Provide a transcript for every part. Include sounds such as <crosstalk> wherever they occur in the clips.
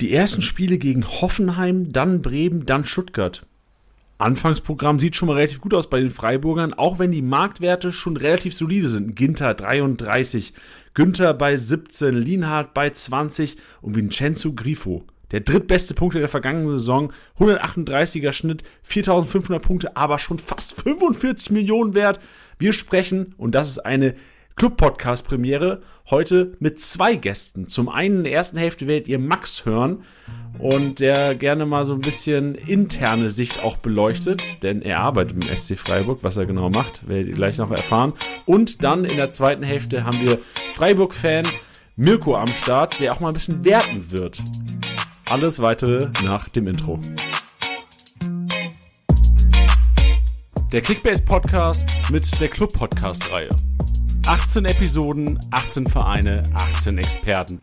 Die ersten Spiele gegen Hoffenheim, dann Bremen, dann Stuttgart. Anfangsprogramm sieht schon mal relativ gut aus bei den Freiburgern, auch wenn die Marktwerte schon relativ solide sind. Ginter 33, Günther bei 17, Lienhardt bei 20 und Vincenzo Grifo. Der drittbeste Punkt der vergangenen Saison, 138er Schnitt, 4500 Punkte, aber schon fast 45 Millionen wert. Wir sprechen, und das ist eine Club-Podcast-Premiere, heute mit zwei Gästen. Zum einen in der ersten Hälfte werdet ihr Max hören und der gerne mal so ein bisschen interne Sicht auch beleuchtet, denn er arbeitet im SC Freiburg, was er genau macht, werdet ihr gleich noch erfahren. Und dann in der zweiten Hälfte haben wir Freiburg-Fan Mirko am Start, der auch mal ein bisschen werten wird. Alles weitere nach dem Intro. Der Kickbase Podcast mit der Club Podcast Reihe. 18 Episoden, 18 Vereine, 18 Experten.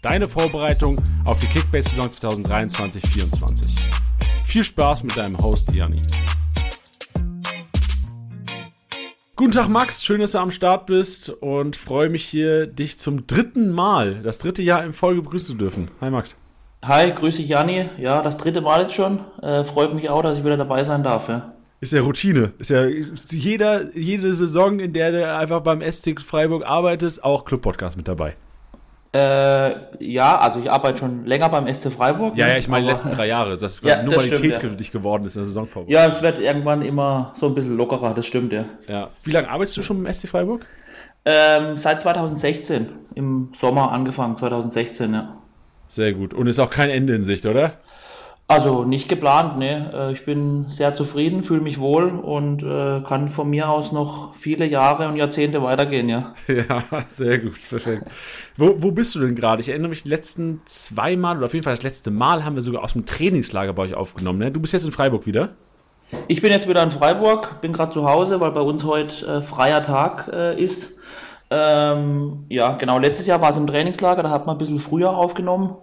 Deine Vorbereitung auf die Kickbase-Saison 2023-24. Viel Spaß mit deinem Host Jani. Guten Tag Max, schön, dass du am Start bist und freue mich hier, dich zum dritten Mal, das dritte Jahr in Folge begrüßen zu dürfen. Hi Max. Hi, grüße dich Jani. Ja, das dritte Mal jetzt schon. Äh, freut mich auch, dass ich wieder dabei sein darf. Ja. Ist ja Routine. Ist ja jeder, jede Saison, in der du einfach beim SC Freiburg arbeitest, auch Club-Podcast mit dabei. Äh, ja, also ich arbeite schon länger beim SC Freiburg. Ja, ja, ich meine die letzten drei Jahre, dass Ja, quasi das Normalität stimmt, ja. für dich geworden ist in der Saisonvorbereitung. Ja, es wird irgendwann immer so ein bisschen lockerer, das stimmt ja. Ja. Wie lange arbeitest du schon beim SC Freiburg? Ähm, seit 2016, im Sommer angefangen, 2016, ja. Sehr gut. Und ist auch kein Ende in Sicht, oder? Also nicht geplant, ne. Äh, Ich bin sehr zufrieden, fühle mich wohl und äh, kann von mir aus noch viele Jahre und Jahrzehnte weitergehen, ja. <laughs> Ja, sehr gut, perfekt. Wo, wo bist du denn gerade? Ich erinnere mich, die letzten zwei Mal, oder auf jeden Fall das letzte Mal, haben wir sogar aus dem Trainingslager bei euch aufgenommen. Ne? Du bist jetzt in Freiburg wieder? Ich bin jetzt wieder in Freiburg, bin gerade zu Hause, weil bei uns heute äh, freier Tag äh, ist. Ähm, ja, genau, letztes Jahr war es im Trainingslager, da hat man ein bisschen früher aufgenommen.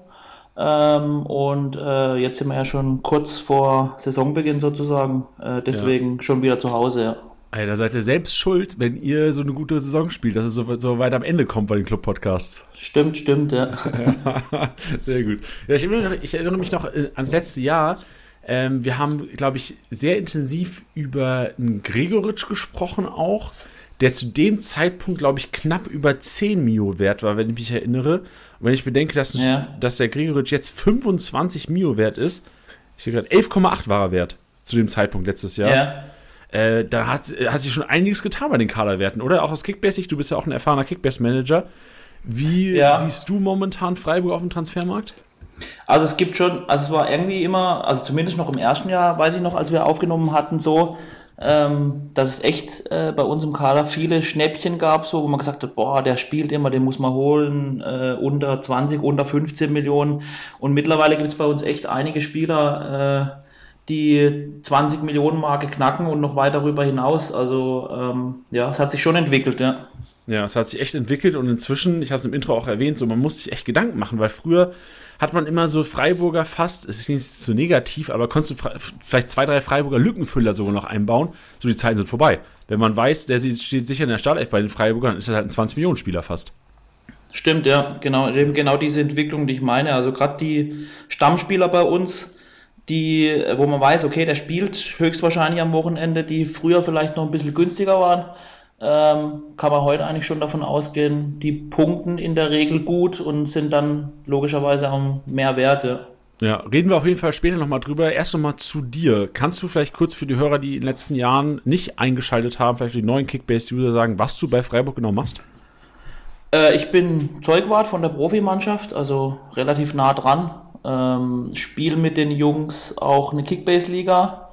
Ähm, und äh, jetzt sind wir ja schon kurz vor Saisonbeginn sozusagen, äh, deswegen schon wieder zu Hause. Ja. Da seid ihr selbst schuld, wenn ihr so eine gute Saison spielt, dass es so, so weit am Ende kommt bei den Club-Podcasts. Stimmt, stimmt, ja. <laughs> Sehr gut. Ja, ich, erinnere, ich erinnere mich noch äh, ans letzte Jahr. Ähm, wir haben, glaube ich, sehr intensiv über einen Gregoritsch gesprochen auch, der zu dem Zeitpunkt, glaube ich, knapp über 10 Mio wert war, wenn ich mich erinnere. Und wenn ich bedenke, dass, Ja. dass der Gregoritsch jetzt 25 Mio wert ist, ich sehe gerade 11,8 war er wert zu dem Zeitpunkt letztes Jahr. ja. Äh, da hat, hat sich schon einiges getan bei den Kaderwerten, oder? Auch aus Kickbase-Sicht, du bist ja auch ein erfahrener Kickbase-Manager. Wie Ja. siehst du momentan Freiburg auf dem Transfermarkt? Also es gibt schon, also es war irgendwie immer, also zumindest noch im ersten Jahr, weiß ich noch, als wir aufgenommen hatten, so, ähm, dass es echt äh, bei uns im Kader viele Schnäppchen gab, so, wo man gesagt hat, boah, der spielt immer, den muss man holen, äh, unter 20, unter 15 Millionen. Und mittlerweile gibt es bei uns echt einige Spieler, äh, die 20 Millionen Marke knacken und noch weit darüber hinaus. Also ähm, ja, es hat sich schon entwickelt, ja. Ja, es hat sich echt entwickelt und inzwischen, ich habe es im Intro auch erwähnt, so man muss sich echt Gedanken machen, weil früher hat man immer so Freiburger fast, es ist nicht so negativ, aber konntest du vielleicht zwei, drei Freiburger Lückenfüller sogar noch einbauen, so die Zeiten sind vorbei. Wenn man weiß, der steht sicher in der Startelf bei den Freiburgern, ist er halt ein 20-Millionen-Spieler fast. Stimmt, ja, genau, eben genau diese Entwicklung, die ich meine. Also gerade die Stammspieler bei uns, die, wo man weiß, okay, der spielt höchstwahrscheinlich am Wochenende, die früher vielleicht noch ein bisschen günstiger waren, ähm, kann man heute eigentlich schon davon ausgehen, die punkten in der Regel gut und sind dann logischerweise auch mehr wert. Ja. Ja, reden wir auf jeden Fall später nochmal drüber. Erst nochmal zu dir. Kannst du vielleicht kurz für die Hörer, die in den letzten Jahren nicht eingeschaltet haben, vielleicht die neuen Kickbase-User sagen, was du bei Freiburg genau machst? Äh, ich bin Zeugwart von der Profimannschaft, also relativ nah dran. Ähm, Spiele mit den Jungs auch eine Kickbase-Liga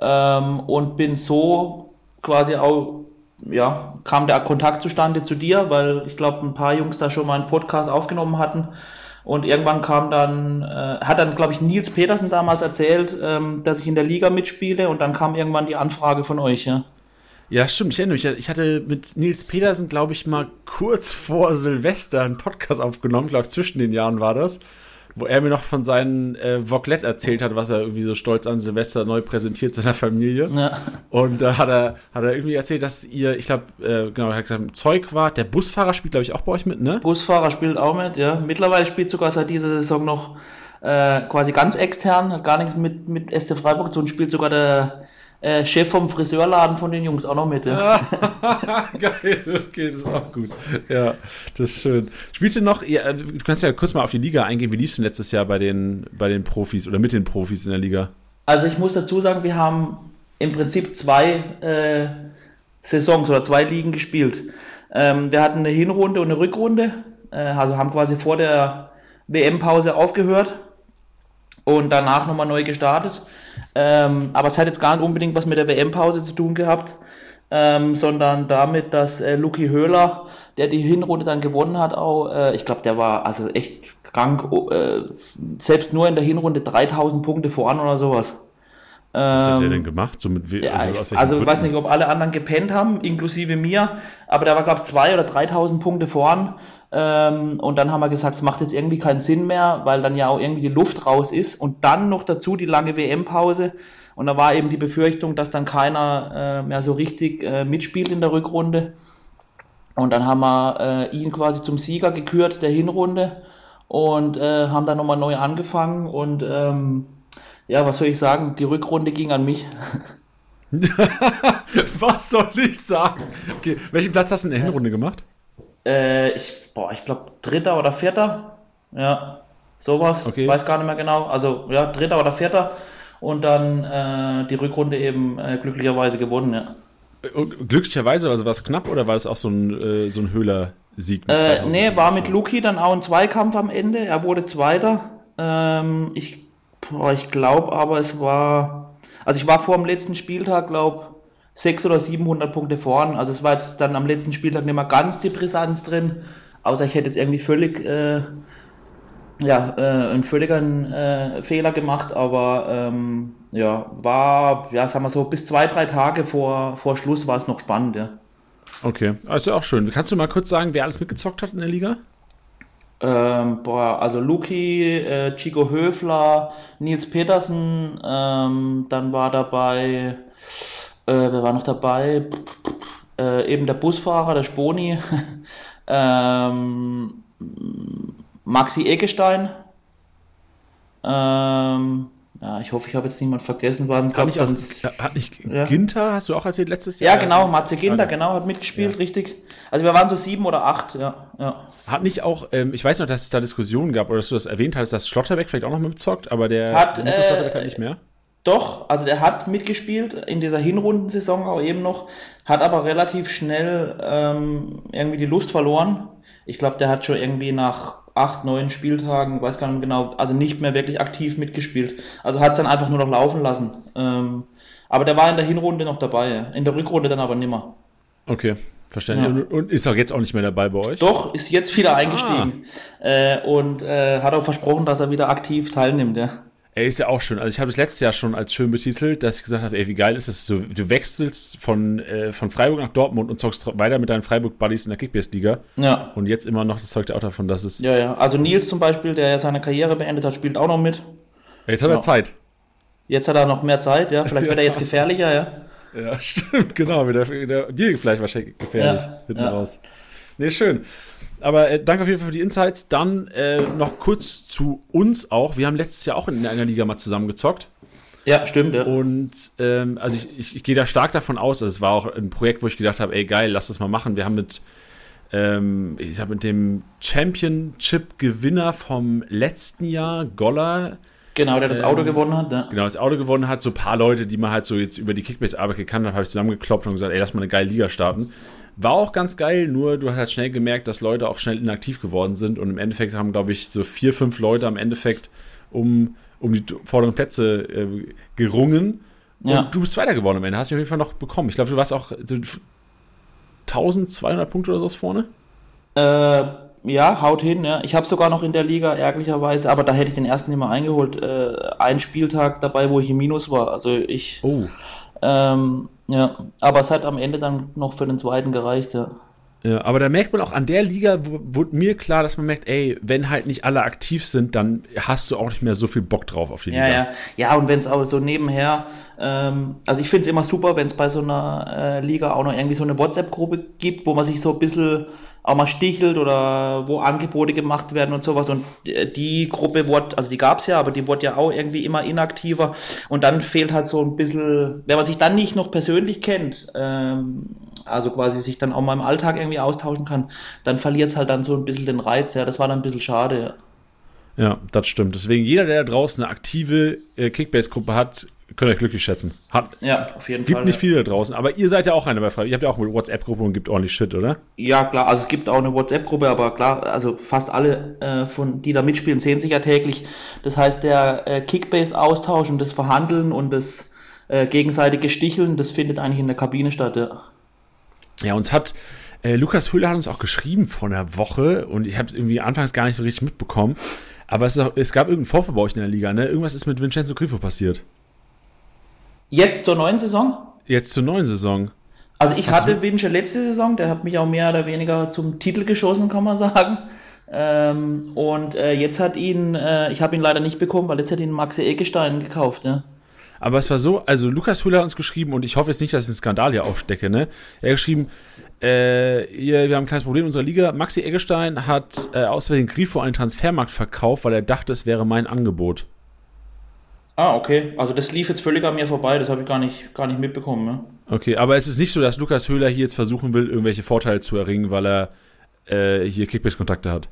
ähm, und bin so quasi auch, ja, kam der Kontakt zustande zu dir, weil ich glaube, ein paar Jungs da schon mal einen Podcast aufgenommen hatten. Und irgendwann kam dann, äh, hat dann, glaube ich, Nils Petersen damals erzählt, ähm, dass ich in der Liga mitspiele und dann kam irgendwann die Anfrage von euch, ja. Ja, stimmt. Ich erinnere mich. Ich hatte mit Nils Petersen, glaube ich, mal kurz vor Silvester einen Podcast aufgenommen. Ich glaube, zwischen den Jahren war das. Wo er mir noch von seinen äh, Voglette erzählt hat, was er irgendwie so stolz an Silvester neu präsentiert seiner Familie. Ja. Und da äh, hat er, hat er irgendwie erzählt, dass ihr, ich glaube, äh, genau, er hat gesagt, Zeug war. Der Busfahrer spielt, glaube ich, auch bei euch mit, ne? Busfahrer spielt auch mit, ja. Mittlerweile spielt sogar seit dieser Saison noch äh, quasi ganz extern, hat gar nichts mit, mit SC Freiburg zu tun, spielt sogar der äh, Chef vom Friseurladen von den Jungs auch noch mit. Ja. <laughs> Geil, okay, das ist auch gut. Ja, das ist schön. Spielst du noch, ja, du kannst ja kurz mal auf die Liga eingehen, wie lief es denn letztes Jahr bei den, bei den Profis oder mit den Profis in der Liga? Also ich muss dazu sagen, wir haben im Prinzip zwei äh, Saisons oder zwei Ligen gespielt. Ähm, wir hatten eine Hinrunde und eine Rückrunde, äh, also haben quasi vor der WM-Pause aufgehört und danach nochmal neu gestartet. Ähm, aber es hat jetzt gar nicht unbedingt was mit der WM-Pause zu tun gehabt, ähm, sondern damit, dass äh, Luki Höhler, der die Hinrunde dann gewonnen hat, auch, äh, ich glaube, der war also echt krank, äh, selbst nur in der Hinrunde 3000 Punkte voran oder sowas. Was hat der denn ähm, gemacht? So mit, ja, also also ich weiß nicht, ob alle anderen gepennt haben, inklusive mir, aber der war, glaube ich, 2.000 oder 3.000 Punkte voran. Ähm, und dann haben wir gesagt, es macht jetzt irgendwie keinen Sinn mehr, weil dann ja auch irgendwie die Luft raus ist. Und dann noch dazu die lange WM-Pause. Und da war eben die Befürchtung, dass dann keiner äh, mehr so richtig äh, mitspielt in der Rückrunde. Und dann haben wir äh, ihn quasi zum Sieger gekürt der Hinrunde und äh, haben dann nochmal neu angefangen. Und ähm, ja, was soll ich sagen? Die Rückrunde ging an mich. <laughs> was soll ich sagen? Okay, welchen Platz hast du in der Hinrunde gemacht? Äh, ich boah, ich glaube dritter oder vierter. Ja, sowas. Okay. Weiß gar nicht mehr genau. Also ja, dritter oder vierter. Und dann äh, die Rückrunde eben äh, glücklicherweise gewonnen, ja. Glücklicherweise, also war es knapp oder war es auch so ein, äh, so ein Höhler-Sieg? Äh, nee, war mit Luki dann auch ein Zweikampf am Ende. Er wurde Zweiter. Ähm, ich ich glaube aber, es war. Also ich war vor dem letzten Spieltag, glaube 600 oder 700 Punkte vorn. Also es war jetzt dann am letzten Spieltag nicht mehr ganz die Brisanz drin. Außer ich hätte jetzt irgendwie völlig, äh, ja, äh, einen völligen äh, Fehler gemacht, aber ähm, ja, war, ja, sagen wir so, bis zwei, drei Tage vor, vor Schluss war es noch spannend, ja. Okay, also auch schön. Kannst du mal kurz sagen, wer alles mitgezockt hat in der Liga? Ähm, boah, also Luki, äh, Chico Höfler, Nils Petersen, ähm, dann war dabei, äh, wer war noch dabei? Äh, eben der Busfahrer, der Sponi, <laughs> ähm, Maxi Eggestein. Ähm, ja, ich hoffe, ich habe jetzt niemand vergessen. Waren, hat, nicht auch, hat nicht ja. Ginter, hast du auch erzählt, letztes Jahr? Ja, genau, Matze Ginter, okay. genau, hat mitgespielt, ja. richtig. Also wir waren so sieben oder acht, ja. ja. Hat nicht auch, ähm, ich weiß noch, dass es da Diskussionen gab, oder dass du das erwähnt hattest, dass Schlotterbeck vielleicht auch noch mitzockt, aber der hat, Nico äh, Schlotterbeck hat nicht mehr. Doch, also der hat mitgespielt in dieser Hinrundensaison auch eben noch, hat aber relativ schnell ähm, irgendwie die Lust verloren. Ich glaube, der hat schon irgendwie nach acht, neun Spieltagen, weiß gar nicht genau, also nicht mehr wirklich aktiv mitgespielt. Also hat es dann einfach nur noch laufen lassen. Ähm, aber der war in der Hinrunde noch dabei, in der Rückrunde dann aber nimmer. Okay, verständlich. Ja. Und, und, ist auch jetzt auch nicht mehr dabei bei euch? Doch, ist jetzt wieder eingestiegen. Ah. Äh, und äh, hat auch versprochen, dass er wieder aktiv teilnimmt, ja. Er ist ja auch schön. Also ich habe es letztes Jahr schon als schön betitelt, dass ich gesagt habe, ey, wie geil ist es, du, du wechselst von, äh, von Freiburg nach Dortmund und zockst weiter mit deinen Freiburg-Buddies in der Kickbase-Liga. Ja. Und jetzt immer noch, das zeugt ja auch davon, dass es... Ja, ja. Also Nils zum Beispiel, der ja seine Karriere beendet hat, spielt auch noch mit. Jetzt hat ja. er Zeit. Jetzt hat er noch mehr Zeit, ja. Vielleicht wird er jetzt <laughs> gefährlicher, ja. Ja, <laughs> stimmt, genau. Wieder, wieder, dir vielleicht wahrscheinlich gefährlich ja. hinten ja. raus. Nee, schön. Aber äh, danke auf jeden Fall für die Insights. Dann äh, noch kurz zu uns auch. Wir haben letztes Jahr auch in einer Liga mal zusammengezockt. Ja, stimmt, ja. Und ähm, also ich, ich, ich gehe da stark davon aus, also es war auch ein Projekt, wo ich gedacht habe, ey geil, lass das mal machen. Wir haben mit, ähm, ich habe mit dem Championship-Gewinner vom letzten Jahr, Goller, Genau, der das Auto ähm, gewonnen hat. Ja. Genau, das Auto gewonnen hat. So ein paar Leute, die man halt so jetzt über die Kickbase-Arbeit gekannt hat, habe ich zusammengekloppt und gesagt, ey, lass mal eine geile Liga starten. War auch ganz geil, nur du hast halt schnell gemerkt, dass Leute auch schnell inaktiv geworden sind und im Endeffekt haben, glaube ich, so vier, fünf Leute am Endeffekt um, um die vorderen Plätze äh, gerungen. Ja. Und du bist Zweiter geworden am Ende, hast du auf jeden Fall noch bekommen. Ich glaube, du warst auch so 1200 Punkte oder so vorne. Äh, ja, haut hin. Ja. Ich habe sogar noch in der Liga, ärgerlicherweise, aber da hätte ich den ersten immer eingeholt. Äh, ein Spieltag dabei, wo ich im Minus war. Also ich. Oh. Ähm, ja, aber es hat am Ende dann noch für den zweiten gereicht, ja. Ja, aber da merkt man auch an der Liga, wurde mir klar, dass man merkt, ey, wenn halt nicht alle aktiv sind, dann hast du auch nicht mehr so viel Bock drauf auf die ja, Liga. Ja, ja, und wenn es auch so nebenher, ähm, also ich finde es immer super, wenn es bei so einer äh, Liga auch noch irgendwie so eine WhatsApp-Gruppe gibt, wo man sich so ein bisschen auch mal stichelt oder wo Angebote gemacht werden und sowas. Und die Gruppe wurde, also die gab es ja, aber die wurde ja auch irgendwie immer inaktiver. Und dann fehlt halt so ein bisschen, wenn man sich dann nicht noch persönlich kennt, ähm, also quasi sich dann auch mal im Alltag irgendwie austauschen kann, dann verliert es halt dann so ein bisschen den Reiz. Ja, das war dann ein bisschen schade. Ja, das stimmt. Deswegen jeder, der da draußen eine aktive äh, Kickbase-Gruppe hat, könnt euch glücklich schätzen. Hat, ja, auf jeden gibt Fall. nicht ja. viele da draußen, aber ihr seid ja auch eine bei Frage. Ihr habt ja auch eine WhatsApp-Gruppe und gibt ordentlich Shit, oder? Ja, klar, also es gibt auch eine WhatsApp-Gruppe, aber klar, also fast alle, äh, von, die da mitspielen, sehen sich ja täglich. Das heißt, der äh, Kickbase-Austausch und das Verhandeln und das äh, gegenseitige Sticheln, das findet eigentlich in der Kabine statt. Ja, ja uns hat äh, Lukas Höhler hat uns auch geschrieben vor einer Woche und ich habe es irgendwie anfangs gar nicht so richtig mitbekommen. Aber es, auch, es gab irgendeinen Vorfall bei euch in der Liga, ne? Irgendwas ist mit Vincenzo Grifo passiert. Jetzt zur neuen Saison? Jetzt zur neuen Saison. Also ich Hast hatte Vince letzte Saison, der hat mich auch mehr oder weniger zum Titel geschossen, kann man <laughs> sagen. Ähm, und äh, jetzt hat ihn, äh, ich habe ihn leider nicht bekommen, weil jetzt hat ihn Maxi Eggestein gekauft, ja. Aber es war so, also Lukas Hüller hat uns geschrieben, und ich hoffe jetzt nicht, dass ich einen Skandal hier aufstecke, ne? Er hat geschrieben, äh, wir haben ein kleines Problem in unserer Liga. Maxi Eggestein hat äh, aus Versehen Grifo den Transfermarkt verkauft, weil er dachte, es wäre mein Angebot. Ah, okay. Also das lief jetzt völlig an mir vorbei, das habe ich gar nicht, gar nicht mitbekommen. Ne? Okay, aber es ist nicht so, dass Lukas Höhler hier jetzt versuchen will, irgendwelche Vorteile zu erringen, weil er äh, hier Kickbase-Kontakte hat.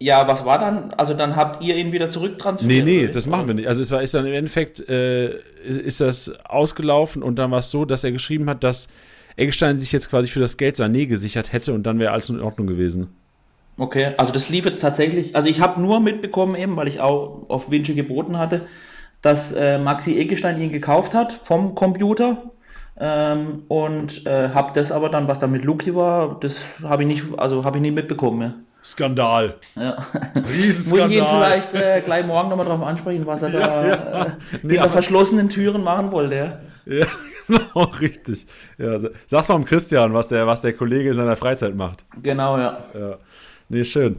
Ja, was war dann? Also dann habt ihr ihn wieder zurücktransferiert? Nee, nee, das machen wir nicht. Also es war ist dann im Endeffekt äh, ist, ist, das ausgelaufen und dann war es so, dass er geschrieben hat, dass Eggestein sich jetzt quasi für das Geld Sané gesichert hätte und dann wäre alles in Ordnung gewesen. Okay, also das lief jetzt tatsächlich, also ich habe nur mitbekommen eben, weil ich auch auf Wünsche geboten hatte, dass äh, Maxi Eggestein ihn gekauft hat vom Computer ähm, und äh, habe das aber dann, was da mit Luki war, das habe ich nicht, also habe ich nie mitbekommen. Ja. Skandal. Ja. Riesenskandal. <laughs> Muss ich ihn vielleicht äh, gleich morgen nochmal drauf ansprechen, was er da ja, ja. Äh, nee, hinter verschlossenen Türen machen wollte. Ja, ja <laughs> genau, richtig. Ja, sag's mal um Christian, was der, was der Kollege in seiner Freizeit macht. Genau, ja. ja. Nee, schön.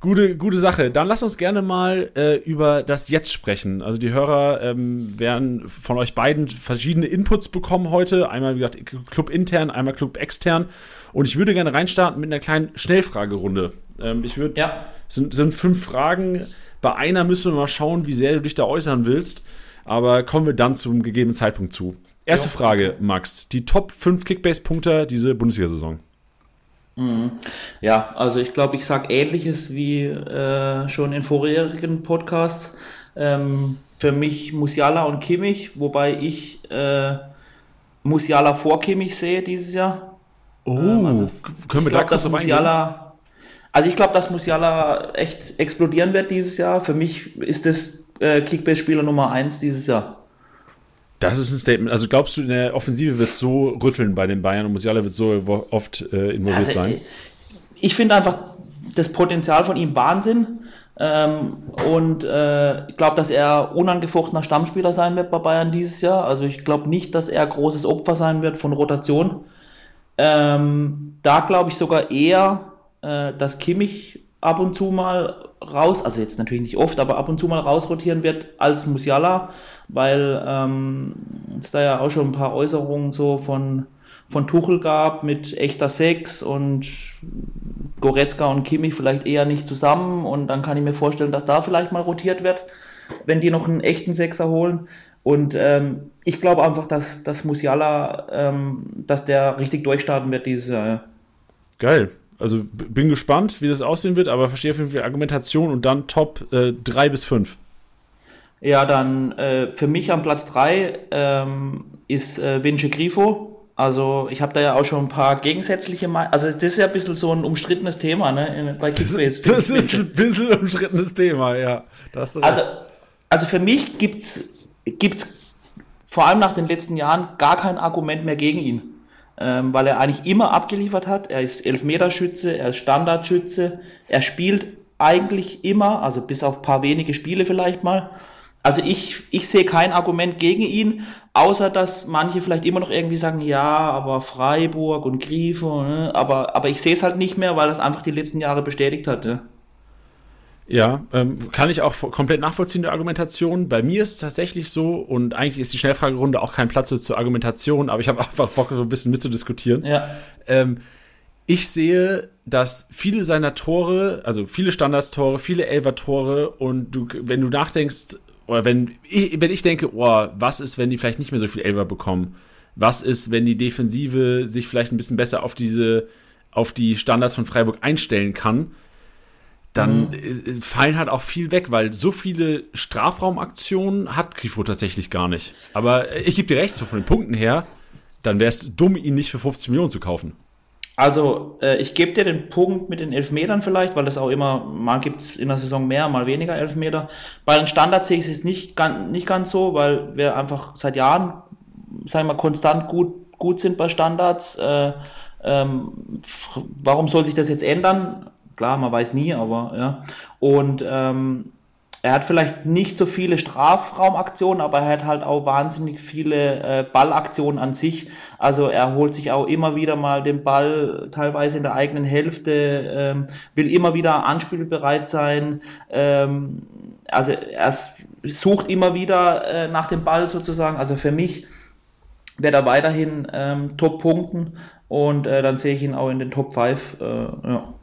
Gute, gute Sache. Dann lass uns gerne mal äh, über das Jetzt sprechen. Also die Hörer ähm, werden von euch beiden verschiedene Inputs bekommen heute. Einmal, wie gesagt, Club intern, einmal Club extern. Und ich würde gerne reinstarten mit einer kleinen Schnellfragerunde. Ähm, ich würde, ja. sind, sind fünf Fragen. Bei einer müssen wir mal schauen, wie sehr du dich da äußern willst. Aber kommen wir dann zum gegebenen Zeitpunkt zu. Erste jo. Frage, Max. Die Top 5 Kickbase-Punkter diese Bundesliga-Saison. Ja, also ich glaube, ich sage ähnliches wie äh, schon in vorherigen Podcasts. Ähm, für mich Musiala und Kimmich, wobei ich äh, Musiala vor Kimmich sehe dieses Jahr. Oh, ähm, also können wir da glaub, dass Musiala, Also ich glaube, dass Musiala echt explodieren wird dieses Jahr. Für mich ist das äh, Kickbase-Spieler Nummer 1 dieses Jahr. Das ist ein Statement. Also glaubst du, in der Offensive wird so rütteln bei den Bayern und Musiala wird so oft äh, involviert also, sein? Ich finde einfach das Potenzial von ihm Wahnsinn. Ähm, und äh, ich glaube, dass er unangefochtener Stammspieler sein wird bei Bayern dieses Jahr. Also ich glaube nicht, dass er großes Opfer sein wird von Rotation. Ähm, da glaube ich sogar eher, äh, dass Kimmich ab und zu mal raus, also jetzt natürlich nicht oft, aber ab und zu mal rausrotieren wird als Musiala weil ähm, es da ja auch schon ein paar Äußerungen so von, von Tuchel gab mit echter Sex und Goretzka und Kimmich vielleicht eher nicht zusammen und dann kann ich mir vorstellen, dass da vielleicht mal rotiert wird, wenn die noch einen echten Sechser holen. Und ähm, ich glaube einfach, dass, dass Musiala, ähm, dass der richtig durchstarten wird dieses Jahr. Geil. Also bin gespannt, wie das aussehen wird, aber verstehe auf jeden Fall die Argumentation und dann Top 3 äh, bis 5. Ja, dann äh, für mich am Platz 3 ähm, ist äh, Vince Grifo. Also ich habe da ja auch schon ein paar gegensätzliche Meinungen. Also das ist ja ein bisschen so ein umstrittenes Thema ne, bei Kickbase. Das, das ist ein bisschen ein umstrittenes Thema, ja. also, also für mich gibt es vor allem nach den letzten Jahren gar kein Argument mehr gegen ihn. Ähm, weil er eigentlich immer abgeliefert hat. Er ist Elfmeterschütze, er ist Standardschütze, er spielt eigentlich immer, also bis auf ein paar wenige Spiele vielleicht mal, Also ich, ich sehe kein Argument gegen ihn, außer dass manche vielleicht immer noch irgendwie sagen, ja, aber Freiburg und Grifo, ne? aber, aber ich sehe es halt nicht mehr, weil das einfach die letzten Jahre bestätigt hat. Ne? Ja, ähm, kann ich auch komplett nachvollziehen, die Argumentation. Bei mir ist es tatsächlich so, und eigentlich ist die Schnellfragerunde auch kein Platz zur Argumentation, aber ich habe <laughs> einfach Bock, so ein bisschen mitzudiskutieren. Ja. Ähm, ich sehe, dass viele seiner Tore, also viele Standardstore, viele Elver-Tore, und du, wenn du nachdenkst, oder wenn ich, wenn ich denke, oh, was ist, wenn die vielleicht nicht mehr so viel Elver bekommen? Was ist, wenn die Defensive sich vielleicht ein bisschen besser auf diese, auf die Standards von Freiburg einstellen kann? Dann mhm. fallen halt auch viel weg, weil so viele Strafraumaktionen hat Grifo tatsächlich gar nicht. Aber ich gebe dir recht, so von den Punkten her, dann wäre es dumm, ihn nicht für 50 Millionen zu kaufen. Also, äh, ich gebe dir den Punkt mit den Elfmetern vielleicht, weil das auch immer, mal gibt es in der Saison mehr, mal weniger Elfmeter. Bei den Standards sehe ich es nicht, ganz, nicht ganz so, weil wir einfach seit Jahren, sagen wir mal, konstant gut, gut sind bei Standards. Äh, ähm, warum soll sich das jetzt ändern? Klar, man weiß nie, aber ja. Und ähm, er hat vielleicht nicht so viele Strafraumaktionen, aber er hat halt auch wahnsinnig viele äh, Ballaktionen an sich. Also er holt sich auch immer wieder mal den Ball, teilweise in der eigenen Hälfte, ähm, will immer wieder anspielbereit sein. Ähm, also er sucht immer wieder äh, nach dem Ball sozusagen. Also für mich wird er weiterhin ähm, Top punkten und äh, dann sehe ich ihn auch in den Top 5. Äh, ja.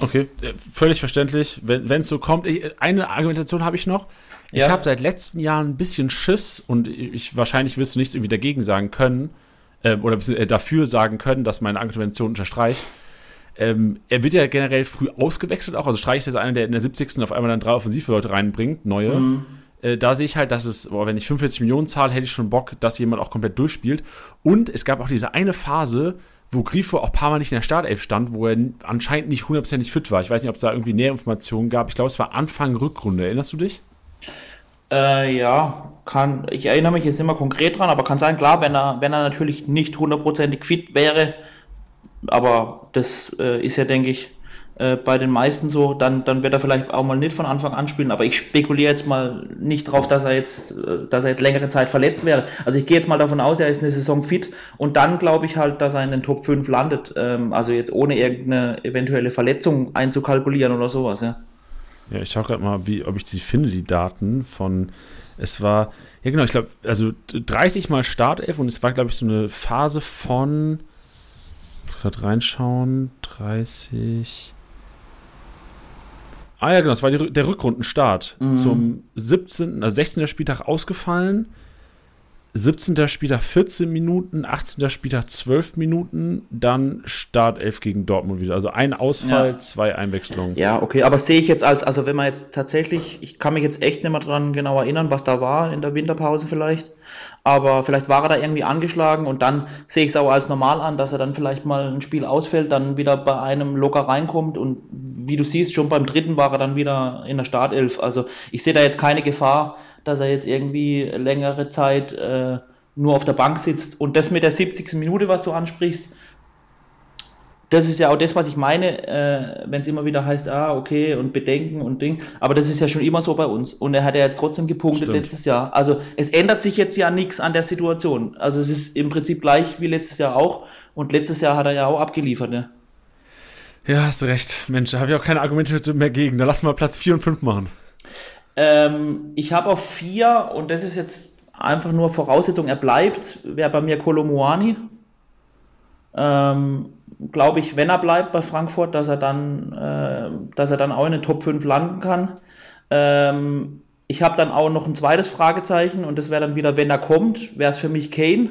Okay, äh, völlig verständlich. Wenn es so kommt, ich, eine Argumentation habe ich noch. Ich ja. habe seit letzten Jahren ein bisschen Schiss und ich wahrscheinlich wirst du nichts irgendwie dagegen sagen können äh, oder äh, dafür sagen können, dass meine Argumentation unterstreicht. Ähm, er wird ja generell früh ausgewechselt auch. Also Streich ist jetzt einer, der in der 70. auf einmal dann drei Offensivleute reinbringt, neue. Mhm. Äh, da sehe ich halt, dass es, boah, wenn ich 45 Millionen zahle, hätte ich schon Bock, dass jemand auch komplett durchspielt. Und es gab auch diese eine Phase, wo Grifo auch ein paar Mal nicht in der Startelf stand, wo er anscheinend nicht hundertprozentig fit war. Ich weiß nicht, ob es da irgendwie Näherinformationen gab. Ich glaube, es war Anfang Rückrunde. Erinnerst du dich? Äh, ja, kann, ich erinnere mich jetzt immer konkret dran, aber kann sein, klar, wenn er, wenn er natürlich nicht hundertprozentig fit wäre, aber das äh, ist ja, denke ich, äh, bei den meisten so, dann, dann wird er vielleicht auch mal nicht von Anfang an spielen, aber ich spekuliere jetzt mal nicht drauf, dass er jetzt, äh, dass er jetzt längere Zeit verletzt wäre. Also ich gehe jetzt mal davon aus, er ist eine Saison fit und dann glaube ich halt, dass er in den Top 5 landet. Ähm, also jetzt ohne irgendeine eventuelle Verletzung einzukalkulieren oder sowas, ja. Ja, ich schaue gerade mal, wie, ob ich die finde, die Daten von, es war, ja genau, ich glaube, also 30 mal Startelf und es war, glaube ich, so eine Phase von, gerade reinschauen, 30, Ah ja, genau, das war die, der Rückrundenstart. Mhm. Zum 17., also 16. Spieltag ausgefallen. 17. Spieltag 14 Minuten, 18. Spieltag 12 Minuten, dann Startelf gegen Dortmund wieder. Also ein Ausfall, ja. zwei Einwechslungen. Ja, okay, aber sehe ich jetzt als, also wenn man jetzt tatsächlich, ich kann mich jetzt echt nicht mehr dran genau erinnern, was da war in der Winterpause vielleicht, aber vielleicht war er da irgendwie angeschlagen und dann sehe ich es auch als normal an, dass er dann vielleicht mal ein Spiel ausfällt, dann wieder bei einem locker reinkommt und wie du siehst, schon beim dritten war er dann wieder in der Startelf. Also ich sehe da jetzt keine Gefahr, dass er jetzt irgendwie längere Zeit äh, nur auf der Bank sitzt. Und das mit der 70. Minute, was du ansprichst, das ist ja auch das, was ich meine, äh, wenn es immer wieder heißt, ah, okay, und Bedenken und Ding. Aber das ist ja schon immer so bei uns. Und er hat ja jetzt trotzdem gepunktet Stimmt. letztes Jahr. Also es ändert sich jetzt ja nichts an der Situation. Also es ist im Prinzip gleich wie letztes Jahr auch. Und letztes Jahr hat er ja auch abgeliefert, ne? Ja, hast recht. Mensch, da habe ich auch keine Argumente mehr gegen. Da lass mal Platz 4 und 5 machen. Ähm, ich habe auf vier, und das ist jetzt einfach nur Voraussetzung, er bleibt, wäre bei mir Kolomuani. Ähm, Glaube ich, wenn er bleibt bei Frankfurt, dass er dann, äh, dass er dann auch in den Top 5 landen kann. Ähm, ich habe dann auch noch ein zweites Fragezeichen und das wäre dann wieder, wenn er kommt, wäre es für mich Kane.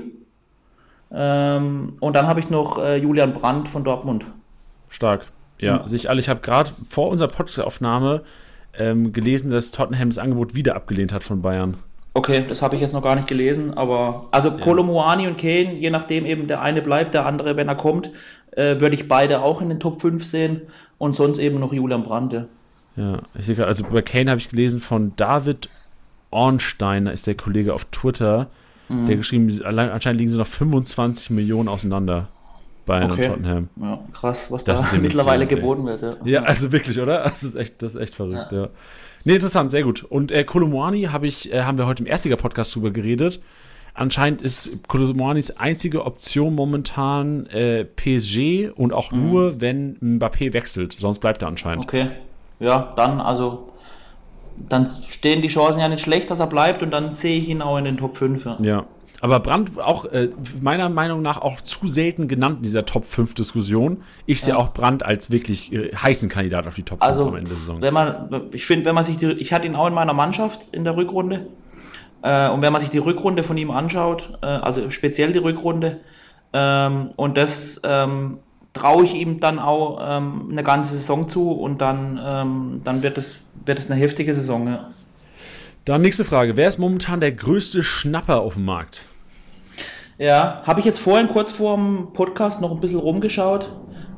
Ähm, und dann habe ich noch äh, Julian Brandt von Dortmund. Stark. Ja, mhm. sich alle. Ich habe gerade vor unserer Podcast-Aufnahme ähm, gelesen, dass Tottenham das Angebot wieder abgelehnt hat von Bayern. Okay, das habe ich jetzt noch gar nicht gelesen, aber also ja. Kolomoani und Kane, je nachdem eben der eine bleibt, der andere, wenn er kommt, äh, würde ich beide auch in den Top 5 sehen und sonst eben noch Julian Brandt. Ja, ich sehe also bei Kane habe ich gelesen von David Ornstein, ist der Kollege auf Twitter, mhm. der geschrieben, allein, anscheinend liegen sie noch 25 Millionen auseinander. Bayern Okay. und Tottenham. Ja, krass, was Das da <laughs> mittlerweile geboten wird. Ja. Ja, also wirklich, oder? Das ist echt, das ist echt verrückt, ja. Nee, interessant, sehr gut. Und äh, Kolomwani hab ich, äh, haben wir heute im Erstiger-Podcast drüber geredet. Anscheinend ist Kolomwanis einzige Option momentan äh, PSG und auch nur, wenn Mbappé wechselt. Sonst bleibt er anscheinend. Okay. Ja, dann, also, dann stehen die Chancen ja nicht schlecht, dass er bleibt und dann sehe ich ihn auch in den Top 5. Ja. Ja. Aber Brandt auch äh, meiner Meinung nach auch zu selten genannt in dieser Top 5 Diskussion. Ich sehe Ja. auch Brandt als wirklich äh, heißen Kandidat auf die Top 5 Also, am Ende der Saison. wenn man, ich finde, wenn man sich die, ich hatte ihn auch in meiner Mannschaft in der Rückrunde. Äh, und wenn man sich die Rückrunde von ihm anschaut, äh, also speziell die Rückrunde, ähm, und das ähm, traue ich ihm dann auch ähm, eine ganze Saison zu und dann, ähm, dann wird es wird es eine heftige Saison. Ja. Dann nächste Frage. Wer ist momentan der größte Schnapper auf dem Markt? Ja, habe ich jetzt vorhin kurz vor dem Podcast noch ein bisschen rumgeschaut.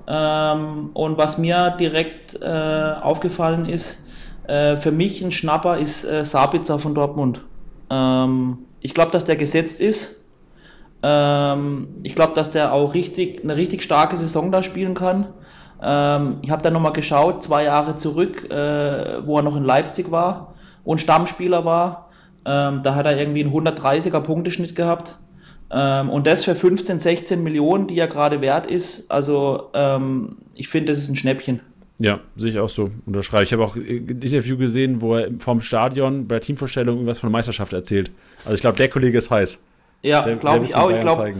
Ähm, und was mir direkt äh, aufgefallen ist, äh, für mich ein Schnapper ist äh, Sabitzer von Dortmund. Ähm, ich glaube, dass der gesetzt ist. Ähm, ich glaube, dass der auch richtig eine richtig starke Saison da spielen kann. Ähm, ich habe da nochmal geschaut, zwei Jahre zurück, äh, wo er noch in Leipzig war und Stammspieler war. Ähm, da hat er irgendwie einen 130er Punkteschnitt gehabt. Ähm, und das für 15, 16 Millionen, die er gerade wert ist. Also ähm, ich finde, das ist ein Schnäppchen. Ja, sehe ich auch so. Unterschreibe. Ich habe auch äh, ein Interview gesehen, wo er vom Stadion bei der Teamvorstellung irgendwas von der Meisterschaft erzählt. Also ich glaube, der Kollege ist heiß. Ja, glaube ich auch. Ich glaube,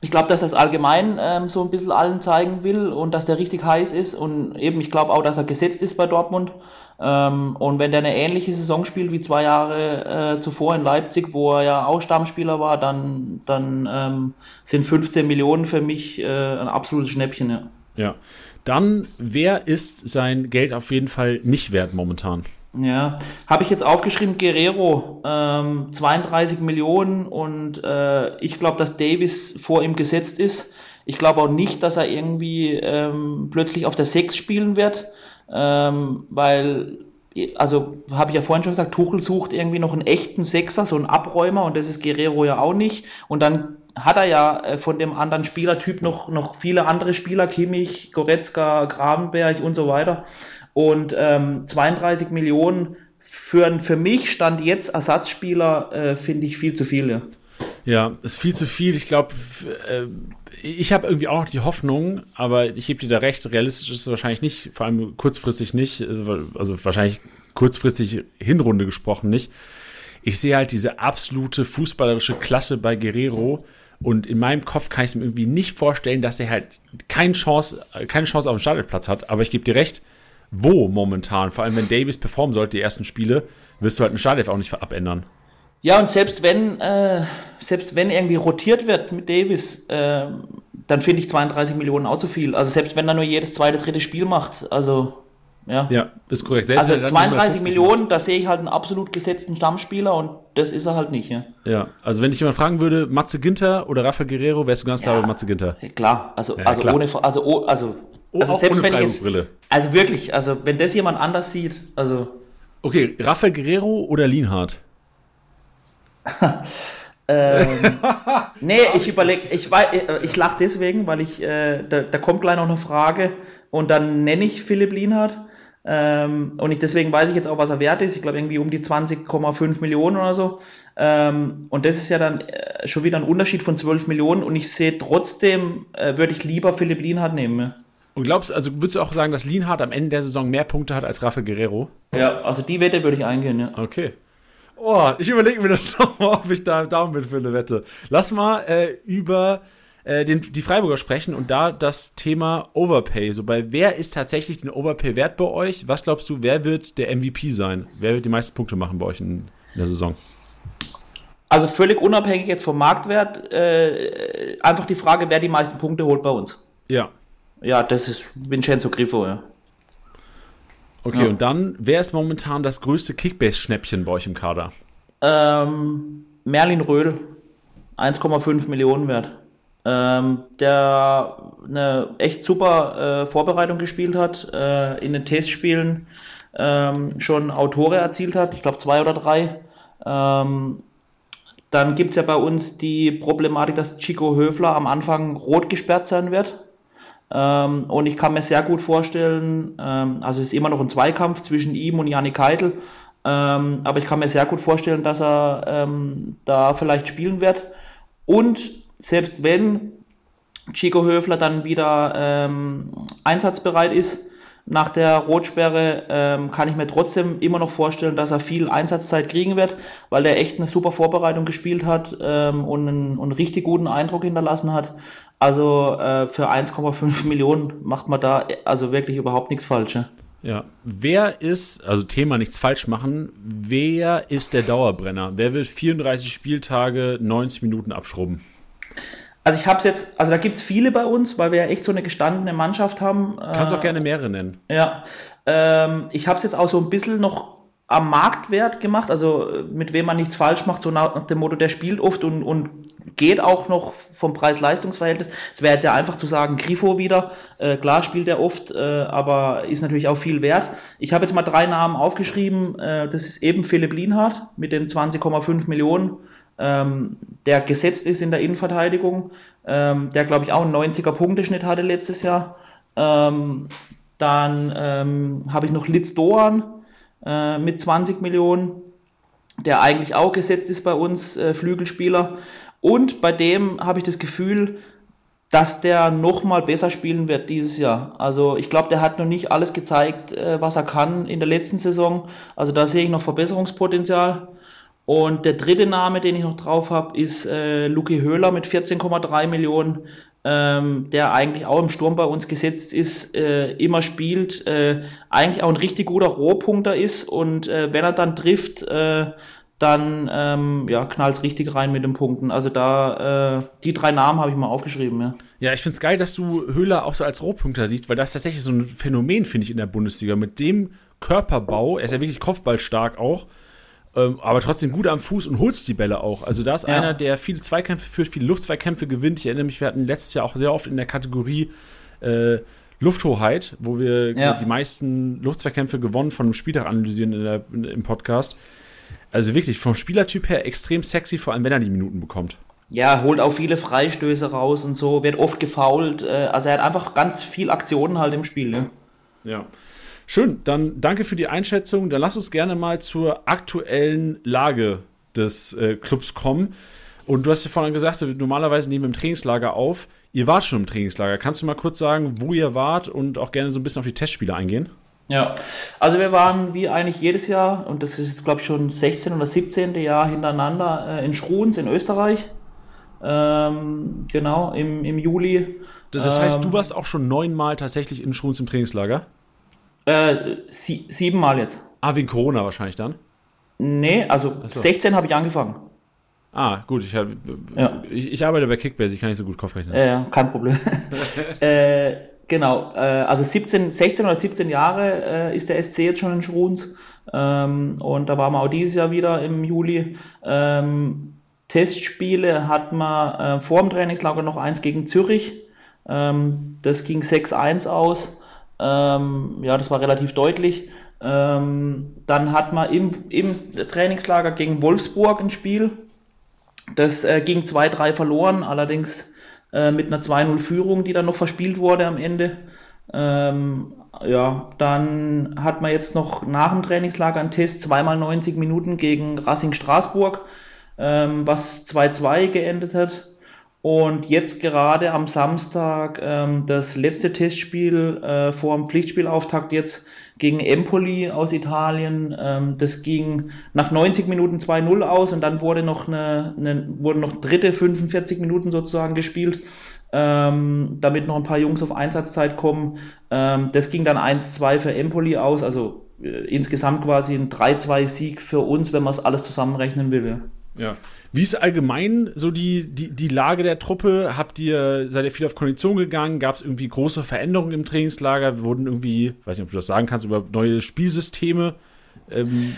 ich glaube, dass das allgemein ähm, so ein bisschen allen zeigen will und dass der richtig heiß ist. Und eben, ich glaube auch, dass er gesetzt ist bei Dortmund. Ähm, und wenn der eine ähnliche Saison spielt wie zwei Jahre äh, zuvor in Leipzig, wo er ja auch Stammspieler war, dann, dann ähm, sind 15 Millionen für mich äh, ein absolutes Schnäppchen. Ja. Ja. Dann, wer ist sein Geld auf jeden Fall nicht wert momentan? Ja, habe ich jetzt aufgeschrieben, Guerrero, ähm, 32 Millionen und äh, ich glaube, dass Davis vor ihm gesetzt ist. Ich glaube auch nicht, dass er irgendwie ähm, plötzlich auf der 6 spielen wird, ähm, weil, also habe ich ja vorhin schon gesagt, Tuchel sucht irgendwie noch einen echten Sechser, so einen Abräumer und das ist Guerrero ja auch nicht. Und dann hat er ja äh, von dem anderen Spielertyp noch, noch viele andere Spieler, Kimmich, Goretzka, Grabenberg und so weiter. Und ähm, 32 Millionen für, für mich stand jetzt Ersatzspieler, äh, finde ich viel zu viel. Ja. Ja, ist viel zu viel. Ich glaube, äh, ich habe irgendwie auch noch die Hoffnung, aber ich gebe dir da recht, realistisch ist es wahrscheinlich nicht, vor allem kurzfristig nicht, äh, also wahrscheinlich kurzfristig Hinrunde gesprochen nicht. Ich sehe halt diese absolute fußballerische Klasse bei Guerrero und in meinem Kopf kann ich es mir irgendwie nicht vorstellen, dass er halt keine Chance, äh, keine Chance auf den Startelplatz hat. Aber ich gebe dir recht, wo momentan, vor allem wenn Davis performen sollte, die ersten Spiele, wirst du halt einen Startelf auch nicht abändern. Ja, und selbst wenn, äh, selbst wenn irgendwie rotiert wird mit Davis, äh, dann finde ich 32 Millionen auch zu viel. Also selbst wenn er nur jedes zweite, dritte Spiel macht. Also, ja. Ja, ist korrekt. Selbst Also wenn er dann 32 150 Millionen, da sehe ich halt einen absolut gesetzten Stammspieler und das ist er halt nicht. Ja, Ja, also wenn dich jemand fragen würde, Matze Ginter oder Rafael Guerrero, wärst du ganz klar Ja. bei Matze Ginter. klar, also, Ja, also klar. ohne, also, oh, also, Oh, also ohne wenn ich jetzt, also wirklich, also wenn das jemand anders sieht, also Okay, Rafael Guerrero oder Lienhardt? <laughs> Ähm, nee, ich überlege, ich, wei- äh, ich lache deswegen, weil ich, äh, da, da kommt gleich noch eine Frage und dann nenne ich Philipp Lienhardt. Ähm, und ich, deswegen weiß ich jetzt auch, was er wert ist. Ich glaube, irgendwie um die 20,5 Millionen oder so. Ähm, und das ist ja dann äh, schon wieder ein Unterschied von 12 Millionen. Und ich sehe trotzdem, äh, würde ich lieber Philipp Lienhardt nehmen. ja. Und glaubst also würdest du auch sagen, dass Lienhardt am Ende der Saison mehr Punkte hat als Rafael Guerrero? Ja, also die Wette würde ich eingehen, ja. Okay. Oh, ich überlege mir das <laughs> nochmal, ob ich da Daumen bin für eine Wette. Lass mal äh, über äh, den, die Freiburger sprechen und da das Thema Overpay. So bei wer ist tatsächlich den Overpay wert bei euch? Was glaubst du, wer wird der MVP sein? Wer wird die meisten Punkte machen bei euch in, in der Saison? Also völlig unabhängig jetzt vom Marktwert, äh, einfach die Frage, wer die meisten Punkte holt bei uns. Ja. Ja, das ist Vincenzo Griffo, ja. Okay, Ja. und dann, wer ist momentan das größte Kickbase-Schnäppchen bei euch im Kader? Ähm, Merlin Röhl, 1,5 Millionen wert. Ähm, der eine echt super äh, Vorbereitung gespielt hat, äh, in den Testspielen ähm, schon Autore erzielt hat, ich glaube zwei oder drei. Ähm, dann gibt es ja bei uns die Problematik, dass Chico Höfler am Anfang rot gesperrt sein wird. Ähm, und ich kann mir sehr gut vorstellen, ähm, also es ist immer noch ein Zweikampf zwischen ihm und Janik Keitel, ähm, aber ich kann mir sehr gut vorstellen, dass er da vielleicht spielen wird. Und selbst wenn Chico Höfler dann wieder ähm, einsatzbereit ist, nach der Rotsperre ähm, kann ich mir trotzdem immer noch vorstellen, dass er viel Einsatzzeit kriegen wird, weil er echt eine super Vorbereitung gespielt hat ähm, und, einen, einen richtig guten Eindruck hinterlassen hat. Also äh, für 1,5 <laughs> Millionen macht man da also wirklich überhaupt nichts Falsches. Ja, wer ist, also Thema nichts falsch machen, wer ist der Dauerbrenner? Wer will 34 Spieltage, 90 Minuten abschrubben? Also ich habe es jetzt, also da gibt es viele bei uns, weil wir ja echt so eine gestandene Mannschaft haben. Kannst äh, auch gerne mehrere nennen. Ja, ähm, ich habe es jetzt auch so ein bisschen noch am Marktwert gemacht, also äh, mit wem man nichts falsch macht, so nach dem Motto, der spielt oft und, und geht auch noch vom Preis-Leistungs-Verhältnis. Es wäre jetzt ja einfach zu sagen, Grifo wieder, äh, klar spielt er oft, äh, aber ist natürlich auch viel wert. Ich habe jetzt mal drei Namen aufgeschrieben, äh, das ist eben Philipp Lienhardt mit den 20,5 Millionen ähm, der gesetzt ist in der Innenverteidigung, ähm, der glaube ich auch einen 90er Punkteschnitt hatte letztes Jahr. Ähm, dann ähm, habe ich noch Litz Doan äh, mit 20 Millionen, der eigentlich auch gesetzt ist bei uns, äh, Flügelspieler. Und bei dem habe ich das Gefühl, dass der nochmal besser spielen wird dieses Jahr. Also ich glaube, der hat noch nicht alles gezeigt, äh, was er kann in der letzten Saison. Also da sehe ich noch Verbesserungspotenzial. Und der dritte Name, den ich noch drauf habe, ist äh, Luki Höhler mit 14,3 Millionen, ähm, der eigentlich auch im Sturm bei uns gesetzt ist, äh, immer spielt, äh, eigentlich auch ein richtig guter Rohpunkter ist und äh, wenn er dann trifft, äh, dann ähm, ja, knallt es richtig rein mit den Punkten. Also da, äh, die drei Namen habe ich mal aufgeschrieben, ja. Ja, ich finde es geil, dass du Höhler auch so als Rohpunkter siehst, weil das ist tatsächlich so ein Phänomen, finde ich, in der Bundesliga. Mit dem Körperbau, er ist ja wirklich kopfballstark auch, ähm, aber trotzdem gut am Fuß und holt sich die Bälle auch. Also da ist ja. einer, der viele Zweikämpfe führt, viele Luftzweikämpfe gewinnt. Ich erinnere mich, wir hatten letztes Jahr auch sehr oft in der Kategorie äh, Lufthoheit, wo wir ja. die meisten Luftzweikämpfe gewonnen von einem Spieltag analysieren in der, in, im Podcast. Also wirklich vom Spielertyp her extrem sexy, vor allem wenn er die Minuten bekommt. Ja, holt auch viele Freistöße raus und so, wird oft gefault. Äh, also er hat einfach ganz viel Aktionen halt im Spiel. Ne? Ja. Schön, dann danke für die Einschätzung. Dann lass uns gerne mal zur aktuellen Lage des äh, Clubs kommen. Und du hast ja vorhin gesagt, normalerweise nehmen wir im Trainingslager auf. Ihr wart schon im Trainingslager. Kannst du mal kurz sagen, wo ihr wart und auch gerne so ein bisschen auf die Testspiele eingehen? Ja, also wir waren wie eigentlich jedes Jahr, und das ist jetzt glaube ich schon 16 oder 17. Jahr hintereinander äh, in Schruns in Österreich. Ähm, genau, im, im Juli. Das heißt, ähm, du warst auch schon neunmal tatsächlich in Schruns im Trainingslager? Äh, sie, siebenmal jetzt. Ah, wegen Corona wahrscheinlich dann? Nee, also so. 16 habe ich angefangen. Ah, gut, ich, hab, ja. ich, ich, arbeite bei Kickbase, ich kann nicht so gut Kopf rechnen. Ja, kein Problem. <laughs> äh, genau, äh, also 17, 16 oder 17 Jahre äh, ist der SC jetzt schon in Schruns. Ähm, und da waren wir auch dieses Jahr wieder im Juli. Ähm, Testspiele hatten wir äh, vor dem Trainingslager noch eins gegen Zürich. Ähm, das ging 6-1 aus. Ähm, ja, das war relativ deutlich. Ähm, dann hat man im, im Trainingslager gegen Wolfsburg ein Spiel. Das äh, ging 2-3 verloren, allerdings äh, mit einer 2-0-Führung, die dann noch verspielt wurde am Ende. Ähm, ja, dann hat man jetzt noch nach dem Trainingslager einen Test, zweimal 90 Minuten gegen Racing Straßburg, ähm, was 2-2 geendet hat. Und jetzt gerade am Samstag ähm, das letzte Testspiel äh, vor dem Pflichtspielauftakt jetzt gegen Empoli aus Italien. Ähm, das ging nach 90 Minuten 2-0 aus und dann wurde noch eine, eine, wurden noch dritte 45 Minuten sozusagen gespielt, ähm, damit noch ein paar Jungs auf Einsatzzeit kommen. Ähm, das ging dann 1-2 für Empoli aus, also äh, insgesamt quasi ein 3-2-Sieg für uns, wenn man es alles zusammenrechnen will. Ja. Wie ist allgemein so die, die, die Lage der Truppe? Habt ihr, seid ihr viel auf Kondition gegangen? Gab es irgendwie große Veränderungen im Trainingslager? Wurden irgendwie, weiß nicht, ob du das sagen kannst, über neue Spielsysteme ähm,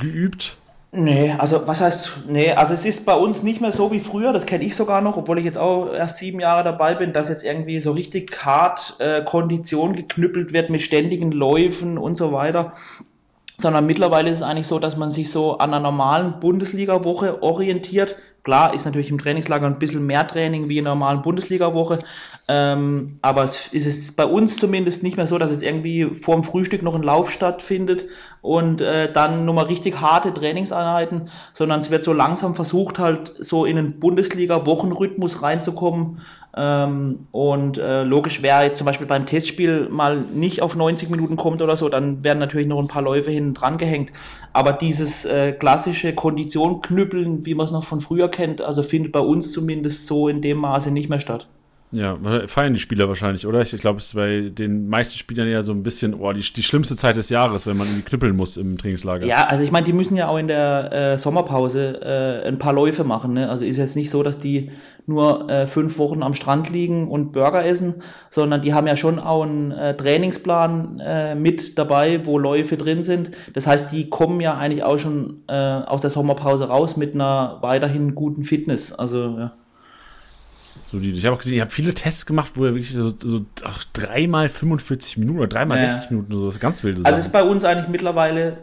geübt? Nee, also was heißt, nee, also es ist bei uns nicht mehr so wie früher, das kenne ich sogar noch, obwohl ich jetzt auch erst sieben Jahre dabei bin, dass jetzt irgendwie so richtig hart äh, Kondition geknüppelt wird mit ständigen Läufen und so weiter sondern mittlerweile ist es eigentlich so, dass man sich so an einer normalen Bundesliga-Woche orientiert, Klar ist natürlich im Trainingslager ein bisschen mehr Training wie in einer normalen Bundesliga-Woche, ähm, aber es ist bei uns zumindest nicht mehr so, dass es irgendwie vor dem Frühstück noch ein Lauf stattfindet und äh, dann nochmal richtig harte Trainingseinheiten, sondern es wird so langsam versucht, halt so in einen Bundesliga-Wochenrhythmus reinzukommen. Ähm, und äh, logisch, wer jetzt zum Beispiel beim Testspiel mal nicht auf 90 Minuten kommt oder so, dann werden natürlich noch ein paar Läufe hinten dran gehängt. Aber dieses äh, klassische Kondition knüppeln, wie man es noch von früher kennt, also findet bei uns zumindest so in dem Maße nicht mehr statt. Ja, feiern die Spieler wahrscheinlich, oder? Ich, glaube, es ist bei den meisten Spielern ja so ein bisschen, oh, die, die schlimmste Zeit des Jahres, wenn man irgendwie knüppeln muss im Trainingslager. Ja, also ich meine, die müssen ja auch in der äh, Sommerpause äh, ein paar Läufe machen. Ne? Also ist jetzt nicht so, dass die nur äh, fünf Wochen am Strand liegen und Burger essen, sondern die haben ja schon auch einen äh, Trainingsplan äh, mit dabei, wo Läufe drin sind. Das heißt, die kommen ja eigentlich auch schon äh, aus der Sommerpause raus mit einer weiterhin guten Fitness. Also ja. Solide. Ich habe auch gesehen, ihr habt viele Tests gemacht, wo ihr wirklich so, so ach, dreimal 45 Minuten oder dreimal ja. 60 Minuten, so ganz wilde Sachen. Also ist bei uns eigentlich mittlerweile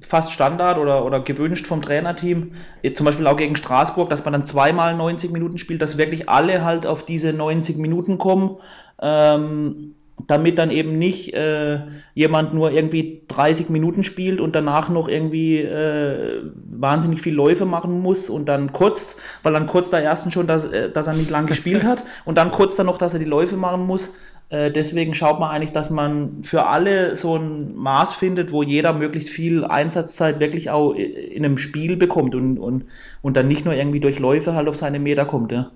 fast Standard oder, oder gewünscht vom Trainerteam, zum Beispiel auch gegen Straßburg, dass man dann zweimal 90 Minuten spielt, dass wirklich alle halt auf diese 90 Minuten kommen. Ähm, damit dann eben nicht äh, jemand nur irgendwie 30 Minuten spielt und danach noch irgendwie äh, wahnsinnig viel Läufe machen muss und dann kurz, weil dann kurz da ersten schon, dass, äh, dass er nicht lang gespielt hat <laughs> und dann kurz dann noch, dass er die Läufe machen muss. Äh, deswegen schaut man eigentlich, dass man für alle so ein Maß findet, wo jeder möglichst viel Einsatzzeit wirklich auch in einem Spiel bekommt und, und, und dann nicht nur irgendwie durch Läufe halt auf seine Meter kommt. Ja.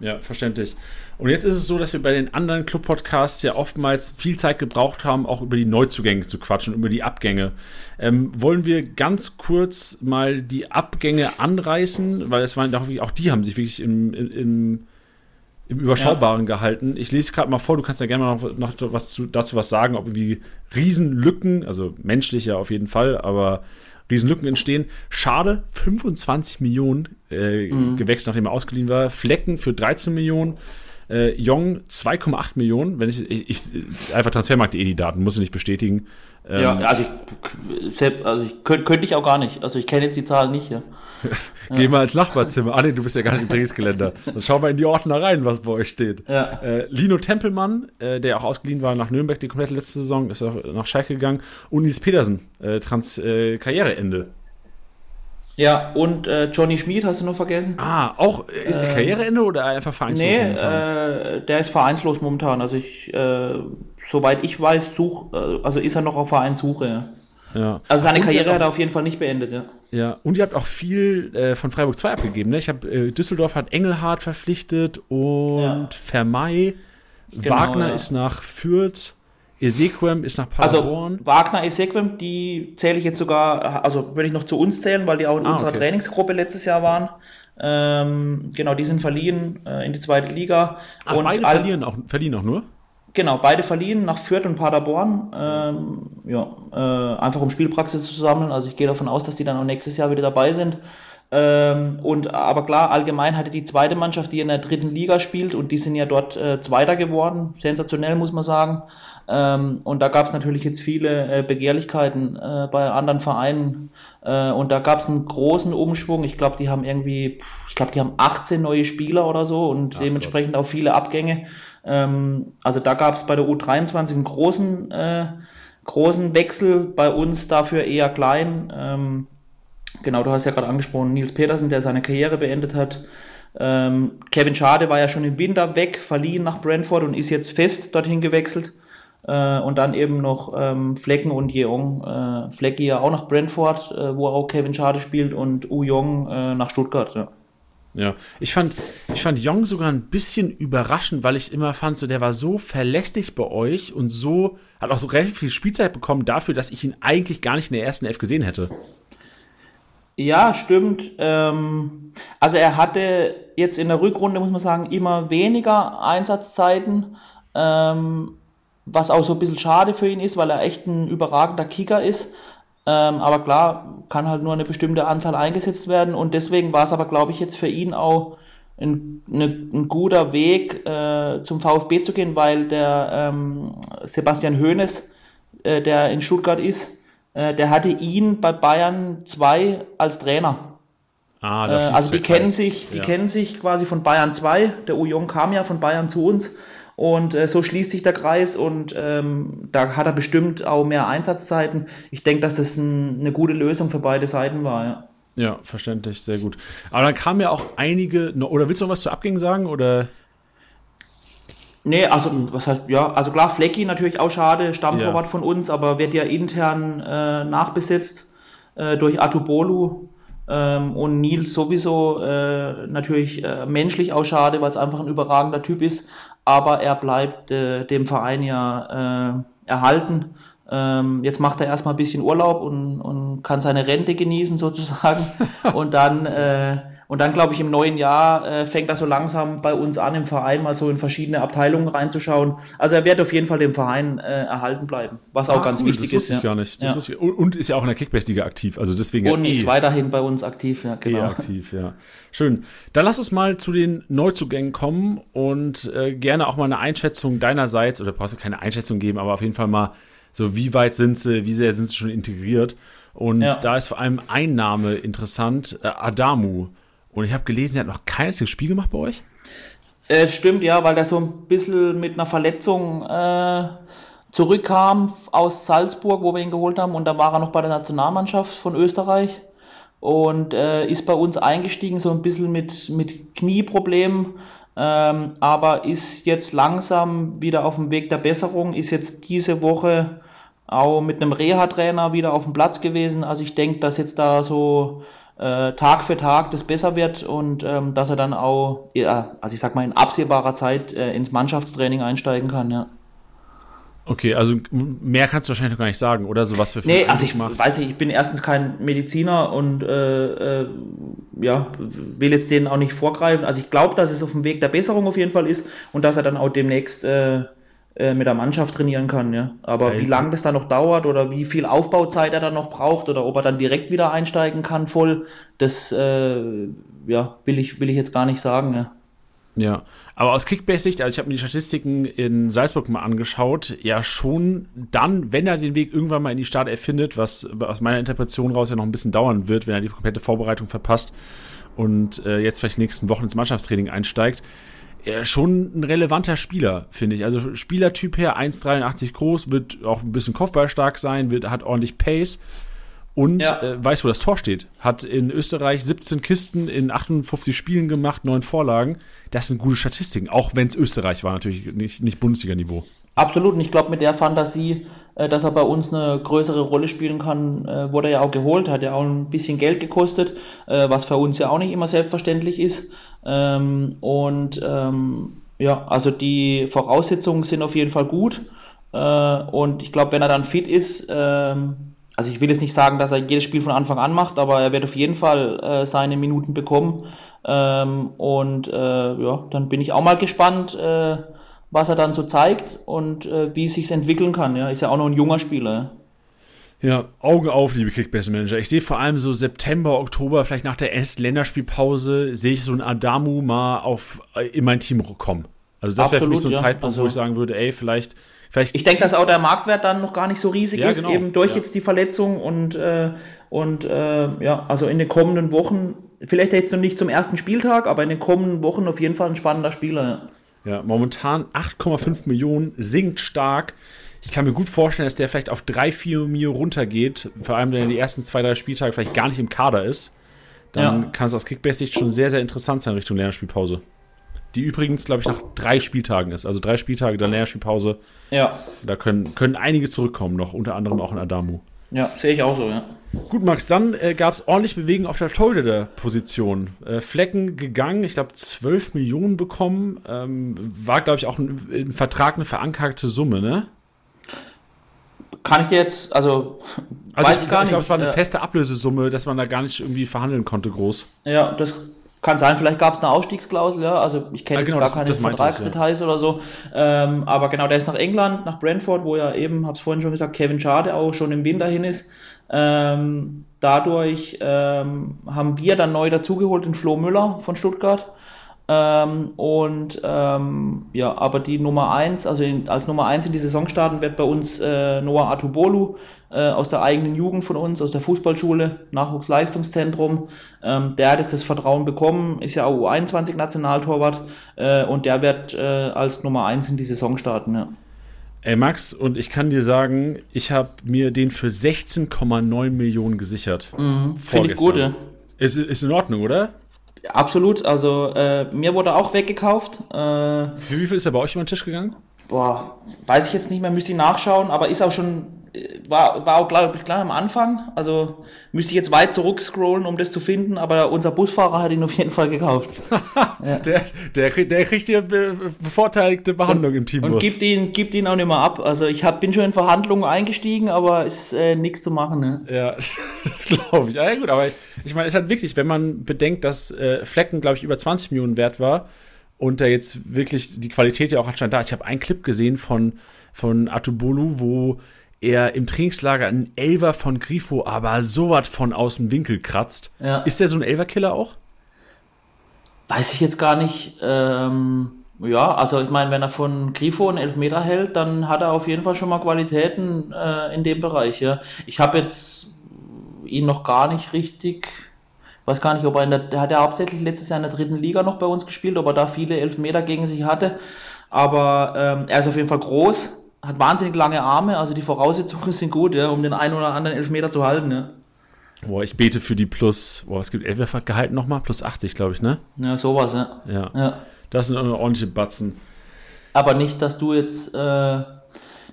Ja, verständlich. Und jetzt ist es so, dass wir bei den anderen Club-Podcasts ja oftmals viel Zeit gebraucht haben, auch über die Neuzugänge zu quatschen, über die Abgänge. Ähm, wollen wir ganz kurz mal die Abgänge anreißen, weil es waren auch die haben sich wirklich im, im, im Überschaubaren ja. gehalten. Ich lese gerade mal vor, du kannst ja gerne mal noch, noch was zu, dazu was sagen, ob irgendwie Riesenlücken, also menschlich ja auf jeden Fall, aber Riesenlücken entstehen. Schade, 25 Millionen äh, mhm. gewechselt, nachdem er ausgeliehen war. Flecken für 13 Millionen. Äh, Jong 2,8 Millionen. Wenn ich, ich, ich einfach Transfermarkt.de die Daten, muss ich nicht bestätigen. Ähm, ja, also ich, also ich könnte, könnte ich auch gar nicht. Also ich kenne jetzt die Zahlen nicht, ja. <laughs> Geh mal ins Nachbarzimmer. Ah, nee, du bist ja gar nicht im Trainingsgeländer. Dann schau mal in die Ordner rein, was bei euch steht. Ja. Äh, Lino Tempelmann, äh, der auch ausgeliehen war nach Nürnberg die komplette letzte Saison, ist auch nach Schalke gegangen. Und Nils Petersen, äh, Trans äh, Karriereende. Ja, und äh, Johnny Schmid hast du noch vergessen? Ah, auch äh, Karriereende oder einfach vereinslos nee, momentan? der ist vereinslos momentan. Also ich, soweit ich weiß, such, also ist er noch auf Vereinssuche. Ja. Also seine und Karriere hat er auf jeden Fall nicht beendet, ja. Ja, und ihr habt auch viel äh, von Freiburg 2 abgegeben, ne? Ich habe äh, Düsseldorf hat Engelhardt verpflichtet und ja. Vermey. Genau, Wagner ja. ist nach Fürth. Esequem ist nach also, Paderborn. Also Wagner, Esequem, die zähle ich jetzt sogar, also würde ich noch zu uns zählen, weil die auch in ah, unserer okay. Trainingsgruppe letztes Jahr waren. Ähm, genau, die sind verliehen äh, in die zweite Liga. Ach, und beide verlieren auch, verliehen auch nur? Genau, beide verliehen nach Fürth und Paderborn. Ähm, ja, äh, einfach um Spielpraxis zu sammeln. Also ich gehe davon aus, dass die dann auch nächstes Jahr wieder dabei sind. Ähm, und aber klar, allgemein hatte die zweite Mannschaft, die in der dritten Liga spielt, und die sind ja dort äh, Zweiter geworden. Sensationell, muss man sagen. Ähm, und da gab es natürlich jetzt viele äh, Begehrlichkeiten äh, bei anderen Vereinen. Äh, und da gab es einen großen Umschwung. Ich glaube, die haben irgendwie, ich glaube, die haben 18 neue Spieler oder so und Ach, dementsprechend Gott. auch viele Abgänge. Ähm, also da gab es bei der U23 einen großen, äh, großen Wechsel, bei uns dafür eher klein. Ähm, genau, du hast ja gerade angesprochen, Nils Petersen, der seine Karriere beendet hat. Ähm, Kevin Schade war ja schon im Winter weg, verliehen nach Brentford und ist jetzt fest dorthin gewechselt. Äh, und dann eben noch ähm, Flecken und Jeong. Äh, Flecki ja auch nach Brentford, äh, wo auch Kevin Schade spielt, und U Jong äh, nach Stuttgart. Ja. Ja, ich fand, ich fand Jong sogar ein bisschen überraschend, weil ich immer fand, so der war so verlässlich bei euch und so, hat auch so relativ viel Spielzeit bekommen dafür, dass ich ihn eigentlich gar nicht in der ersten Elf gesehen hätte. Ja, stimmt. Ähm, also er hatte jetzt in der Rückrunde, muss man sagen, immer weniger Einsatzzeiten, ähm, was auch so ein bisschen schade für ihn ist, weil er echt ein überragender Kicker ist. Ähm, aber klar, kann halt nur eine bestimmte Anzahl eingesetzt werden und deswegen war es aber, glaube ich, jetzt für ihn auch ein, eine, ein guter Weg äh, zum VfB zu gehen, weil der ähm, Sebastian Hoeneß, äh, der in Stuttgart ist, äh, der hatte ihn bei Bayern 2 als Trainer. Ah, Äh, also die kennen Kreis. sich, die Ja. kennen sich quasi von Bayern 2. Der Ujong kam ja von Bayern zu uns und äh, so schließt sich der Kreis und ähm, da hat er bestimmt auch mehr Einsatzzeiten. Ich denke, dass das ein, eine gute Lösung für beide Seiten war. Ja. Ja, verständlich, sehr gut. Aber dann kamen ja auch einige, oder willst du noch was zu Abgängen sagen? Oder? Nee, also was heißt, ja, also klar, Flecki natürlich auch schade, Stammtorwart Ja. von uns, aber wird ja intern äh, nachbesetzt äh, durch Atubolu ähm, und Nils sowieso äh, natürlich äh, menschlich auch schade, weil es einfach ein überragender Typ ist, aber er bleibt äh, dem Verein ja äh, erhalten. Ähm, jetzt macht er erstmal ein bisschen Urlaub und, und kann seine Rente genießen sozusagen <laughs> und dann äh, und dann, glaube ich, im neuen Jahr äh, fängt er so langsam bei uns an, im Verein mal so in verschiedene Abteilungen reinzuschauen. Also er wird auf jeden Fall dem Verein äh, erhalten bleiben, was auch Ah, ganz cool, wichtig das wusste ist. ich gar nicht. Das Ja. ich, und, ist ja auch in der Kickbase-Liga aktiv, also deswegen Und ja ist eh, weiterhin bei uns aktiv, ja, eh genau. aktiv, ja. Schön. Dann lass uns mal zu den Neuzugängen kommen und äh, gerne auch mal eine Einschätzung deinerseits, oder brauchst du keine Einschätzung geben, aber auf jeden Fall mal so, wie weit sind sie, wie sehr sind sie schon integriert. Und Ja. da ist vor allem ein Name interessant, äh, Adamu. Und ich habe gelesen, er hat noch kein einziges Spiel gemacht bei euch. Äh, stimmt, ja, weil der so ein bisschen mit einer Verletzung äh, zurückkam aus Salzburg, wo wir ihn geholt haben. Und da war er noch bei der Nationalmannschaft von Österreich und äh, ist bei uns eingestiegen, so ein bisschen mit, mit Knieproblemen. Ähm, aber ist jetzt langsam wieder auf dem Weg der Besserung, ist jetzt diese Woche auch mit einem Reha-Trainer wieder auf dem Platz gewesen. Also ich denke, dass jetzt da so äh, Tag für Tag das besser wird und ähm, dass er dann auch, ja, also ich sag mal, in absehbarer Zeit äh, ins Mannschaftstraining einsteigen kann, ja. Okay, also mehr kannst du wahrscheinlich noch gar nicht sagen, oder? So was für Nee, also ich macht. weiß nicht, ich bin erstens kein Mediziner und äh, äh, ja, will jetzt denen auch nicht vorgreifen. Also ich glaube, dass es auf dem Weg der Besserung auf jeden Fall ist und dass er dann auch demnächst äh, mit der Mannschaft trainieren kann, ja. Aber Ja, wie lange das dann noch dauert oder wie viel Aufbauzeit er dann noch braucht oder ob er dann direkt wieder einsteigen kann voll, das äh, ja, will ich, will ich jetzt gar nicht sagen, ja. Ja, aber aus Kickbase-Sicht, also ich habe mir die Statistiken in Salzburg mal angeschaut, ja schon dann, wenn er den Weg irgendwann mal in die Startelf findet, was aus meiner Interpretation raus ja noch ein bisschen dauern wird, wenn er die komplette Vorbereitung verpasst und äh, jetzt vielleicht in den nächsten Wochen ins Mannschaftstraining einsteigt, schon ein relevanter Spieler, finde ich. Also Spielertyp her, 1,83 groß, wird auch ein bisschen kopfballstark sein, wird, hat ordentlich Pace und Ja. äh, weiß, wo das Tor steht. Hat in Österreich 17 Kisten in 58 Spielen gemacht, 9 Vorlagen. Das sind gute Statistiken, auch wenn es Österreich war, natürlich nicht, nicht Bundesliga-Niveau. Absolut, und ich glaube, mit der Fantasie, äh, dass er bei uns eine größere Rolle spielen kann, äh, wurde er ja auch geholt, hat ja auch ein bisschen Geld gekostet, äh, was für uns ja auch nicht immer selbstverständlich ist. Ähm, und ähm, ja, also die Voraussetzungen sind auf jeden Fall gut. Äh, und ich glaube, wenn er dann fit ist, ähm, also ich will jetzt nicht sagen, dass er jedes Spiel von Anfang an macht, aber er wird auf jeden Fall äh, seine Minuten bekommen. Ähm, und äh, ja, dann bin ich auch mal gespannt, äh, was er dann so zeigt und äh, wie es sich entwickeln kann. Ja, ist ja auch noch ein junger Spieler. Ja, Augen auf, liebe Kickbase-Manager. Ich sehe vor allem so September, Oktober, vielleicht nach der ersten Länderspielpause, sehe ich so einen Adamu mal auf, äh, in mein Team kommen. Also das wäre für mich so ein ja. Zeitpunkt, wo Also- ich sagen würde, ey, vielleicht, vielleicht Ich denke, dass auch der Marktwert dann noch gar nicht so riesig Ja, ist, genau. eben durch Ja. jetzt die Verletzung und, äh, und äh, ja, also in den kommenden Wochen, vielleicht jetzt noch nicht zum ersten Spieltag, aber in den kommenden Wochen auf jeden Fall ein spannender Spieler. Ja, momentan 8,5 Millionen, sinkt stark. Ich kann mir gut vorstellen, dass der vielleicht auf 3, 4 Mio runtergeht, vor allem wenn er die ersten zwei, drei Spieltage vielleicht gar nicht im Kader ist. Dann Ja. kann es aus Kickbase-Sicht schon sehr, sehr interessant sein Richtung Länderspielpause. Die übrigens, glaube ich, nach drei Spieltagen ist. Also drei Spieltage der Länderspielpause. Ja, Da können, können einige zurückkommen noch, unter anderem auch in Adamu. ja sehe ich auch so, ja. Gut, Max, dann äh, gab es ordentlich Bewegung auf der Torhüter-Position. Äh, Flecken gegangen, ich glaube 12 Millionen bekommen. Ähm, war, glaube ich, auch ein, ein Vertrag, eine verankerte Summe, ne? Kann ich jetzt, also, Also weiß ich, ich glaube, nicht. es war eine Ja. feste Ablösesumme, dass man da gar nicht irgendwie verhandeln konnte, groß. Ja, das kann sein. Vielleicht gab es eine Ausstiegsklausel, ja. Also ich kenne Ah, genau, gar das- keine das Vertragsdetails oder so. Ähm, aber genau, der ist nach England, nach Brentford, wo ja eben, hab's vorhin schon gesagt, Kevin Schade auch schon im Winter hin ist. Ähm, dadurch ähm, haben wir dann neu dazugeholt den Flo Müller von Stuttgart. Ähm, und ähm, ja, aber die Nummer 1, also in, als Nummer 1 in die Saison starten wird bei uns äh, Noah Atubolu, äh, aus der eigenen Jugend von uns, aus der Fußballschule, Nachwuchsleistungszentrum. Ähm, der hat jetzt das Vertrauen bekommen, ist ja auch U21-Nationaltorwart äh, und der wird äh, als Nummer 1 in die Saison starten. Ja. Ey Max, und ich kann dir sagen, ich habe mir den für 16,9 Millionen gesichert. Mhm, Finde ich gut, ja. Ist, ist in Ordnung, oder? Absolut, also äh, mir wurde auch weggekauft. Äh, für wie viel ist er bei euch über den Tisch gegangen? Boah, weiß ich jetzt nicht mehr, müsste ich nachschauen, aber ist auch schon war, war auch, glaube ich, klar am Anfang. Also müsste ich jetzt weit zurückscrollen, um das zu finden, aber unser Busfahrer hat ihn auf jeden Fall gekauft. ja. <laughs> der, der, der kriegt hier bevorteiligte Behandlung und, im Team. Und gibt ihn, gibt ihn auch nicht mehr ab. Also ich hab, bin schon in Verhandlungen eingestiegen, aber ist äh, nichts zu machen. Ne? Ja, <laughs> das glaube ich. Ja, gut, aber ich meine, es hat wirklich, wenn man bedenkt, dass äh, Flecken, glaube ich, über 20 Millionen wert war und da jetzt wirklich die Qualität ja auch anscheinend da ist. Ich habe einen Clip gesehen von, von Atubolu, wo er im Trainingslager einen Elver von Grifo aber sowas von aus dem Winkel kratzt. Ja. Ist der so ein Elverkiller auch? Weiß ich jetzt gar nicht. Ähm, ja, also ich meine, wenn er von Grifo einen Elfmeter hält, dann hat er auf jeden Fall schon mal Qualitäten äh, in dem Bereich. Ja. Ich habe jetzt ihn noch gar nicht richtig weiß gar nicht, ob er in der, der hat ja hauptsächlich letztes Jahr in der dritten Liga noch bei uns gespielt, ob er da viele Elfmeter gegen sich hatte. Aber ähm, er ist auf jeden Fall groß, hat wahnsinnig lange Arme, also die Voraussetzungen sind gut, ja, um den einen oder anderen Elfmeter zu halten. Ja. Boah, ich bete für die plus, boah, es gibt Elfmetergehalten nochmal, plus 80, glaube ich, ne? Ja, sowas, ja. ja. ja. Das sind ordentliche Batzen. Aber nicht, dass du jetzt äh,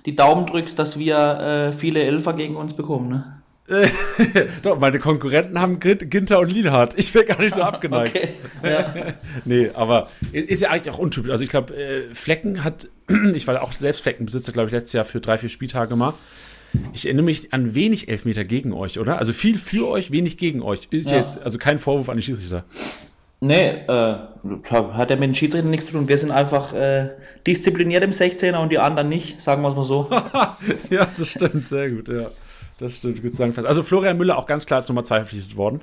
die Daumen drückst, dass wir äh, viele Elfer gegen uns bekommen, ne? <laughs> Doch, meine Konkurrenten haben Ginter und Lienhardt. Ich wäre gar nicht so abgeneigt. Okay. Ja. <laughs> nee, aber ist ja eigentlich auch untypisch. Also ich glaube, äh, Flecken hat, <clears throat> ich war auch selbst Fleckenbesitzer, glaube ich, letztes Jahr für drei, vier Spieltage mal. Ich erinnere mich an wenig Elfmeter gegen euch, oder? Also viel für euch, wenig gegen euch. Ist ja. jetzt also kein Vorwurf an die Schiedsrichter. Nee, äh, hat ja mit den Schiedsrichtern nichts zu tun. Wir sind einfach äh, diszipliniert im 16er und die anderen nicht, sagen wir es mal so. <laughs> ja, das stimmt, sehr gut, ja. Das stimmt, gut zusammengefasst. Also Florian Müller auch ganz klar als Nummer 2 verpflichtet worden.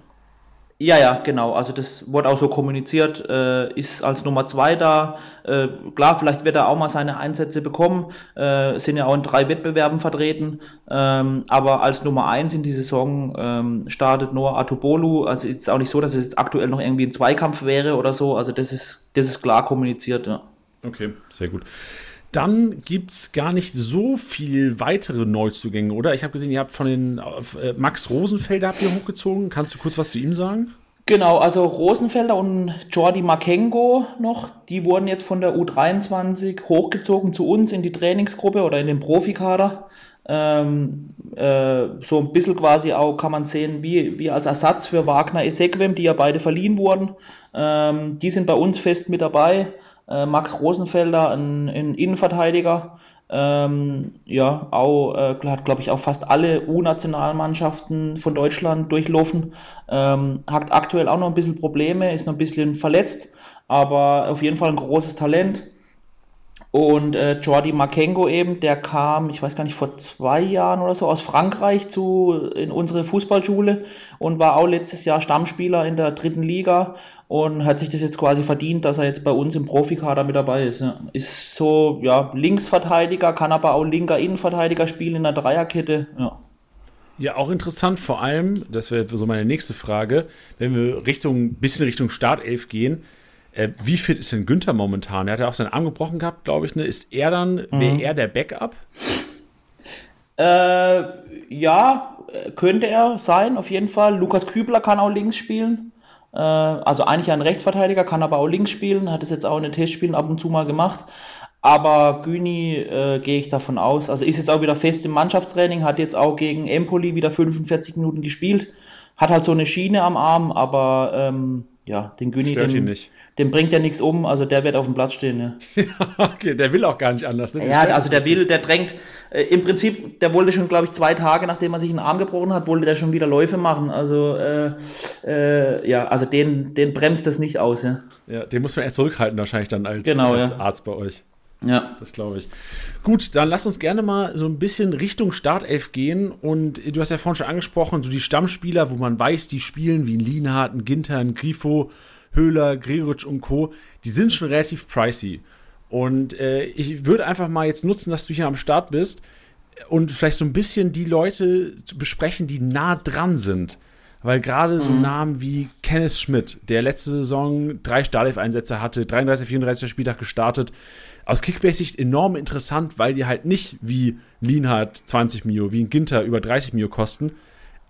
Ja, ja, genau. Also das wurde auch so kommuniziert, äh, ist als Nummer 2 da. Äh, klar, vielleicht wird er auch mal seine Einsätze bekommen, äh, sind ja auch in drei Wettbewerben vertreten. Ähm, aber als Nummer 1 in die Saison ähm, startet Noah Atubolu. Also ist auch nicht so, dass es jetzt aktuell noch irgendwie ein Zweikampf wäre oder so. Also das ist, das ist klar kommuniziert, ja. Okay, sehr gut. Dann gibt es gar nicht so viel weitere Neuzugänge, oder? Ich habe gesehen, ihr habt von den äh, Max Rosenfelder habt ihr hochgezogen. Kannst du kurz was zu ihm sagen? Genau, also Rosenfelder und Jordi Makengo noch, die wurden jetzt von der U23 hochgezogen zu uns in die Trainingsgruppe oder in den Profikader. Ähm, äh, so ein bisschen quasi auch kann man sehen, wie, wie als Ersatz für Wagner Esequem, die ja beide verliehen wurden. Ähm, die sind bei uns fest mit dabei äh, Max Rosenfelder, ein, ein Innenverteidiger. Ähm, ja, auch, äh, hat, glaube ich, auch fast alle U-Nationalmannschaften von Deutschland durchlaufen. Ähm, hat aktuell auch noch ein bisschen Probleme, ist noch ein bisschen verletzt, aber auf jeden Fall ein großes Talent. Und äh, Jordi Makengo eben, der kam, ich weiß gar nicht, vor zwei Jahren oder so aus Frankreich zu in unsere Fußballschule und war auch letztes Jahr Stammspieler in der dritten Liga und hat sich das jetzt quasi verdient, dass er jetzt bei uns im Profikader mit dabei ist. Ja. Ist so, ja, Linksverteidiger, kann aber auch linker Innenverteidiger spielen in der Dreierkette. Ja. Ja, auch interessant, vor allem, das wäre so meine nächste Frage, wenn wir Richtung, bisschen Richtung Startelf gehen, äh, wie fit ist denn Günther momentan? Er hat ja auch seinen Arm gebrochen gehabt, glaube ich. Ne? Ist er dann, mhm. wäre er der Backup? Äh, ja, könnte er sein, auf jeden Fall. Lukas Kübler kann auch links spielen. Äh, also eigentlich ein Rechtsverteidiger, kann aber auch links spielen. Hat es jetzt auch in den Testspielen ab und zu mal gemacht. Aber Güni äh, gehe ich davon aus. Also ist jetzt auch wieder fest im Mannschaftstraining, hat jetzt auch gegen Empoli wieder 45 Minuten gespielt. Hat halt so eine Schiene am Arm, aber ähm, ja, den Güni, den, den, bringt ja nichts um, also der wird auf dem Platz stehen. <laughs> Ja. okay, der will auch gar nicht anders. Ne? Ja, also der will, der drängt, äh, im Prinzip, der wollte schon, glaube ich, zwei Tage, nachdem er sich einen Arm gebrochen hat, wollte der schon wieder Läufe machen. Also, äh, äh, ja, also den, den bremst das nicht aus. Ja, ja den muss man erst zurückhalten, wahrscheinlich dann als, genau, als ja. Arzt bei euch. Ja. Das glaube ich. Gut, dann lass uns gerne mal so ein bisschen Richtung Startelf gehen. Und du hast ja vorhin schon angesprochen, so die Stammspieler, wo man weiß, die spielen, wie ein Lienhardt, ein Ginter, ein Grifo, Höhler, Gregoritsch und Co., die sind schon relativ pricey. Und äh, ich würde einfach mal jetzt nutzen, dass du hier am Start bist. und vielleicht so ein bisschen die Leute zu besprechen, die nah dran sind. Weil gerade so mhm. Namen wie Kenneth Schmidt, der letzte Saison drei Startelf-Einsätze hatte, 33, 34. Spieltag gestartet, aus Kickbase-Sicht enorm interessant, weil die halt nicht wie Lienhardt 20 Mio, wie ein Ginter über 30 Mio kosten,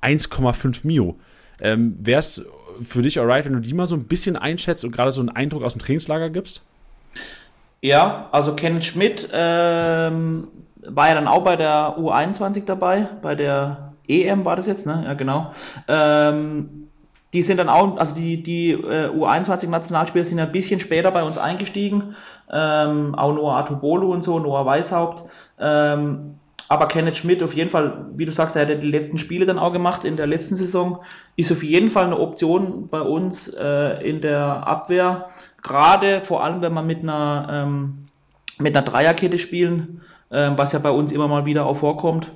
1,5 Mio. Ähm, Wäre es für dich alright, wenn du die mal so ein bisschen einschätzt und gerade so einen Eindruck aus dem Trainingslager gibst? Ja, also Kenneth Schmidt ähm, war ja dann auch bei der U21 dabei, bei der EM war das jetzt, ne? Ja, genau. Ähm, die sind dann auch, also die, die äh, U21-Nationalspieler sind ein bisschen später bei uns eingestiegen. Ähm, auch Noah Atubolu und so, Noah Weishaupt. Ähm, aber Kenneth Schmidt auf jeden Fall, wie du sagst, er hat ja die letzten Spiele dann auch gemacht in der letzten Saison, ist auf jeden Fall eine Option bei uns äh, in der Abwehr. Gerade vor allem, wenn man mit einer, ähm, mit einer Dreierkette spielen, äh, was ja bei uns immer mal wieder auch vorkommt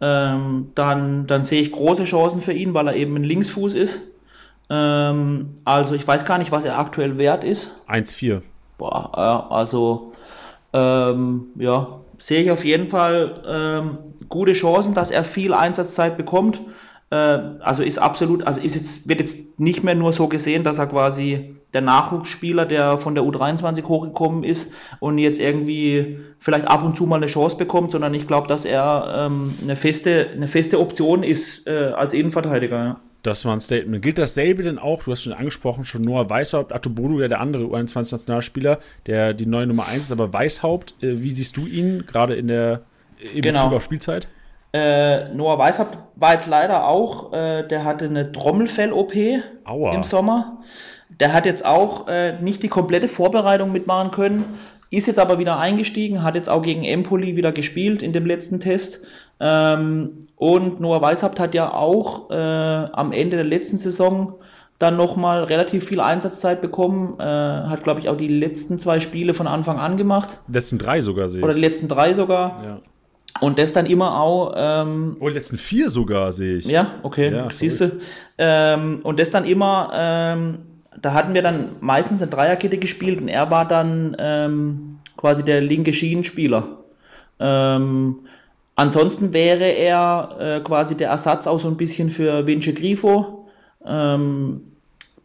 ähm, dann, dann sehe ich große Chancen für ihn, weil er eben ein Linksfuß ist. Ähm, also ich weiß gar nicht, was er aktuell wert ist. 1,4. Boah, ja, also ähm, ja, sehe ich auf jeden Fall ähm, gute Chancen, dass er viel Einsatzzeit bekommt. Äh, also ist absolut, also ist jetzt, wird jetzt nicht mehr nur so gesehen, dass er quasi der Nachwuchsspieler, der von der U23 hochgekommen ist und jetzt irgendwie vielleicht ab und zu mal eine Chance bekommt, sondern ich glaube, dass er ähm, eine, feste, eine feste Option ist äh, als Innenverteidiger. Ja. Das war ein Statement. Gilt dasselbe denn auch, du hast schon angesprochen, schon Noah Weishaupt, Atobodu, ja der andere U21-Nationalspieler, der die neue Nummer 1 ist, aber Weishaupt, äh, wie siehst du ihn gerade in der in genau. Bezug auf Spielzeit? Äh, Noah Weishaupt war jetzt leider auch, äh, der hatte eine Trommelfell-OP im Sommer. Der hat jetzt auch äh, nicht die komplette Vorbereitung mitmachen können, ist jetzt aber wieder eingestiegen, hat jetzt auch gegen Empoli wieder gespielt in dem letzten Test. Ähm, und Noah Weishaupt hat ja auch äh, am Ende der letzten Saison dann nochmal relativ viel Einsatzzeit bekommen. Äh, hat, glaube ich, auch die letzten zwei Spiele von Anfang an gemacht. Die letzten drei sogar, sehe ich. Oder die letzten drei sogar. Ja. Und das dann immer auch. Ähm, oh, die letzten vier sogar, sehe ich. Ja, okay, ja, siehst du. Ähm, und das dann immer ähm, da hatten wir dann meistens eine Dreierkette gespielt und er war dann ähm, quasi der linke Schienenspieler. Ähm, ansonsten wäre er äh, quasi der Ersatz auch so ein bisschen für Vince Grifo. Ähm,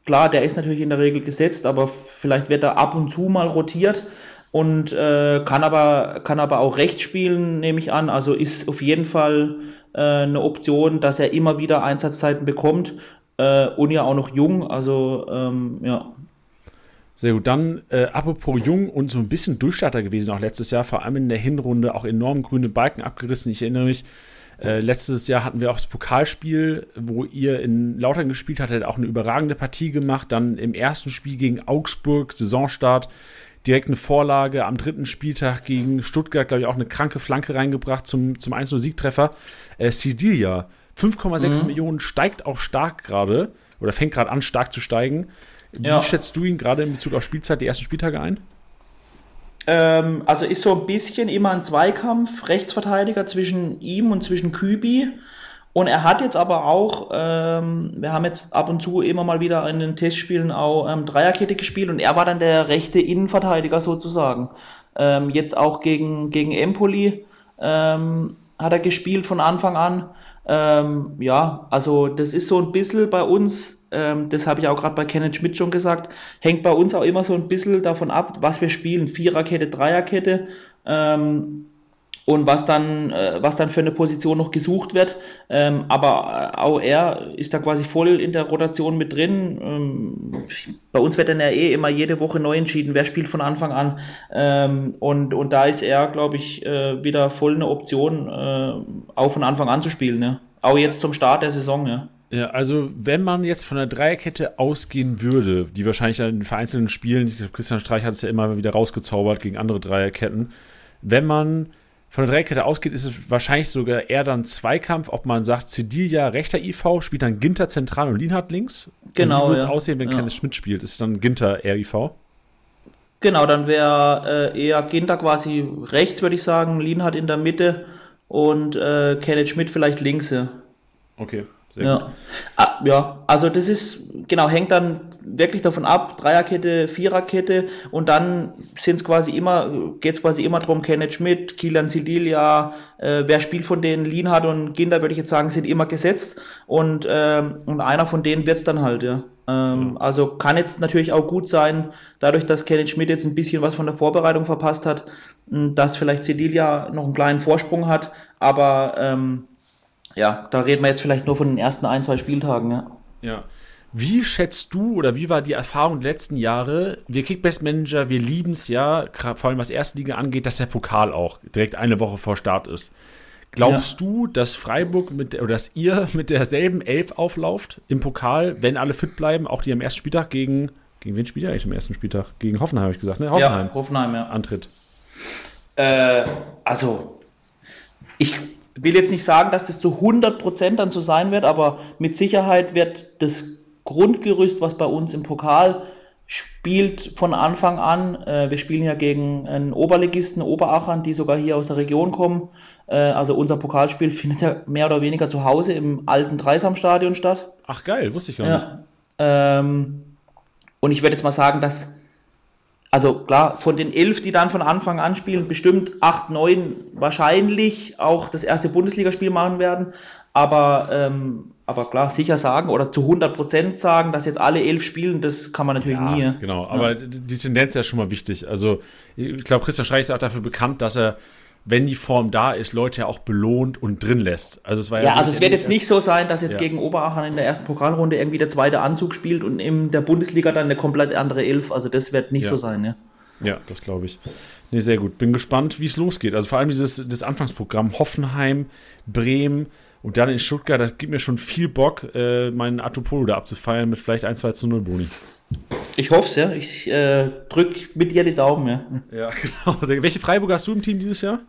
klar, der ist natürlich in der Regel gesetzt, aber vielleicht wird er ab und zu mal rotiert und äh, kann, aber, kann aber auch rechts spielen, nehme ich an. Also ist auf jeden Fall äh, eine Option, dass er immer wieder Einsatzzeiten bekommt äh, und ja auch noch jung, also ähm, ja. Sehr gut. Dann, äh, apropos jung und so ein bisschen Durchstarter gewesen auch letztes Jahr, vor allem in der Hinrunde auch enorm grüne Balken abgerissen. Ich erinnere mich, äh, letztes Jahr hatten wir auch das Pokalspiel, wo ihr in Lautern gespielt hattet, auch eine überragende Partie gemacht. Dann im ersten Spiel gegen Augsburg, Saisonstart, direkt eine Vorlage. Am dritten Spieltag gegen Stuttgart, glaube ich, auch eine kranke Flanke reingebracht zum, zum 1-0-Siegtreffer. Äh, Sidilia 5,6 mhm. Millionen steigt auch stark gerade oder fängt gerade an, stark zu steigen. Wie ja. schätzt du ihn gerade in Bezug auf Spielzeit, die ersten Spieltage ein? Ähm, also ist so ein bisschen immer ein Zweikampf, Rechtsverteidiger zwischen ihm und zwischen Kübi. Und er hat jetzt aber auch, ähm, wir haben jetzt ab und zu immer mal wieder in den Testspielen auch ähm, Dreierkette gespielt und er war dann der rechte Innenverteidiger sozusagen. Ähm, jetzt auch gegen, gegen Empoli ähm, hat er gespielt von Anfang an. Ähm, ja, also das ist so ein bisschen bei uns, ähm, das habe ich auch gerade bei Kenneth Schmidt schon gesagt, hängt bei uns auch immer so ein bisschen davon ab, was wir spielen. Viererkette, Dreierkette. Ähm, und was dann, äh, was dann für eine Position noch gesucht wird. Ähm, aber auch er ist da quasi voll in der Rotation mit drin. Ähm, bei uns wird dann ja eh immer jede Woche neu entschieden, wer spielt von Anfang an. Ähm, und, und da ist er, glaube ich, äh, wieder voll eine Option, äh, auch von Anfang an zu spielen. Ne? Auch jetzt zum Start der Saison, ja. Ja, also wenn man jetzt von der Dreierkette ausgehen würde, die wahrscheinlich dann in vereinzelten Spielen, ich glaube, Christian Streich hat es ja immer wieder rausgezaubert gegen andere Dreierketten, wenn man von der Dreierkette ausgeht, ist es wahrscheinlich sogar eher dann Zweikampf, ob man sagt, Cedilia rechter IV, spielt dann Ginter zentral und Lienhardt links. Genau. Und wie würde es ja. aussehen, wenn ja. Kenneth Schmidt spielt? Ist es dann Ginter eher IV? Genau, dann wäre äh, eher Ginter quasi rechts, würde ich sagen, Lienhardt in der Mitte und äh, Kenneth Schmidt vielleicht links. Ja. Okay, sehr ja. gut. Ah, ja, also das ist, genau, hängt dann wirklich davon ab, Dreierkette, Viererkette und dann sind es quasi immer, geht es quasi immer darum, Kenneth Schmidt, Kilian Sildilia, äh, wer spielt von denen, Lienhardt und Ginder, würde ich jetzt sagen, sind immer gesetzt und, ähm, und einer von denen wird es dann halt, ja. Ähm, also kann jetzt natürlich auch gut sein, dadurch, dass Kenneth Schmidt jetzt ein bisschen was von der Vorbereitung verpasst hat, dass vielleicht Sildilia noch einen kleinen Vorsprung hat, aber ähm, ja, da reden wir jetzt vielleicht nur von den ersten ein, zwei Spieltagen, ja. Ja. Wie schätzt du oder wie war die Erfahrung der letzten Jahre? Wir Kickbase-Manager, wir lieben es ja, vor allem was Erste Liga angeht, dass der Pokal auch direkt eine Woche vor Start ist. Glaubst ja. du, dass Freiburg mit oder dass ihr <laughs> mit derselben Elf auflauft im Pokal, wenn alle fit bleiben, auch die am ersten Spieltag gegen gegen wen spielt ihr eigentlich am ersten Spieltag? Gegen Hoffenheim habe ich gesagt, ne? Hoffenheim. Ja, Hoffenheim, ja. Antritt. Äh, also ich will jetzt nicht sagen, dass das zu 100% dann so sein wird, aber mit Sicherheit wird das Grundgerüst, was bei uns im Pokal spielt von Anfang an. Äh, wir spielen ja gegen einen Oberligisten, Oberachern, die sogar hier aus der Region kommen. Äh, also unser Pokalspiel <laughs> findet ja mehr oder weniger zu Hause im alten Dreisamstadion statt. Ach geil, wusste ich gar nicht. Ähm, und ich würde jetzt mal sagen, dass also klar, von den elf, die dann von Anfang an spielen, bestimmt acht, neun wahrscheinlich auch das erste Bundesligaspiel machen werden. Aber, ähm, aber klar, sicher sagen oder zu 100 Prozent sagen, dass jetzt alle elf spielen, das kann man natürlich ja, nie. Genau, aber ja. die Tendenz ist ja schon mal wichtig. Also ich glaube, Christian Streich ist auch dafür bekannt, dass er wenn die Form da ist, Leute ja auch belohnt und drin lässt. Also es war ja, ja also es wird jetzt nicht so sein, dass jetzt ja. gegen Oberachern in der ersten Pokalrunde irgendwie der zweite Anzug spielt und in der Bundesliga dann eine komplett andere Elf. Also das wird nicht so sein, ja. Ja, das glaube ich. Nee, sehr gut. Bin gespannt, wie es losgeht. Also vor allem dieses das Anfangsprogramm Hoffenheim, Bremen und dann in Stuttgart, das gibt mir schon viel Bock, äh, meinen Atopolo da abzufeiern mit vielleicht 1, 2 zu 0 Boni. Ich hoffe es, ja. Ich äh, drücke mit dir die Daumen, ja. Ja, <laughs> genau. Welche Freiburger hast du im Team dieses Jahr?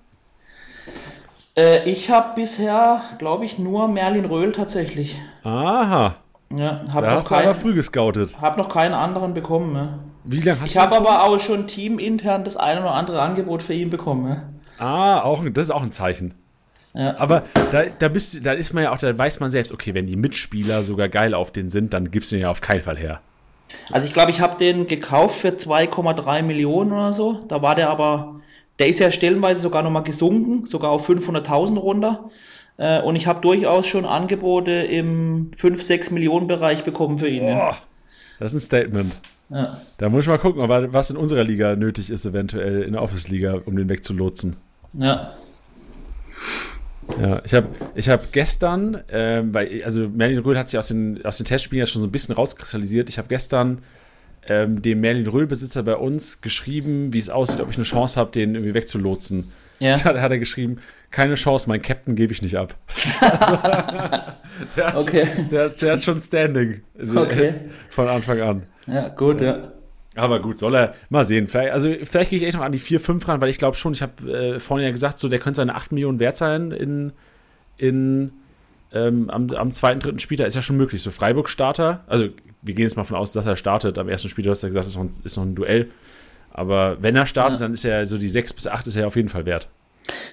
Äh, ich habe bisher, glaube ich, nur Merlin Röhl tatsächlich. Aha. Ja, hab da hast kein, du aber früh gescoutet. Habe noch keinen anderen bekommen. Ja. Wie lange hast ich du Ich habe aber auch schon teamintern das eine oder andere Angebot für ihn bekommen. Ja. Ah, auch, das ist auch ein Zeichen. Ja. Aber da, da, bist, da ist man ja auch, da weiß man selbst, okay, wenn die Mitspieler sogar geil auf den sind, dann gibst du den ja auf keinen Fall her. Also ich glaube, ich habe den gekauft für 2,3 Millionen oder so. Da war der aber der ist ja stellenweise sogar nochmal gesunken, sogar auf 500.000 runter. Äh, und ich habe durchaus schon Angebote im 5-6 Millionen Bereich bekommen für ihn. Boah, ja. Das ist ein Statement. Ja. Da muss ich mal gucken, was in unserer Liga nötig ist, eventuell in der Office-Liga, um den wegzulotsen. Ja. Ja, ich habe ich hab gestern, ähm, weil, also Merlin Röhl hat sich aus den, aus den Testspielen ja schon so ein bisschen rauskristallisiert. Ich habe gestern ähm, dem Merlin Röhl-Besitzer bei uns geschrieben, wie es aussieht, ob ich eine Chance habe, den irgendwie wegzulotsen. Ja. <laughs> Da hat er geschrieben, keine Chance, mein Captain gebe ich nicht ab. <laughs> <laughs> der, hat, okay. der, der, hat schon Standing okay. von Anfang an. Ja, gut, ja. Aber gut, soll er mal sehen. Vielleicht, also vielleicht gehe ich echt noch an die 4, 5 ran, weil ich glaube schon, ich habe äh, vorhin ja gesagt, so der könnte seine 8 Millionen wert sein in, in ähm, am, am zweiten, dritten Spieltag ist ja schon möglich. So Freiburg-Starter, also wir gehen jetzt mal von aus, dass er startet. Am ersten Spiel, du hast ja gesagt, ist noch ein, ist noch ein Duell. Aber wenn er startet, ja. dann ist er so die 6 bis 8 ist er auf jeden Fall wert.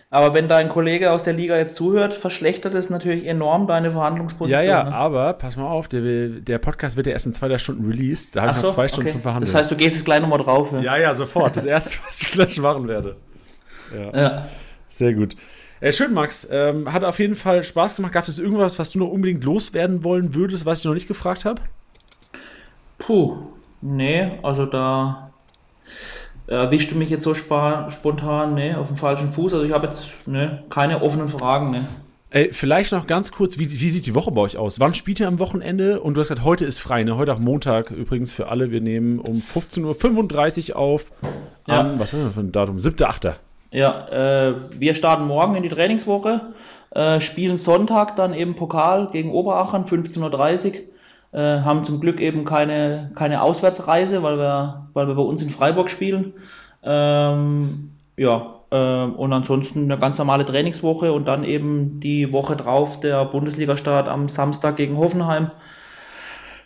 Aber wenn dein Kollege aus der Liga jetzt zuhört, verschlechtert es natürlich enorm deine Verhandlungsposition. Ja, ja, ne? aber pass mal auf, der, der, Podcast wird ja erst in zwei, drei Stunden released. Da habe ich noch zwei Stunden okay. zum Verhandeln. Das heißt, du gehst jetzt gleich nochmal drauf. Ja? ja, ja, sofort. Das erste, <laughs> was ich gleich machen werde. Ja. ja. Sehr gut. Äh, schön, Max. Ähm, hat auf jeden Fall Spaß gemacht. Gab es irgendwas, was du noch unbedingt loswerden wollen würdest, was ich noch nicht gefragt habe? Puh, nee, also da erwischte mich jetzt so spontan, nee, auf dem falschen Fuß. Also ich habe jetzt ne, keine offenen Fragen, ne. Ey, vielleicht noch ganz kurz, wie, wie, sieht die Woche bei euch aus? Wann spielt ihr am Wochenende? Und du hast gesagt, heute ist frei, ne? Heute auch Montag übrigens für alle. Wir nehmen um 15.35 Uhr auf. Ja. Um, was haben wir für ein Datum? 7.8. Ja, äh, wir starten morgen in die Trainingswoche, äh, spielen Sonntag dann eben Pokal gegen Oberachern, 15.30 Uhr. Äh, haben zum Glück eben keine, keine Auswärtsreise, weil wir, weil wir bei uns in Freiburg spielen. Ähm, ja, äh, und ansonsten eine ganz normale Trainingswoche und dann eben die Woche drauf der Bundesliga-Start am Samstag gegen Hoffenheim.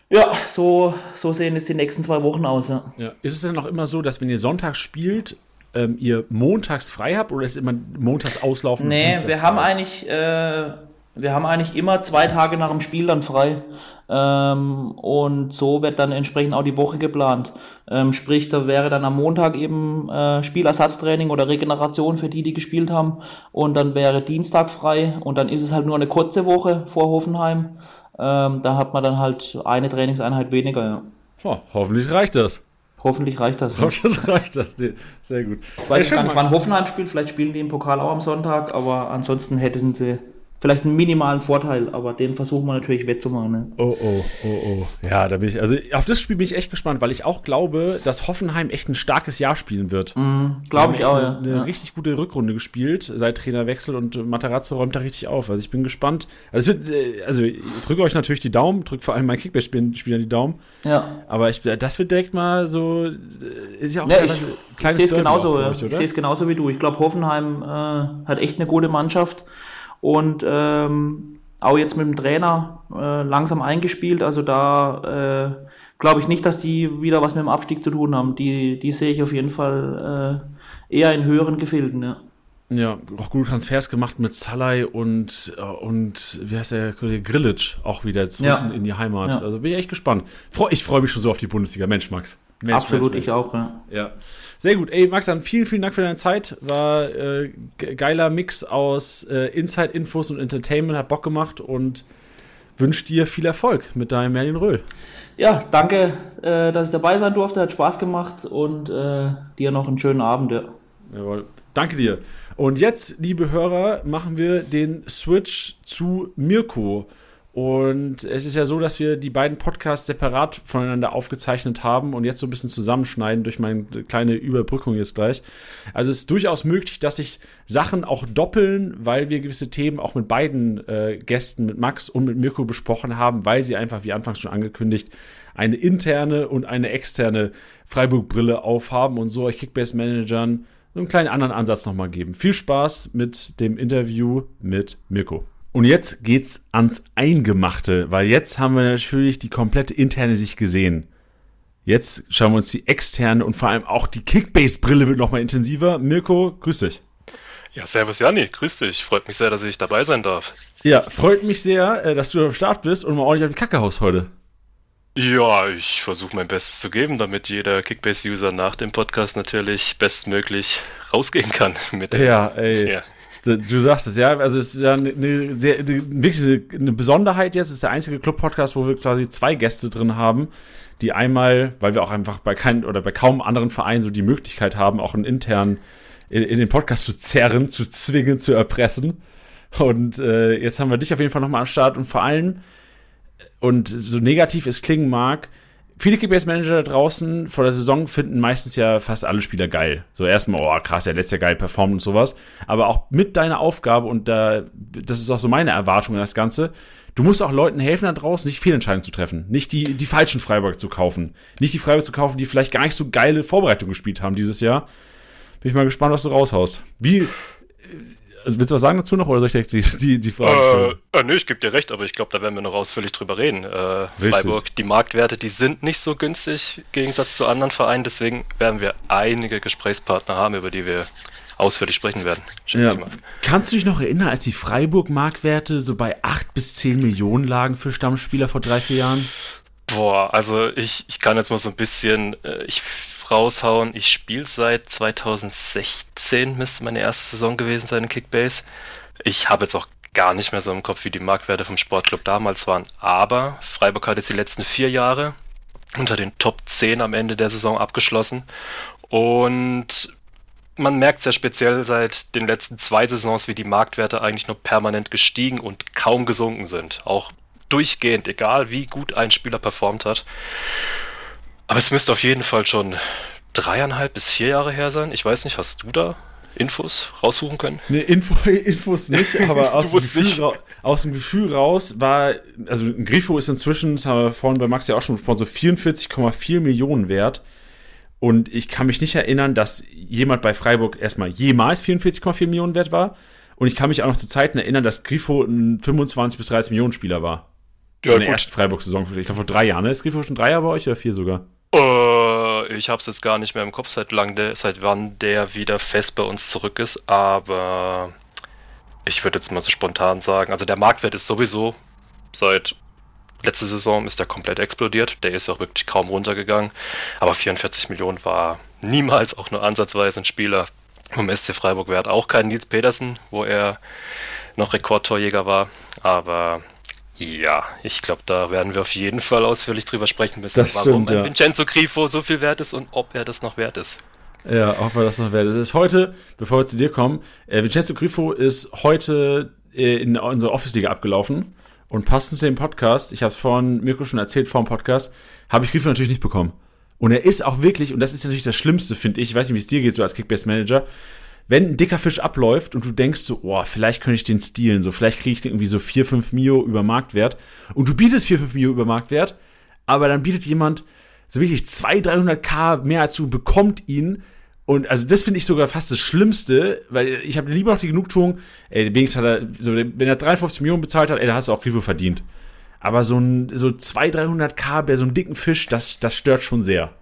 Ja, so, so sehen es die nächsten zwei Wochen aus. Ja. ja. Ist es denn auch immer so, dass wenn ihr Sonntag spielt, ähm, ihr montags frei habt oder ist es immer montags auslaufen? Nee, wir haben eigentlich, äh, Wir haben eigentlich immer zwei Tage nach dem Spiel dann frei. Ähm, und so wird dann entsprechend auch die Woche geplant. Ähm, sprich, da wäre dann am Montag eben äh, Spielersatztraining oder Regeneration für die, die gespielt haben. Und dann wäre Dienstag frei. Und dann ist es halt nur eine kurze Woche vor Hoffenheim. Ähm, da hat man dann halt eine Trainingseinheit weniger. Ja. Oh, hoffentlich reicht das. Hoffentlich reicht das. Hoffentlich <laughs> reicht das. Sehr gut. Ich weiß gar nicht, wann Hoffenheim spielt. Vielleicht spielen die im Pokal auch am Sonntag. Aber ansonsten hätten sie vielleicht einen minimalen Vorteil, aber den versuchen wir natürlich wettzumachen. Ne? Oh, oh, oh, oh. Ja, da bin ich, also auf das Spiel bin ich echt gespannt, weil ich auch glaube, dass Hoffenheim echt ein starkes Jahr spielen wird. Mm, glaube ich auch, ja. Eine, ja. richtig gute Rückrunde gespielt seit Trainerwechsel und Materazzo räumt da richtig auf. Also ich bin gespannt. Also, wird, äh, also ich drücke euch natürlich die Daumen, drücke vor allem meinen Kickback-Spielern die Daumen. Ja. Aber ich, das wird direkt mal so, äh, ist ja auch ja, ich, kleines ich genauso, euch? Ich sehe es genauso wie du. Ich glaube, Hoffenheim äh, hat echt eine gute Mannschaft und ähm, auch jetzt mit dem Trainer äh, langsam eingespielt. Also da äh, glaube ich nicht, dass die wieder was mit dem Abstieg zu tun haben. Die, die sehe ich auf jeden Fall äh, eher in höheren Gefilden. Ja. Ja, auch gute Transfers gemacht mit Salai und, äh, und wie heißt der Kollege Grillitsch auch wieder zurück ja. in die Heimat. Ja. Also bin ich echt gespannt. Ich freue mich schon so auf die Bundesliga. Mensch, Max. Mensch, Absolut, Mensch, Mensch. ich auch. Ja. ja. Sehr gut. Ey, Max, dann vielen, vielen Dank für deine Zeit. War äh, geiler Mix aus äh, Inside-Infos und Entertainment, hat Bock gemacht und wünsche dir viel Erfolg mit deinem Merlin Röhl. Ja, danke, äh, dass ich dabei sein durfte. Hat Spaß gemacht und äh, dir noch einen schönen Abend. Ja. Jawohl. Danke dir. Und jetzt, liebe Hörer, machen wir den Switch zu Mirko. Und es ist ja so, dass wir die beiden Podcasts separat voneinander aufgezeichnet haben und jetzt so ein bisschen zusammenschneiden durch meine kleine Überbrückung jetzt gleich. Also es ist durchaus möglich, dass sich Sachen auch doppeln, weil wir gewisse Themen auch mit beiden äh, Gästen, mit Max und mit Mirko besprochen haben, weil sie einfach, wie anfangs schon angekündigt, eine interne und eine externe Freiburg-Brille aufhaben und so euch Kickbase-Managern einen kleinen anderen Ansatz nochmal geben. Viel Spaß mit dem Interview mit Mirko. Und jetzt geht's ans Eingemachte, weil jetzt haben wir natürlich die komplette interne Sicht gesehen. Jetzt schauen wir uns die externe und vor allem auch die Kickbase-Brille wird nochmal intensiver. Mirko, grüß dich. Ja, servus Janni, grüß dich. Freut mich sehr, dass ich dabei sein darf. Ja, freut mich sehr, äh, dass du am Start bist und mal ordentlich auf die Kacke haust heute. Ja, ich versuche mein Bestes zu geben, damit jeder Kickbase-User nach dem Podcast natürlich bestmöglich rausgehen kann. <laughs> Mit ja, ey. Ja. Du sagst es, ja. Also es ist ja eine, sehr, eine, wirklich eine Besonderheit jetzt. Es ist der einzige Club-Podcast, wo wir quasi zwei Gäste drin haben, die einmal, weil wir auch einfach bei keinem oder bei kaum anderen Vereinen so die Möglichkeit haben, auch einen internen in, in den Podcast zu zerren, zu zwingen, zu erpressen. Und äh, jetzt haben wir dich auf jeden Fall nochmal am Start und vor allem, und so negativ es klingen mag, viele Kickbase-Manager da draußen vor der Saison finden meistens ja fast alle Spieler geil. So erstmal, oh krass, der letztes Jahr geil performt und sowas. Aber auch mit deiner Aufgabe, und da, das ist auch so meine Erwartung an das Ganze, du musst auch Leuten helfen da draußen, nicht Fehlentscheidungen zu treffen. Nicht die, die falschen Freiburg zu kaufen. Nicht die Freiburg zu kaufen, die vielleicht gar nicht so geile Vorbereitungen gespielt haben dieses Jahr. Bin ich mal gespannt, was du raushaust. Wie, willst du was sagen dazu noch oder soll ich direkt die, die, die Frage stellen? Äh, äh, nö, ich gebe dir recht, aber ich glaube, da werden wir noch ausführlich drüber reden. Äh, Freiburg, die Marktwerte, die sind nicht so günstig im Gegensatz zu anderen Vereinen, deswegen werden wir einige Gesprächspartner haben, über die wir ausführlich sprechen werden. Ja. Kannst du dich noch erinnern, als die Freiburg-Marktwerte so bei 8 bis 10 Millionen lagen für Stammspieler vor drei, vier Jahren? Boah, also ich, ich kann jetzt mal so ein bisschen, äh, ich raushauen. Ich spiele seit 2016, müsste meine erste Saison gewesen sein in Kickbase. Ich habe jetzt auch gar nicht mehr so im Kopf, wie die Marktwerte vom Sportclub damals waren. Aber Freiburg hat jetzt die letzten vier Jahre unter den Top 10 am Ende der Saison abgeschlossen. Und man merkt sehr speziell seit den letzten zwei Saisons, wie die Marktwerte eigentlich nur permanent gestiegen und kaum gesunken sind. Auch durchgehend, egal wie gut ein Spieler performt hat. Aber es müsste auf jeden Fall schon dreieinhalb bis vier Jahre her sein. Ich weiß nicht, hast du da Infos raussuchen können? Nee, Info, <laughs> Infos nicht, aber <laughs> aus, dem Gefühl, aus dem Gefühl raus war, also Grifo ist inzwischen, das haben wir vorhin bei Max ja auch schon gesprochen, so 44,4 Millionen wert. Und ich kann mich nicht erinnern, dass jemand bei Freiburg erstmal jemals 44,4 Millionen wert war. Und ich kann mich auch noch zu Zeiten erinnern, dass Grifo ein 25 bis 30 Millionen Spieler war. Ja, in der ersten Freiburg-Saison, ich glaube vor drei Jahren, ne? Ist Grifo schon drei Jahre bei euch oder vier sogar? Uh, ich habe es jetzt gar nicht mehr im Kopf, seit lang der, seit wann der wieder fest bei uns zurück ist, aber ich würde jetzt mal so spontan sagen, also der Marktwert ist sowieso seit letzte Saison ist der komplett explodiert. Der ist auch wirklich kaum runtergegangen. Aber 44 Millionen war niemals auch nur ansatzweise ein Spieler vom SC Freiburg wert. Auch kein Nils Petersen, wo er noch Rekordtorjäger war. Aber ja, ich glaube, da werden wir auf jeden Fall ausführlich drüber sprechen müssen, das warum stimmt, ja. Vincenzo Grifo so viel wert ist und ob er das noch wert ist. Ja, ob er das noch wert ist. Es ist heute, bevor wir zu dir kommen, äh, Vincenzo Grifo ist heute äh, in unsere Office-Liga abgelaufen. Und passend zu dem Podcast, ich habe es vorhin Mirko schon erzählt vor dem Podcast, habe ich Grifo natürlich nicht bekommen. Und er ist auch wirklich, und das ist natürlich das Schlimmste, finde ich, ich weiß nicht, wie es dir geht, so als Kickbase-Manager, wenn ein dicker Fisch abläuft und du denkst so, oh, vielleicht könnte ich den stehlen, so vielleicht kriege ich den irgendwie so 4, 5 Mio über Marktwert und du bietest 4, 5 Mio über Marktwert, aber dann bietet jemand so wirklich 200, 300k mehr als du bekommt ihn und also das finde ich sogar fast das Schlimmste, weil ich habe lieber noch die Genugtuung, ey, wenigstens hat er, so, wenn er 53 Millionen bezahlt hat, ey, da hast du auch Grifo verdient. Aber so ein so 200, 300k bei so einem dicken Fisch, das, das stört schon sehr.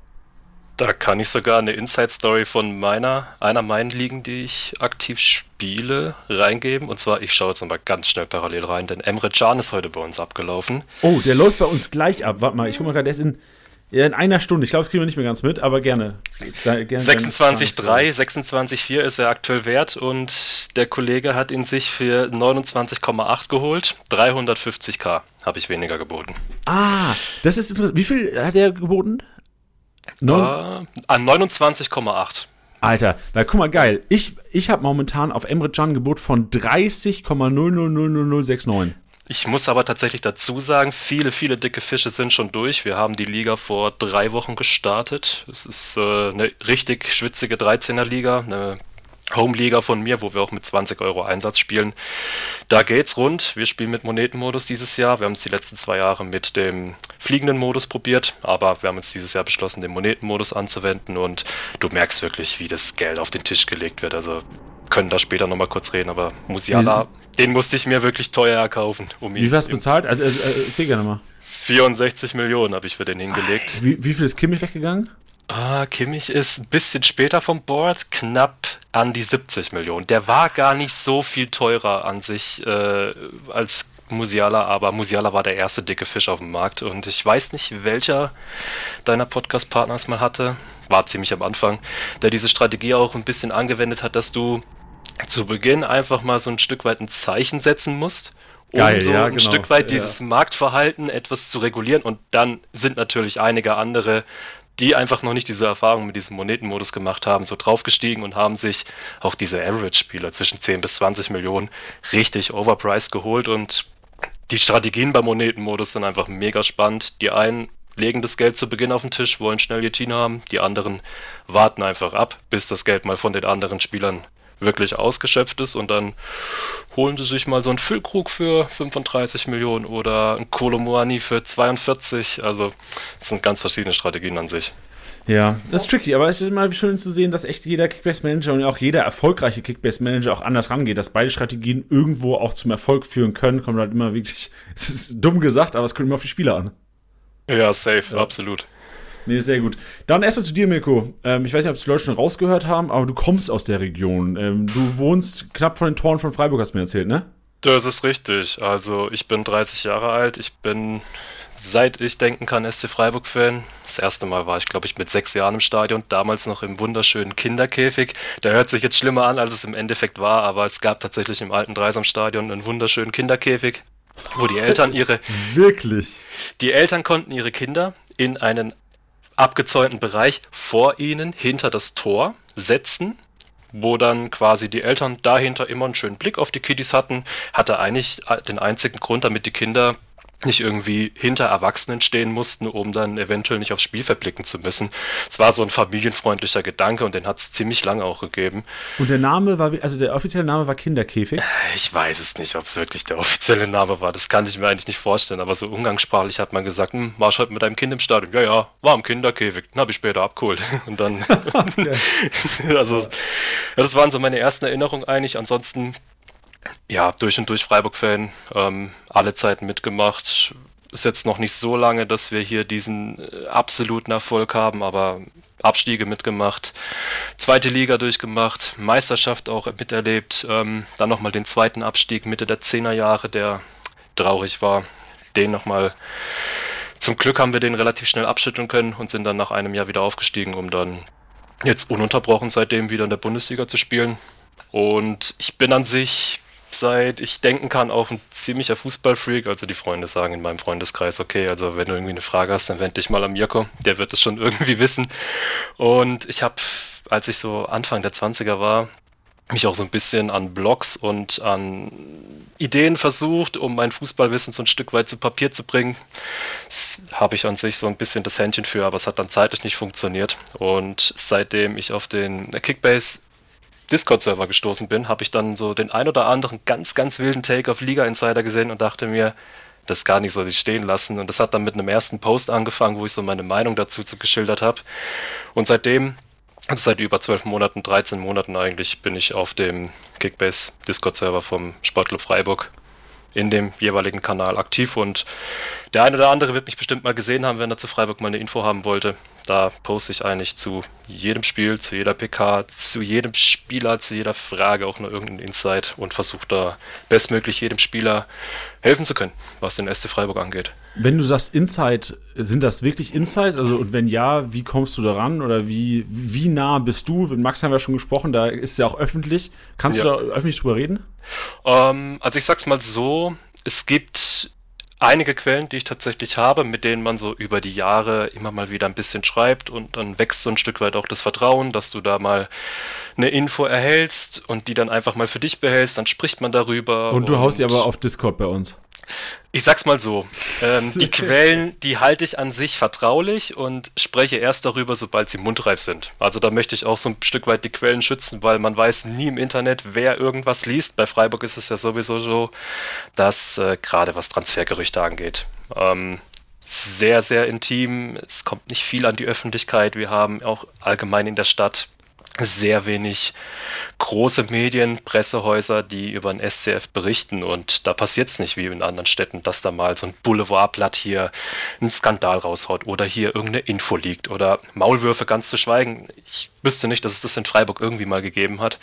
Da kann ich sogar eine Inside-Story von meiner, einer meiner Ligen, die ich aktiv spiele, reingeben. Und zwar, ich schaue jetzt nochmal ganz schnell parallel rein, denn Emre Can ist heute bei uns abgelaufen. Oh, der läuft bei uns gleich ab. Warte mal, ich guck mal gerade, der ist in, in einer Stunde. Ich glaube, das kriegen wir nicht mehr ganz mit, aber gerne. gerne 26,3, 26,4 ist er aktuell wert und der Kollege hat ihn sich für 29,8 geholt. 350k habe ich weniger geboten. Ah, das ist interessant. Wie viel hat er geboten? Non uh, an 29,8. Alter, na guck mal, geil. Ich, ich habe momentan auf Emre Can Gebot von 30,000069. Ich muss aber tatsächlich dazu sagen, viele, viele dicke Fische sind schon durch. Wir haben die Liga vor drei Wochen gestartet. Es ist äh, eine richtig schwitzige 13er Liga, eine Home-Liga von mir, wo wir auch mit 20 Euro Einsatz spielen. Da geht's rund. Wir spielen mit Monetenmodus dieses Jahr. Wir haben es die letzten zwei Jahre mit dem fliegenden Modus probiert, aber wir haben jetzt dieses Jahr beschlossen, den Monetenmodus anzuwenden und du merkst wirklich, wie das Geld auf den Tisch gelegt wird. Also können da später nochmal kurz reden, aber Musiala, den musste ich mir wirklich teuer erkaufen. Um wie viel hast du bezahlt? Also, also, äh, erzähl gerne mal. 64 Millionen habe ich für den hingelegt. Wie, wie viel ist Kimmich weggegangen? Ah, Kimmich ist ein bisschen später vom Board, knapp an die 70 Millionen. Der war gar nicht so viel teurer an sich äh, als Musiala, aber Musiala war der erste dicke Fisch auf dem Markt und ich weiß nicht, welcher deiner Podcast-Partner es mal hatte, war ziemlich am Anfang, der diese Strategie auch ein bisschen angewendet hat, dass du zu Beginn einfach mal so ein Stück weit ein Zeichen setzen musst, um Geil, so ja, ein genau. Stück weit dieses ja. Marktverhalten etwas zu regulieren und dann sind natürlich einige andere die einfach noch nicht diese Erfahrung mit diesem Monetenmodus gemacht haben, so draufgestiegen und haben sich auch diese Average-Spieler zwischen 10 bis 20 Millionen richtig overpriced geholt und die Strategien beim Monetenmodus sind einfach mega spannend. Die einen legen das Geld zu Beginn auf den Tisch, wollen schnell ihr Team haben, die anderen warten einfach ab, bis das Geld mal von den anderen Spielern wirklich ausgeschöpft ist und dann holen sie sich mal so einen Füllkrug für 35 Millionen oder einen Kolomoani für 42. Also das sind ganz verschiedene Strategien an sich. Ja, das ist tricky, aber es ist immer schön zu sehen, dass echt jeder Kickbase-Manager und auch jeder erfolgreiche Kickbase-Manager auch anders rangeht, dass beide Strategien irgendwo auch zum Erfolg führen können. Kommt halt immer wirklich, <laughs> es ist dumm gesagt, aber es kommt immer auf die Spieler an. Ja, safe, ja. absolut. Nee, sehr gut. Dann erstmal zu dir, Mirko. Ähm, ich weiß nicht, ob es die Leute schon rausgehört haben, aber du kommst aus der Region. Ähm, du wohnst knapp vor den Toren von Freiburg, hast du mir erzählt, ne? Das ist richtig. Also ich bin 30 Jahre alt. Ich bin, seit ich denken kann, SC Freiburg-Fan. Das erste Mal war ich, glaube ich, mit sechs Jahren im Stadion. Damals noch im wunderschönen Kinderkäfig. Der hört sich jetzt schlimmer an, als es im Endeffekt war, aber es gab tatsächlich im alten Dreisam-Stadion einen wunderschönen Kinderkäfig, wo die Eltern ihre... <laughs> Wirklich? Die Eltern konnten ihre Kinder in einen abgezäunten Bereich vor ihnen hinter das Tor setzen, wo dann quasi die Eltern dahinter immer einen schönen Blick auf die Kiddies hatten, hatte eigentlich den einzigen Grund, damit die Kinder nicht irgendwie hinter Erwachsenen stehen mussten, um dann eventuell nicht aufs Spiel verblicken zu müssen. Es war so ein familienfreundlicher Gedanke und den hat es ziemlich lange auch gegeben. Und der Name war, also der offizielle Name war Kinderkäfig? Ich weiß es nicht, ob es wirklich der offizielle Name war. Das kann ich mir eigentlich nicht vorstellen, aber so umgangssprachlich hat man gesagt, hm, warst heute mit deinem Kind im Stadion? Ja, ja, war im Kinderkäfig. Den habe ich später abgeholt. <laughs> Und dann, <laughs> <laughs> also, das waren so meine ersten Erinnerungen eigentlich. Ansonsten ja, durch und durch Freiburg-Fan, ähm, alle Zeiten mitgemacht. Ist jetzt noch nicht so lange, dass wir hier diesen äh, absoluten Erfolg haben, aber Abstiege mitgemacht, zweite Liga durchgemacht, Meisterschaft auch miterlebt, ähm, dann nochmal den zweiten Abstieg Mitte der 10er Jahre, der traurig war. Den nochmal, zum Glück haben wir den relativ schnell abschütteln können und sind dann nach einem Jahr wieder aufgestiegen, um dann jetzt ununterbrochen seitdem wieder in der Bundesliga zu spielen. Und ich bin an sich seit ich denken kann, auch ein ziemlicher Fußballfreak. Also die Freunde sagen in meinem Freundeskreis, okay, also wenn du irgendwie eine Frage hast, dann wende dich mal an Mirko, der wird es schon <laughs> irgendwie wissen. Und ich habe, als ich so Anfang der 20er war, mich auch so ein bisschen an Blogs und an Ideen versucht, um mein Fußballwissen so ein Stück weit zu Papier zu bringen. Das habe ich an sich so ein bisschen das Händchen für, aber es hat dann zeitlich nicht funktioniert. Und seitdem ich auf den Kickbase Discord-Server gestoßen bin, habe ich dann so den ein oder anderen ganz, ganz wilden Take auf Liga Insider gesehen und dachte mir, das gar nicht so sich stehen lassen. Und das hat dann mit einem ersten Post angefangen, wo ich so meine Meinung dazu zu geschildert habe. Und seitdem, also seit über zwölf Monaten, 13 Monaten eigentlich, bin ich auf dem Kickbase Discord-Server vom Sportclub Freiburg in dem jeweiligen Kanal aktiv und der eine oder andere wird mich bestimmt mal gesehen haben, wenn er zu Freiburg mal eine Info haben wollte. Da poste ich eigentlich zu jedem Spiel, zu jeder PK, zu jedem Spieler, zu jeder Frage auch nur irgendeinen Insight und versuche da bestmöglich jedem Spieler helfen zu können, was den SC Freiburg angeht. Wenn du sagst Insight, sind das wirklich Insights? Also und wenn ja, wie kommst du daran oder wie, wie nah bist du? Mit Max haben wir schon gesprochen, da ist es ja auch öffentlich. Kannst ja. du da öffentlich drüber reden? Ähm, also ich sag's mal so, es gibt einige Quellen, die ich tatsächlich habe, mit denen man so über die Jahre immer mal wieder ein bisschen schreibt und dann wächst so ein Stück weit auch das Vertrauen, dass du da mal eine Info erhältst und die dann einfach mal für dich behältst, dann spricht man darüber. Und du und haust sie aber auf Discord bei uns. Ich sag's mal so, ähm, die <laughs> Quellen, die halte ich an sich vertraulich und spreche erst darüber, sobald sie mundreif sind. Also da möchte ich auch so ein Stück weit die Quellen schützen, weil man weiß nie im Internet, wer irgendwas liest. Bei Freiburg ist es ja sowieso so, dass äh, gerade was Transfergerüchte angeht, ähm, sehr, sehr intim. Es kommt nicht viel an die Öffentlichkeit. Wir haben auch allgemein in der Stadt sehr wenig große Medien, Pressehäuser, die über den SCF berichten und da passiert es nicht wie in anderen Städten, dass da mal so ein Boulevardblatt hier einen Skandal raushaut oder hier irgendeine Info liegt oder Maulwürfe ganz zu schweigen. Ich wüsste nicht, dass es das in Freiburg irgendwie mal gegeben hat.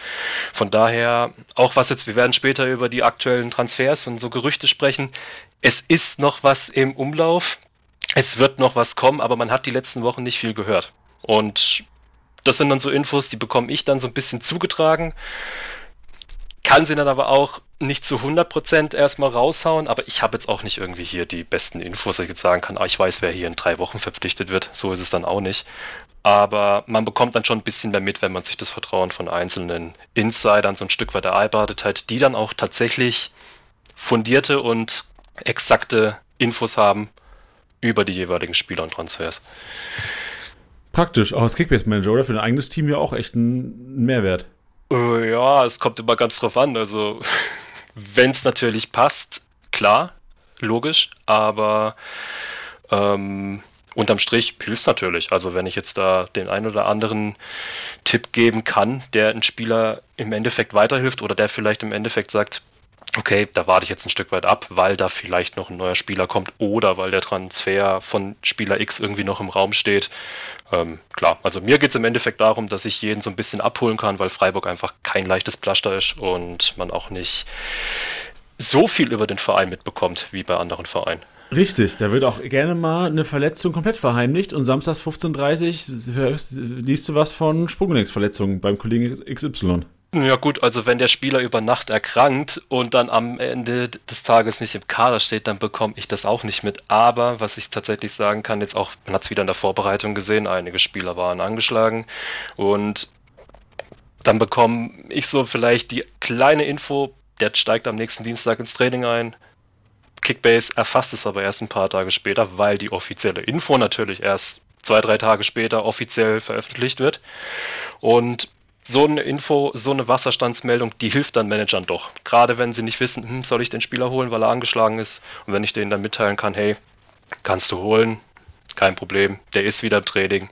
Von daher, auch was jetzt, wir werden später über die aktuellen Transfers und so Gerüchte sprechen. Es ist noch was im Umlauf. Es wird noch was kommen, aber man hat die letzten Wochen nicht viel gehört. Und das sind dann so Infos, die bekomme ich dann so ein bisschen zugetragen. Kann sie dann aber auch nicht zu 100% erstmal raushauen, aber ich habe jetzt auch nicht irgendwie hier die besten Infos, dass ich jetzt sagen kann, ah, ich weiß, wer hier in drei Wochen verpflichtet wird. So ist es dann auch nicht. Aber man bekommt dann schon ein bisschen mehr mit, wenn man sich das Vertrauen von einzelnen Insidern so ein Stück weit erarbeitet hat, die dann auch tatsächlich fundierte und exakte Infos haben über die jeweiligen Spieler und Transfers. Praktisch, auch als Kickbase-Manager, oder? Für dein eigenes Team ja auch echt ein Mehrwert. Äh, ja, es kommt immer ganz drauf an. Also, <laughs> wenn es natürlich passt, klar, logisch, aber ähm, unterm Strich hilft es natürlich. Also, wenn ich jetzt da den einen oder anderen Tipp geben kann, der ein Spieler im Endeffekt weiterhilft oder der vielleicht im Endeffekt sagt, okay, da warte ich jetzt ein Stück weit ab, weil da vielleicht noch ein neuer Spieler kommt oder weil der Transfer von Spieler X irgendwie noch im Raum steht. Ähm, klar, also mir geht es im Endeffekt darum, dass ich jeden so ein bisschen abholen kann, weil Freiburg einfach kein leichtes Plaster ist und man auch nicht so viel über den Verein mitbekommt wie bei anderen Vereinen. Richtig, da wird auch gerne mal eine Verletzung komplett verheimlicht und samstags 15.30 Uhr liest du was von Sprunggelenksverletzungen beim Kollegen XY. Ja gut, also wenn der Spieler über Nacht erkrankt und dann am Ende des Tages nicht im Kader steht, dann bekomme ich das auch nicht mit. Aber was ich tatsächlich sagen kann, jetzt auch, man hat es wieder in der Vorbereitung gesehen, einige Spieler waren angeschlagen und dann bekomme ich so vielleicht die kleine Info, der steigt am nächsten Dienstag ins Training ein. Kickbase erfasst es aber erst ein paar Tage später, weil die offizielle Info natürlich erst zwei, drei Tage später offiziell veröffentlicht wird. Und so eine Info, so eine Wasserstandsmeldung, die hilft dann Managern doch. Gerade wenn sie nicht wissen, hm, soll ich den Spieler holen, weil er angeschlagen ist. Und wenn ich denen dann mitteilen kann, hey, kannst du holen, kein Problem, der ist wieder im Training,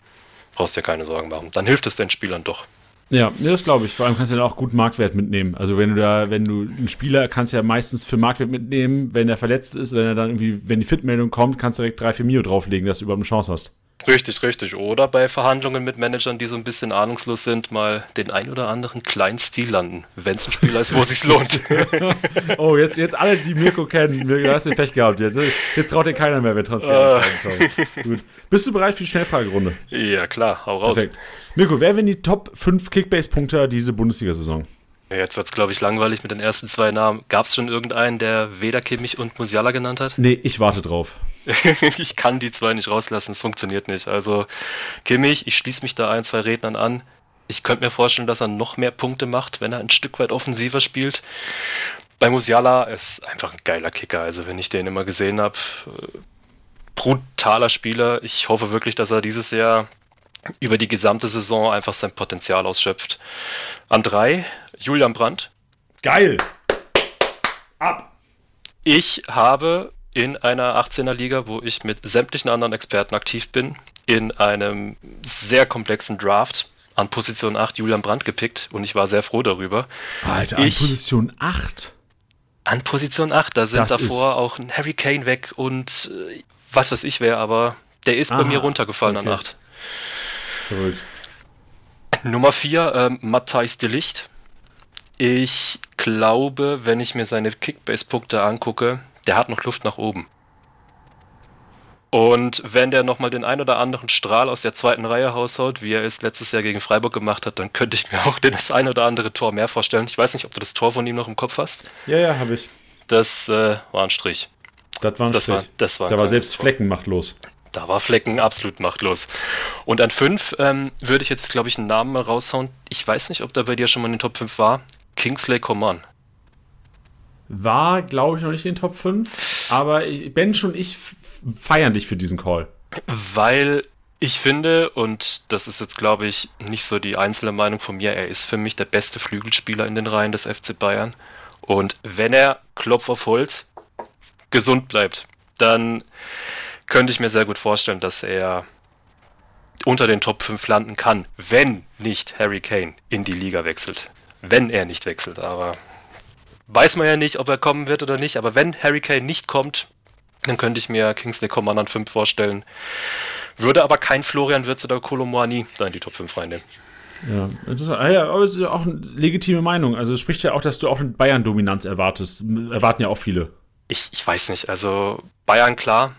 brauchst dir keine Sorgen machen. Dann hilft es den Spielern doch. Ja, das glaube ich. Vor allem kannst du dann auch gut Marktwert mitnehmen. Also wenn du da, wenn du einen Spieler kannst ja meistens für Marktwert mitnehmen, wenn er verletzt ist, wenn er dann irgendwie, wenn die Fitmeldung kommt, kannst du direkt drei, vier Mio drauflegen, dass du überhaupt eine Chance hast. Richtig, richtig. Oder bei Verhandlungen mit Managern, die so ein bisschen ahnungslos sind, mal den ein oder anderen kleinen Stil landen, wenn es ein Spieler ist, wo es sich lohnt. <laughs> oh, jetzt, jetzt alle, die Mirko kennen, Mirko, hast du Pech gehabt. Jetzt, jetzt traut dir keiner mehr, wenn Transfer uh. Gut. Bist du bereit für die Schnellfragerunde? Ja, klar, hau raus. Perfekt. Mirko, wer wären die Top 5 Kickbase-Punkter diese Bundesliga-Saison? Jetzt wird es, glaube ich, langweilig mit den ersten zwei Namen. Gab es schon irgendeinen, der weder Kimmich und Musiala genannt hat? Nee, ich warte drauf. <laughs> ich kann die zwei nicht rauslassen, es funktioniert nicht. Also Kimmich, ich schließe mich da ein, zwei Rednern an. Ich könnte mir vorstellen, dass er noch mehr Punkte macht, wenn er ein Stück weit offensiver spielt. Bei Musiala ist einfach ein geiler Kicker. Also wenn ich den immer gesehen habe, brutaler Spieler. Ich hoffe wirklich, dass er dieses Jahr über die gesamte Saison einfach sein Potenzial ausschöpft. An drei Julian Brandt. Geil. Ab. Ich habe in einer 18er Liga, wo ich mit sämtlichen anderen Experten aktiv bin, in einem sehr komplexen Draft an Position 8 Julian Brandt gepickt und ich war sehr froh darüber. Alter, an ich, Position 8? An Position 8, da sind das davor auch ein Harry Kane weg und äh, was weiß ich wer, aber der ist Aha, bei mir runtergefallen okay. an 8. Verrückt. Nummer 4, ähm, Matthijs de Licht. Ich glaube, wenn ich mir seine Kickbase-Punkte angucke, der hat noch Luft nach oben. Und wenn der nochmal den ein oder anderen Strahl aus der zweiten Reihe haushaut, wie er es letztes Jahr gegen Freiburg gemacht hat, dann könnte ich mir auch das ein oder andere Tor mehr vorstellen. Ich weiß nicht, ob du das Tor von ihm noch im Kopf hast. Ja, ja, habe ich. Das äh, war ein Strich. Das war ein das Strich. War, das war da war selbst Flecken machtlos. Da war Flecken absolut machtlos. Und an 5 ähm, würde ich jetzt, glaube ich, einen Namen mal raushauen. Ich weiß nicht, ob der bei dir schon mal in den Top 5 war. Kingsley Coman. War, glaube ich, noch nicht in den Top 5, aber ich, Ben schon ich feiern dich für diesen Call. Weil ich finde, und das ist jetzt, glaube ich, nicht so die einzelne Meinung von mir, er ist für mich der beste Flügelspieler in den Reihen des FC Bayern. Und wenn er, Klopf auf Holz, gesund bleibt, dann könnte ich mir sehr gut vorstellen, dass er unter den Top 5 landen kann, wenn nicht Harry Kane in die Liga wechselt. Wenn er nicht wechselt, aber weiß man ja nicht, ob er kommen wird oder nicht. Aber wenn Harry Kane nicht kommt, dann könnte ich mir Kingsley Coman an 5 vorstellen. Würde aber kein Florian Wirtz oder Kolomoani da in die Top 5 reinnehmen. Ja, das ist, ah ja, aber das ist auch eine legitime Meinung. Also es spricht ja auch, dass du auch eine Bayern-Dominanz erwartest. Erwarten ja auch viele. Ich, ich weiß nicht. Also Bayern klar,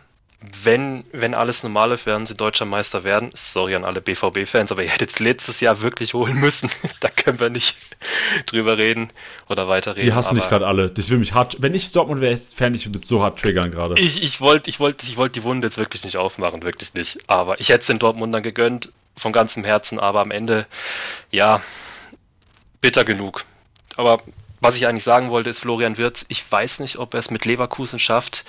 wenn, wenn alles normal ist, werden sie deutscher Meister werden. Sorry an alle BVB-Fans, aber ihr hättet es letztes Jahr wirklich holen müssen. <laughs> da können wir nicht <laughs> drüber reden oder weiterreden. Die hassen dich gerade alle. Das will mich hart. Wenn ich Dortmund wäre, fände ich würde so hart triggern gerade. Ich, ich wollte ich wollt, ich wollt die Wunde jetzt wirklich nicht aufmachen, wirklich nicht. Aber ich hätte es den Dortmundern gegönnt, von ganzem Herzen, aber am Ende, ja, bitter genug. Aber was ich eigentlich sagen wollte, ist Florian Wirtz. Ich weiß nicht, ob er es mit Leverkusen schafft,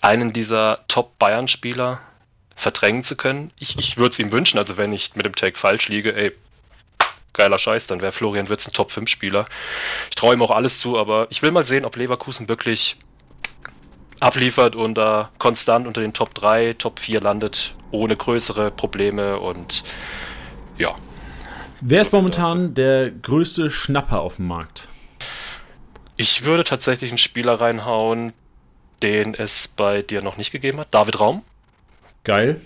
einen dieser Top-Bayern-Spieler verdrängen zu können. Ich, ich würde es ihm wünschen, also wenn ich mit dem Take falsch liege, ey, geiler Scheiß, dann wäre Florian Wirtz ein Top-5-Spieler. Ich traue ihm auch alles zu, aber ich will mal sehen, ob Leverkusen wirklich abliefert und da konstant unter den Top 3, Top 4 landet, ohne größere Probleme und ja. Wer ist momentan der größte Schnapper auf dem Markt? Ich würde tatsächlich einen Spieler reinhauen, den es bei dir noch nicht gegeben hat. David Raum. Geil.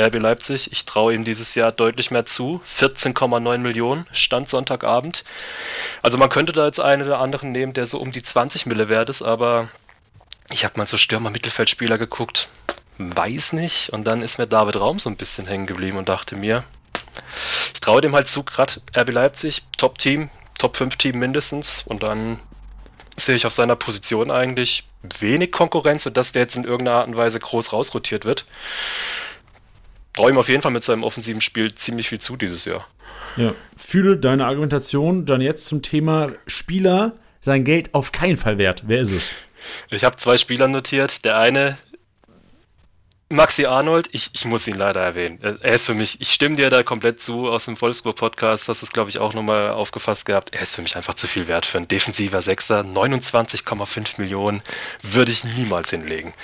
RB Leipzig, ich traue ihm dieses Jahr deutlich mehr zu. 14,9 Millionen Stand Sonntagabend. Also man könnte da jetzt einen oder anderen nehmen, der so um die 20 Mille wert ist, aber ich habe mal so Stürmer-Mittelfeldspieler geguckt. Weiß nicht. Und dann ist mir David Raum so ein bisschen hängen geblieben und dachte mir, ich traue dem halt zu, gerade RB Leipzig, Top-Team, Top-5-Team mindestens. Und dann sehe ich auf seiner Position eigentlich wenig Konkurrenz und dass der jetzt in irgendeiner Art und Weise groß rausrotiert wird. Traue ihm auf jeden Fall mit seinem offensiven Spiel ziemlich viel zu dieses Jahr. Ja, fühle deine Argumentation dann jetzt zum Thema Spieler sein Geld auf keinen Fall wert. Wer ist es? Ich habe zwei Spieler notiert. Der eine Maxi Arnold, ich, ich muss ihn leider erwähnen. Er ist für mich, ich stimme dir da komplett zu aus dem Wolfsburg-Podcast, hast du es, glaube ich, auch nochmal aufgefasst gehabt. Er ist für mich einfach zu viel wert für einen defensiver Sechser. 29,5 Millionen würde ich niemals hinlegen.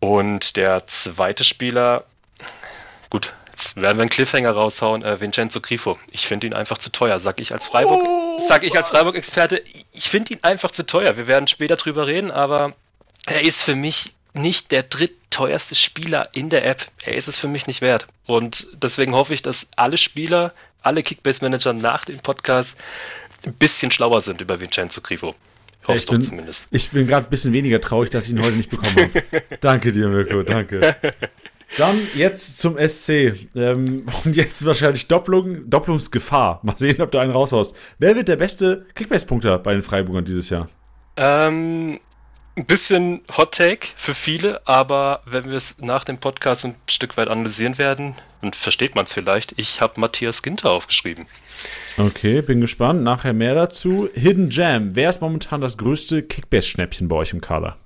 Und der zweite Spieler, gut, jetzt werden wir einen Cliffhanger raushauen, äh, Vincenzo Grifo. Ich finde ihn einfach zu teuer, sag ich als Freiburg, oh, sag ich als Freiburg-Experte. Ich finde ihn einfach zu teuer. Wir werden später drüber reden, aber er ist für mich nicht der drittteuerste Spieler in der App. Er ist es für mich nicht wert. Und deswegen hoffe ich, dass alle Spieler, alle Kickbase-Manager nach dem Podcast ein bisschen schlauer sind über Vincenzo Grifo. Hoffe ich bin, zumindest. Ich bin gerade ein bisschen weniger traurig, dass ich ihn heute nicht bekommen habe. <laughs> danke dir, Mirko, danke. Dann jetzt zum SC. Ähm, und jetzt wahrscheinlich Doppelung, Doppelungsgefahr. Mal sehen, ob du einen raushaust. Wer wird der beste Kickbase-Punkter bei den Freiburgern dieses Jahr? Ähm, ein bisschen Hot Take für viele, aber wenn wir es nach dem Podcast ein Stück weit analysieren werden, dann versteht man es vielleicht. Ich habe Matthias Ginter aufgeschrieben. Okay, bin gespannt. Nachher mehr dazu. Hidden Jam. Wer ist momentan das größte Kickbase-Schnäppchen bei euch im Kader?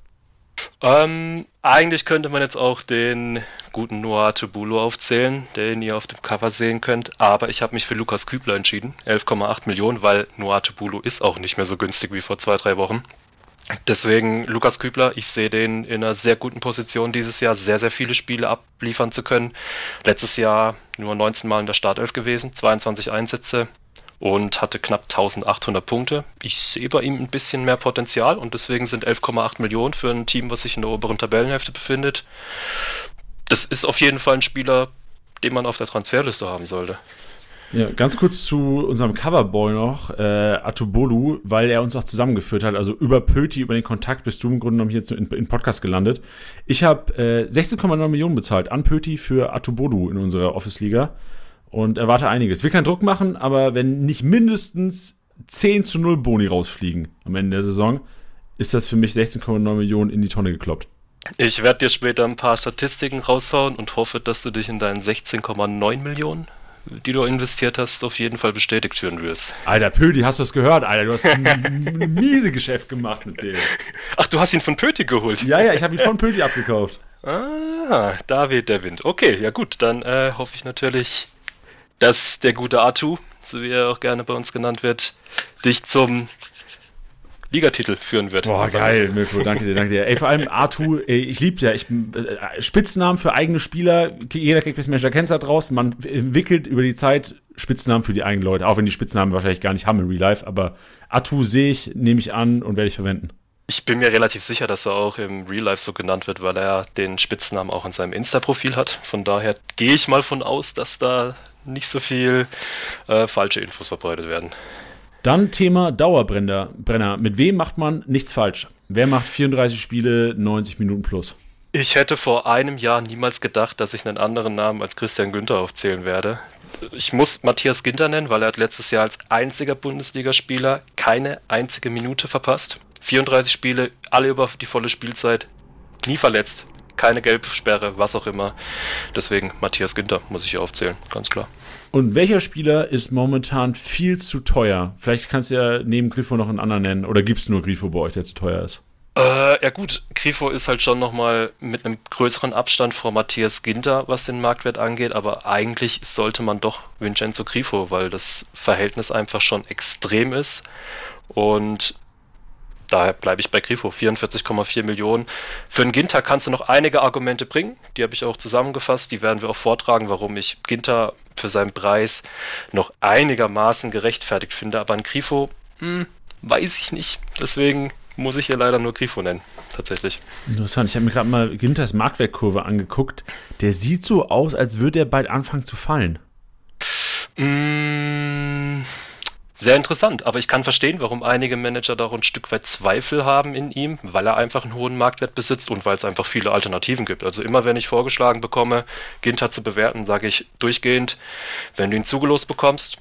Ähm, eigentlich könnte man jetzt auch den guten Noah Tubulo aufzählen, den ihr auf dem Cover sehen könnt, aber ich habe mich für Lukas Kübler entschieden, 11,8 Millionen, weil Noah Tubulo ist auch nicht mehr so günstig wie vor zwei, drei Wochen. Deswegen Lukas Kübler, ich sehe den in einer sehr guten Position dieses Jahr, sehr, sehr viele Spiele abliefern zu können. Letztes Jahr nur 19 Mal in der Startelf gewesen, 22 Einsätze und hatte knapp 1800 Punkte. Ich sehe bei ihm ein bisschen mehr Potenzial und deswegen sind 11,8 Millionen für ein Team, was sich in der oberen Tabellenhälfte befindet. Das ist auf jeden Fall ein Spieler, den man auf der Transferliste haben sollte. Ja, ganz kurz zu unserem Coverboy noch, äh, Atubolu, weil er uns auch zusammengeführt hat. Also über Pöti, über den Kontakt bist du im Grunde genommen hier in, in Podcast gelandet. Ich habe äh, 16,9 Millionen bezahlt an Pöti für Atubolu in unserer Office-Liga und erwarte einiges. Will keinen Druck machen, aber wenn nicht mindestens 10 zu 0 Boni rausfliegen am Ende der Saison, ist das für mich 16,9 Millionen in die Tonne gekloppt. Ich werde dir später ein paar Statistiken raushauen und hoffe, dass du dich in deinen 16,9 Millionen die du investiert hast, auf jeden Fall bestätigt führen wirst. Alter, Pödi, hast du es gehört, Alter? Du hast ein, <laughs> miese Geschäft gemacht mit dem. Ach, du hast ihn von Pöti geholt? Ja, ja, ich habe ihn von Pöti abgekauft. <laughs> Ah, da weht der Wind. Okay, ja gut, dann äh, hoffe ich natürlich, dass der gute Atu, so wie er auch gerne bei uns genannt wird, dich zum Ligatitel führen wird. Boah, geil, Mirko, danke dir, danke dir. Ey, vor allem Artu, ey, ich lieb's ja. Ich, äh, Spitznamen für eigene Spieler, jeder Kickbase-Manager kennt da draußen. Man entwickelt über die Zeit Spitznamen für die eigenen Leute, auch wenn die Spitznamen wahrscheinlich gar nicht haben im Real Life, aber Atu sehe ich, nehme ich an und werde ich verwenden. Ich bin mir relativ sicher, dass er auch im Real Life so genannt wird, weil er den Spitznamen auch in seinem Insta-Profil hat. Von daher gehe ich mal von aus, dass da nicht so viel äh, falsche Infos verbreitet werden. Dann Thema Dauerbrenner. Brenner. Mit wem macht man nichts falsch? Wer macht 34 Spiele, 90 Minuten plus? Ich hätte vor einem Jahr niemals gedacht, dass ich einen anderen Namen als Christian Günther aufzählen werde. Ich muss Matthias Ginter nennen, weil er hat letztes Jahr als einziger Bundesligaspieler keine einzige Minute verpasst. 34 Spiele, alle über die volle Spielzeit, nie verletzt, keine Gelbsperre, was auch immer. Deswegen Matthias Ginter muss ich hier aufzählen, ganz klar. Und welcher Spieler ist momentan viel zu teuer? Vielleicht kannst du ja neben Grifo noch einen anderen nennen. Oder gibt es nur Grifo bei euch, der zu teuer ist? Äh, ja gut, Grifo ist halt schon nochmal mit einem größeren Abstand vor Matthias Ginter, was den Marktwert angeht. Aber eigentlich sollte man doch Vincenzo Grifo, weil das Verhältnis einfach schon extrem ist. Und daher bleibe ich bei Grifo, 44,4 Millionen. Für einen Ginter kannst du noch einige Argumente bringen, die habe ich auch zusammengefasst, die werden wir auch vortragen, warum ich Ginter für seinen Preis noch einigermaßen gerechtfertigt finde, aber ein Grifo, hm, weiß ich nicht. Deswegen muss ich hier leider nur Grifo nennen, tatsächlich. Interessant, ich habe mir gerade mal Ginters Marktwertkurve angeguckt. Der sieht so aus, als würde er bald anfangen zu fallen. Mmh sehr interessant, aber ich kann verstehen, warum einige Manager da ein Stück weit Zweifel haben in ihm, weil er einfach einen hohen Marktwert besitzt und weil es einfach viele Alternativen gibt. Also immer wenn ich vorgeschlagen bekomme, Ginter zu bewerten, sage ich durchgehend, wenn du ihn zugelost bekommst,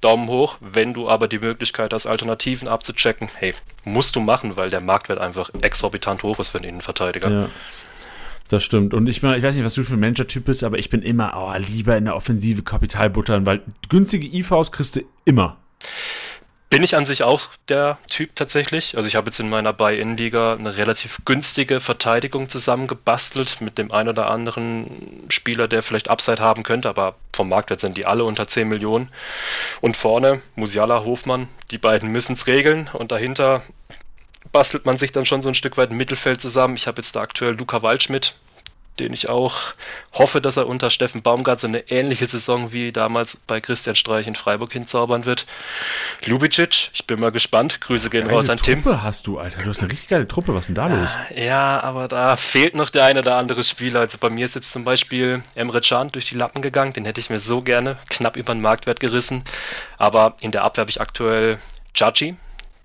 Daumen hoch. Wenn du aber die Möglichkeit hast, Alternativen abzuchecken, hey, musst du machen, weil der Marktwert einfach exorbitant hoch ist für einen Innenverteidiger. Ja. Das stimmt. Und ich, ich weiß nicht, was du für ein Manager-Typ bist, aber ich bin immer oh, lieber in der Offensive Kapital buttern, weil günstige IVs kriegst du immer. Bin ich an sich auch der Typ tatsächlich. Also ich habe jetzt in meiner Buy-In-Liga eine relativ günstige Verteidigung zusammengebastelt mit dem ein oder anderen Spieler, der vielleicht Upside haben könnte, aber vom Marktwert sind die alle unter 10 Millionen. Und vorne Musiala, Hofmann, die beiden müssen es regeln und dahinter bastelt man sich dann schon so ein Stück weit im Mittelfeld zusammen. Ich habe jetzt da aktuell Luca Waldschmidt, den ich auch hoffe, dass er unter Steffen Baumgart so eine ähnliche Saison wie damals bei Christian Streich in Freiburg hinzaubern wird. Lubicic, ich bin mal gespannt. Grüße gehen raus an Tim. Truppe hast du, Alter. Du hast eine richtig geile Truppe. Was ist denn da ja, los? Ja, aber da fehlt noch der eine oder andere Spieler. Also bei mir ist jetzt zum Beispiel Emre Can durch die Lappen gegangen. Den hätte ich mir so gerne knapp über den Marktwert gerissen. Aber in der Abwehr habe ich aktuell Chachi,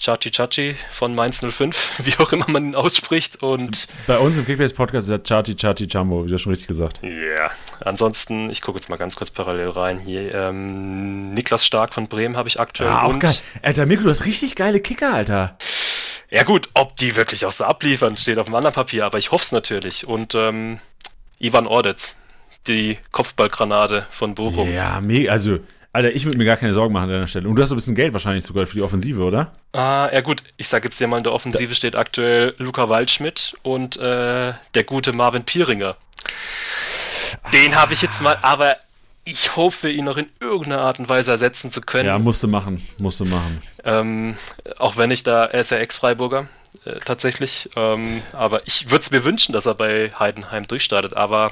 Chachi Chachi von Mainz 05, <laughs> wie auch immer man ihn ausspricht. Und Bei uns im Kickbase-Podcast ist er Chachi Chachi Chambo, wie du schon richtig gesagt. ja, yeah. ansonsten, ich gucke jetzt mal ganz kurz parallel rein. Hier, ähm, Niklas Stark von Bremen habe ich aktuell. Ah, auch geil. Alter, Mirko, du hast richtig geile Kicker, Alter. Ja gut, ob die wirklich auch so abliefern, steht auf dem anderen Papier, aber ich hoffe es natürlich. Und ähm, Ivan Ordetz, die Kopfballgranate von Bochum. Ja, mega. Also, Alter, ich würde mir gar keine Sorgen machen an deiner Stelle. Und du hast ein bisschen Geld wahrscheinlich sogar für die Offensive, oder? Ah, ja gut, ich sage jetzt dir mal, in der Offensive steht aktuell Luca Waldschmidt und äh, der gute Marvin Pieringer. Den habe ich jetzt mal, aber ich hoffe, ihn noch in irgendeiner Art und Weise ersetzen zu können. Ja, musste machen. Musste machen. Ähm, auch wenn ich da, er ist ja Ex-Freiburger, äh, tatsächlich. Ähm, aber ich würde es mir wünschen, dass er bei Heidenheim durchstartet. Aber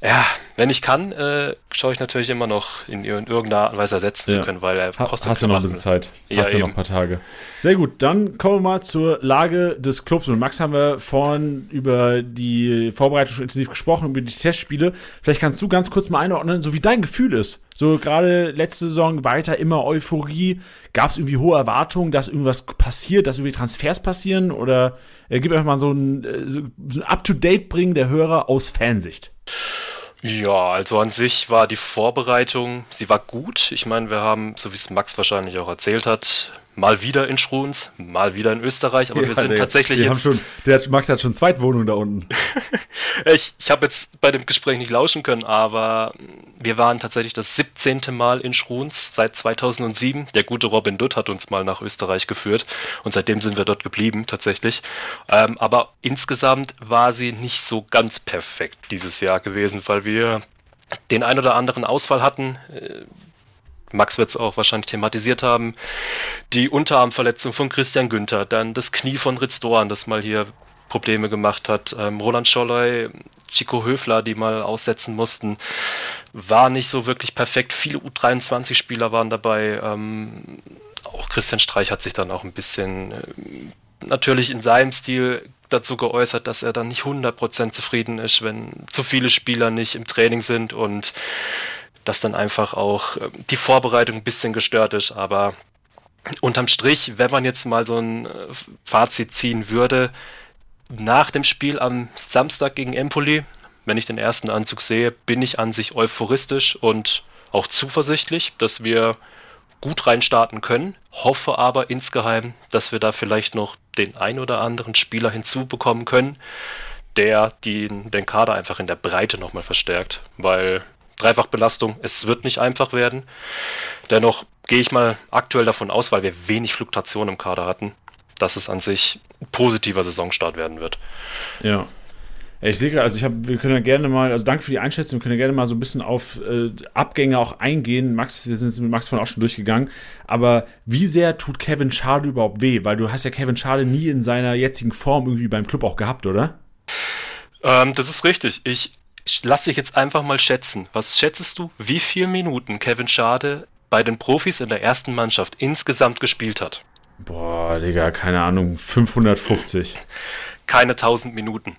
ja, wenn ich kann, äh, schaue ich natürlich immer noch in, in irgendeiner Art und Weise ersetzen Ja. zu können, weil er kostet hast du noch ein bisschen Zeit. Ja, hast du noch ein paar Tage. Sehr gut, dann kommen wir mal zur Lage des Clubs. Und Max haben wir vorhin über die Vorbereitung schon intensiv gesprochen, über die Testspiele. Vielleicht kannst du ganz kurz mal einordnen, so wie dein Gefühl ist. So gerade letzte Saison weiter immer Euphorie. Gab es irgendwie hohe Erwartungen, dass irgendwas passiert, dass irgendwie Transfers passieren? Oder äh, gib einfach mal so ein, äh, so so ein Up-to-Date bringen der Hörer aus Fansicht. Ja, also an sich war die Vorbereitung, sie war gut. Ich meine, wir haben, so wie es Max wahrscheinlich auch erzählt hat, mal wieder in Schruns, mal wieder in Österreich, aber wir sind der- tatsächlich wir jetzt haben schon, der hat, Max hat schon Zweitwohnung da unten. <laughs> Ich, ich habe jetzt bei dem Gespräch nicht lauschen können, aber wir waren tatsächlich das 17. Mal in Schruns seit 2007. Der gute Robin Dutt hat uns mal nach Österreich geführt und seitdem sind wir dort geblieben tatsächlich. Ähm, aber insgesamt war sie nicht so ganz perfekt dieses Jahr gewesen, weil wir den ein oder anderen Ausfall hatten. Max wird es auch wahrscheinlich thematisiert haben. Die Unterarmverletzung von Christian Günther, dann das Knie von Ritz Doan, das mal hier Probleme gemacht hat. Ähm, Roland Scholloy, Chico Höfler, die mal aussetzen mussten, war nicht so wirklich perfekt. Viele U23-Spieler waren dabei. Ähm, auch Christian Streich hat sich dann auch ein bisschen äh, natürlich in seinem Stil dazu geäußert, dass er dann nicht 100% zufrieden ist, wenn zu viele Spieler nicht im Training sind und dass dann einfach auch äh, die Vorbereitung ein bisschen gestört ist. Aber unterm Strich, wenn man jetzt mal so ein äh, Fazit ziehen würde, nach dem Spiel am Samstag gegen Empoli, wenn ich den ersten Anzug sehe, bin ich an sich euphoristisch und auch zuversichtlich, dass wir gut reinstarten können. Hoffe aber insgeheim, dass wir da vielleicht noch den ein oder anderen Spieler hinzubekommen können, der den, den Kader einfach in der Breite nochmal verstärkt, weil Dreifachbelastung, es wird nicht einfach werden. Dennoch gehe ich mal aktuell davon aus, weil wir wenig Fluktuation im Kader hatten, dass es an sich ein positiver Saisonstart werden wird. Ja. Ich sehe gerade, also ich habe, wir können ja gerne mal, also danke für die Einschätzung, wir können ja gerne mal so ein bisschen auf äh, Abgänge auch eingehen. Max, wir sind jetzt mit Max von auch schon durchgegangen. Aber wie sehr tut Kevin Schade überhaupt weh? Weil du hast ja Kevin Schade nie in seiner jetzigen Form irgendwie beim Club auch gehabt, oder? Ähm, das ist richtig. Ich, ich lasse dich jetzt einfach mal schätzen. Was schätzest du, wie viele Minuten Kevin Schade bei den Profis in der ersten Mannschaft insgesamt gespielt hat? Boah, Digga, keine Ahnung, 550. Keine 1000 Minuten.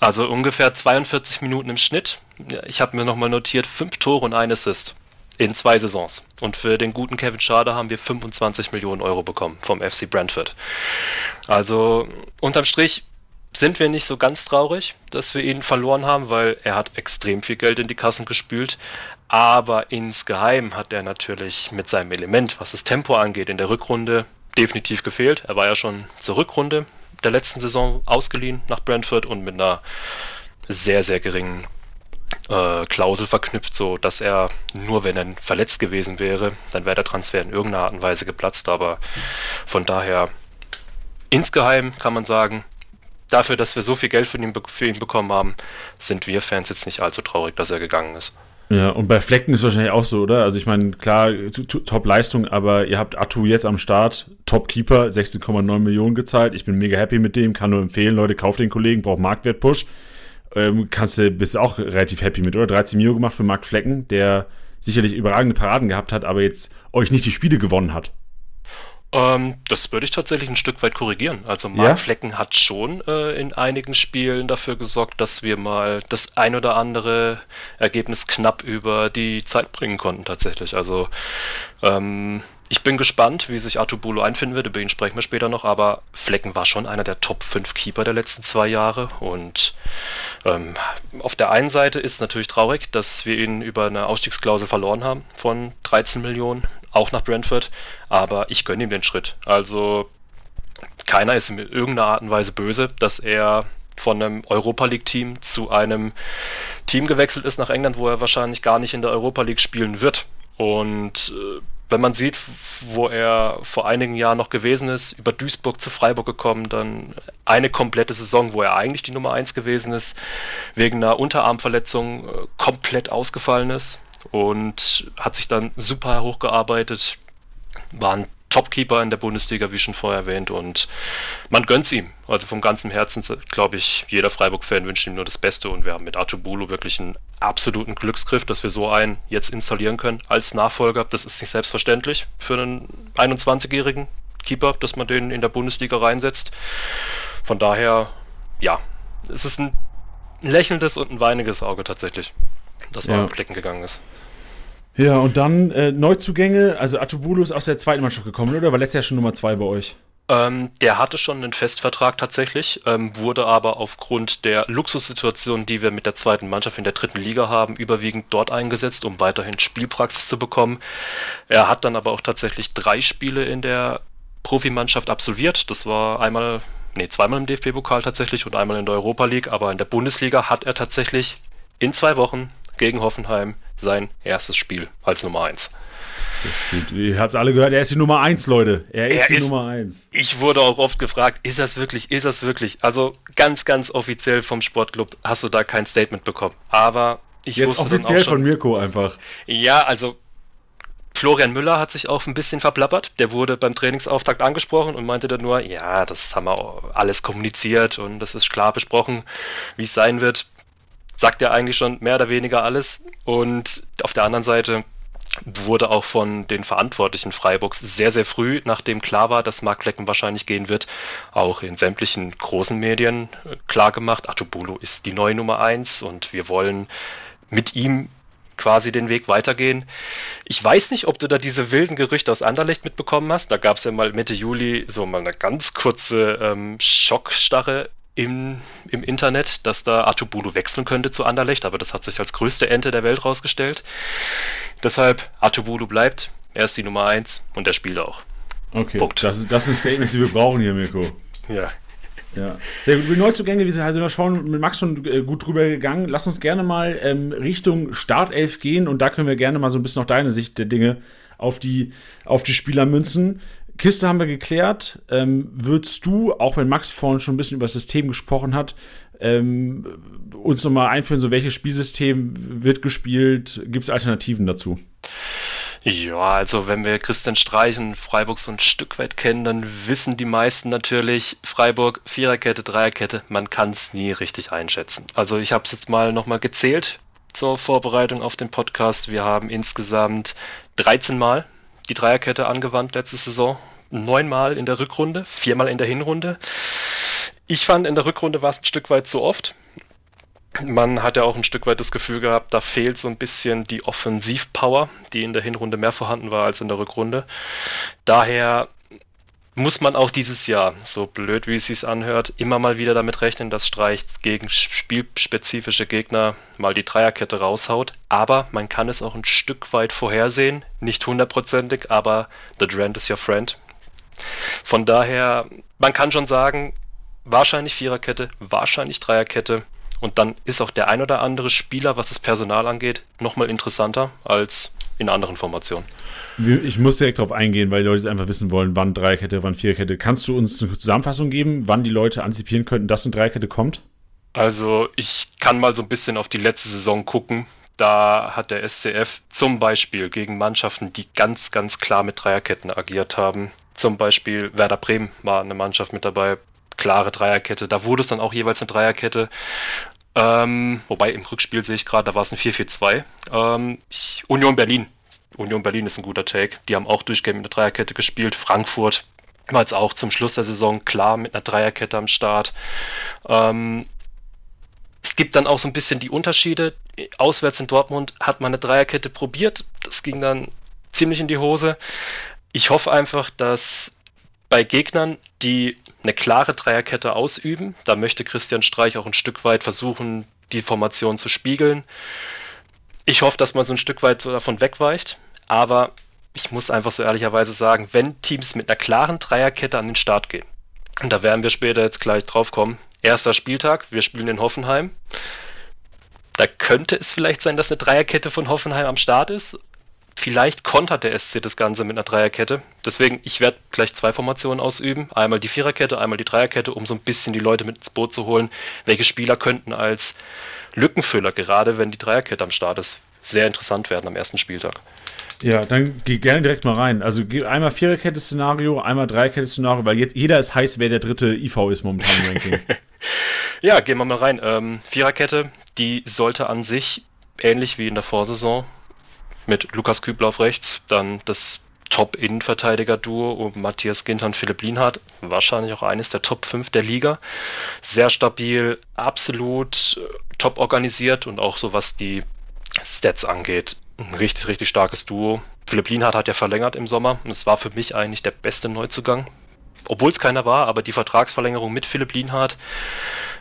Also ungefähr 42 Minuten im Schnitt. Ich habe mir nochmal notiert, fünf Tore und ein Assist in zwei Saisons. Und für den guten Kevin Schade haben wir 25 Millionen Euro bekommen vom FC Brentford. Also unterm Strich sind wir nicht so ganz traurig, dass wir ihn verloren haben, weil er hat extrem viel Geld in die Kassen gespült. Aber insgeheim hat er natürlich mit seinem Element, was das Tempo angeht, in der Rückrunde definitiv gefehlt. Er war ja schon zur Rückrunde der letzten Saison ausgeliehen nach Brentford und mit einer sehr, sehr geringen äh, Klausel verknüpft, so dass er nur wenn er verletzt gewesen wäre, dann wäre der Transfer in irgendeiner Art und Weise geplatzt. Aber von daher insgeheim kann man sagen, dafür, dass wir so viel Geld für ihn, be- für ihn bekommen haben, sind wir Fans jetzt nicht allzu traurig, dass er gegangen ist. Ja, und bei Flecken ist wahrscheinlich auch so, oder? Also ich meine, klar, Top-Leistung, aber ihr habt Atu jetzt am Start, Top-Keeper, 16,9 Millionen gezahlt. Ich bin mega happy mit dem, kann nur empfehlen, Leute, kauft den Kollegen, braucht Marktwert-Push. ähm, kannst du, bist auch relativ happy mit, oder? 13 Mio gemacht für Marc Flecken, der sicherlich überragende Paraden gehabt hat, aber jetzt euch nicht die Spiele gewonnen hat. Ähm, das würde ich tatsächlich ein Stück weit korrigieren. Also Mark? Flecken hat schon äh, in einigen Spielen dafür gesorgt, dass wir mal das ein oder andere Ergebnis knapp über die Zeit bringen konnten tatsächlich. Also ähm, ich bin gespannt, wie sich Artubulo einfinden wird, über ihn sprechen wir später noch, aber Flecken war schon einer der Top 5 Keeper der letzten zwei Jahre und ähm, auf der einen Seite ist es natürlich traurig, dass wir ihn über eine Ausstiegsklausel verloren haben von 13 Millionen, auch nach Brentford, aber ich gönne ihm den Schritt. Also keiner ist in irgendeiner Art und Weise böse, dass er von einem Europa League Team zu einem Team gewechselt ist nach England, wo er wahrscheinlich gar nicht in der Europa League spielen wird. Und äh, wenn man sieht, wo er vor einigen Jahren noch gewesen ist, über Duisburg zu Freiburg gekommen, dann eine komplette Saison, wo er eigentlich die Nummer 1 gewesen ist, wegen einer Unterarmverletzung äh, komplett ausgefallen ist und hat sich dann super hochgearbeitet, war ein Topkeeper in der Bundesliga, wie schon vorher erwähnt, und man gönnt ihm. Also vom ganzen Herzen, glaube ich, jeder Freiburg-Fan wünscht ihm nur das Beste und wir haben mit Artubulo wirklich einen absoluten Glücksgriff, dass wir so einen jetzt installieren können als Nachfolger. Das ist nicht selbstverständlich für einen 21-jährigen Keeper, dass man den in der Bundesliga reinsetzt. Von daher, ja, es ist ein lächelndes und ein weiniges Auge tatsächlich, dass man ja. Flecken gegangen ist. Ja, und dann äh, Neuzugänge, also Atubulu ist aus der zweiten Mannschaft gekommen, oder? War letztes Jahr schon Nummer zwei bei euch? Ähm, der hatte schon einen Festvertrag tatsächlich, ähm, wurde aber aufgrund der Luxussituation, die wir mit der zweiten Mannschaft in der dritten Liga haben, überwiegend dort eingesetzt, um weiterhin Spielpraxis zu bekommen. Er hat dann aber auch tatsächlich drei Spiele in der Profimannschaft absolviert. Das war einmal, nee, zweimal im DFB-Pokal tatsächlich und einmal in der Europa League, aber in der Bundesliga hat er tatsächlich in zwei Wochen gegen Hoffenheim sein erstes Spiel als Nummer 1. Das ist gut. Ihr habt es alle gehört, er ist die Nummer 1, Leute. Er ist er die ist, Nummer 1. Ich wurde auch oft gefragt, ist das wirklich, ist das wirklich? Also ganz, ganz offiziell vom Sportclub hast du da kein Statement bekommen. Aber ich Jetzt wusste offiziell schon, von Mirko einfach. Ja, also Florian Müller hat sich auch ein bisschen verplappert. Der wurde beim Trainingsauftakt angesprochen und meinte dann nur, ja, das haben wir alles kommuniziert und das ist klar besprochen, wie es sein wird sagt ja eigentlich schon mehr oder weniger alles. Und auf der anderen Seite wurde auch von den Verantwortlichen Freiburgs sehr, sehr früh, nachdem klar war, dass Mark Flecken wahrscheinlich gehen wird, auch in sämtlichen großen Medien äh, klar gemacht, Atubulu ist die neue Nummer eins und wir wollen mit ihm quasi den Weg weitergehen. Ich weiß nicht, ob du da diese wilden Gerüchte aus Anderlecht mitbekommen hast. Da gab es ja mal Mitte Juli so mal eine ganz kurze ähm, Schockstarre im, im Internet, dass da Atubulu wechseln könnte zu Anderlecht, aber das hat sich als größte Ente der Welt rausgestellt. Deshalb, Atubulu bleibt, er ist die Nummer 1 und er spielt auch. Okay, Punkt. Das, ist, das ist ein Statement, die wir brauchen hier, Mirko. Ja. Ja, sehr gut. Über Neuzugänge, wir sind also schon mit Max schon äh, gut drüber gegangen. Lass uns gerne mal ähm, Richtung Startelf gehen und da können wir gerne mal so ein bisschen noch deine Sicht der Dinge auf die, auf die Spieler münzen. Kiste haben wir geklärt. Ähm, würdest du, auch wenn Max vorhin schon ein bisschen über das System gesprochen hat, ähm, uns nochmal einführen, so welches Spielsystem wird gespielt? Gibt es Alternativen dazu? Ja, also wenn wir Christian Streich und Freiburg so ein Stück weit kennen, dann wissen die meisten natürlich, Freiburg Viererkette, Dreierkette, man kann es nie richtig einschätzen. Also ich habe es jetzt mal nochmal gezählt zur Vorbereitung auf den Podcast. Wir haben insgesamt 13 Mal die Dreierkette angewandt letzte Saison. Neunmal in der Rückrunde, viermal in der Hinrunde. Ich fand, in der Rückrunde war es ein Stück weit zu oft. Man hat ja auch ein Stück weit das Gefühl gehabt, da fehlt so ein bisschen die Offensivpower, die in der Hinrunde mehr vorhanden war als in der Rückrunde. Daher muss man auch dieses Jahr, so blöd wie es sich anhört, immer mal wieder damit rechnen, dass Streich gegen spielspezifische Gegner mal die Dreierkette raushaut. Aber man kann es auch ein Stück weit vorhersehen. Nicht hundertprozentig, aber the Trend is your friend. Von daher, man kann schon sagen, wahrscheinlich Viererkette, wahrscheinlich Dreierkette. Und dann ist auch der ein oder andere Spieler, was das Personal angeht, nochmal interessanter als in anderen Formationen. Ich muss direkt darauf eingehen, weil die Leute einfach wissen wollen, wann Dreikette, wann Vierkette. Kannst du uns eine Zusammenfassung geben, wann die Leute antizipieren könnten, dass eine Dreikette kommt? Also ich kann mal so ein bisschen auf die letzte Saison gucken. Da hat der SCF zum Beispiel gegen Mannschaften, die ganz, ganz klar mit Dreierketten agiert haben. Zum Beispiel Werder Bremen war eine Mannschaft mit dabei, klare Dreierkette. Da wurde es dann auch jeweils eine Dreierkette. Ähm, wobei im Rückspiel sehe ich gerade, da war es ein 4-4-2. Ähm, Union Berlin. Union Berlin ist ein guter Take. Die haben auch durchgehend mit einer Dreierkette gespielt. Frankfurt war jetzt auch zum Schluss der Saison klar mit einer Dreierkette am Start. Ähm, es gibt dann auch so ein bisschen die Unterschiede. Auswärts in Dortmund hat man eine Dreierkette probiert. Das ging dann ziemlich in die Hose. Ich hoffe einfach, dass bei Gegnern, die eine klare Dreierkette ausüben, da möchte Christian Streich auch ein Stück weit versuchen, die Formation zu spiegeln. Ich hoffe, dass man so ein Stück weit so davon wegweicht, aber ich muss einfach so ehrlicherweise sagen, wenn Teams mit einer klaren Dreierkette an den Start gehen, und da werden wir später jetzt gleich drauf kommen, erster Spieltag, wir spielen in Hoffenheim, da könnte es vielleicht sein, dass eine Dreierkette von Hoffenheim am Start ist Vielleicht kontert der SC das Ganze mit einer Dreierkette. Deswegen, ich werde gleich zwei Formationen ausüben. Einmal die Viererkette, einmal die Dreierkette, um so ein bisschen die Leute mit ins Boot zu holen. Welche Spieler könnten als Lückenfüller, gerade wenn die Dreierkette am Start ist, sehr interessant werden am ersten Spieltag. Ja, dann geh gerne direkt mal rein. Also einmal Viererkette-Szenario, einmal Dreierkette-Szenario, weil jetzt jeder ist heiß, wer der dritte IV ist momentan im Ranking. <laughs> ja, gehen wir mal rein. Ähm, Viererkette, die sollte an sich ähnlich wie in der Vorsaison mit Lukas Kübler auf rechts, dann das Top-Innenverteidiger-Duo um Matthias Ginter und Philipp Lienhardt, wahrscheinlich auch eines der Top 5 der Liga. Sehr stabil, absolut äh, top organisiert und auch so was die Stats angeht. Ein richtig, richtig starkes Duo. Philipp Lienhardt hat ja verlängert im Sommer und es war für mich eigentlich der beste Neuzugang. Obwohl es keiner war, aber die Vertragsverlängerung mit Philipp Lienhardt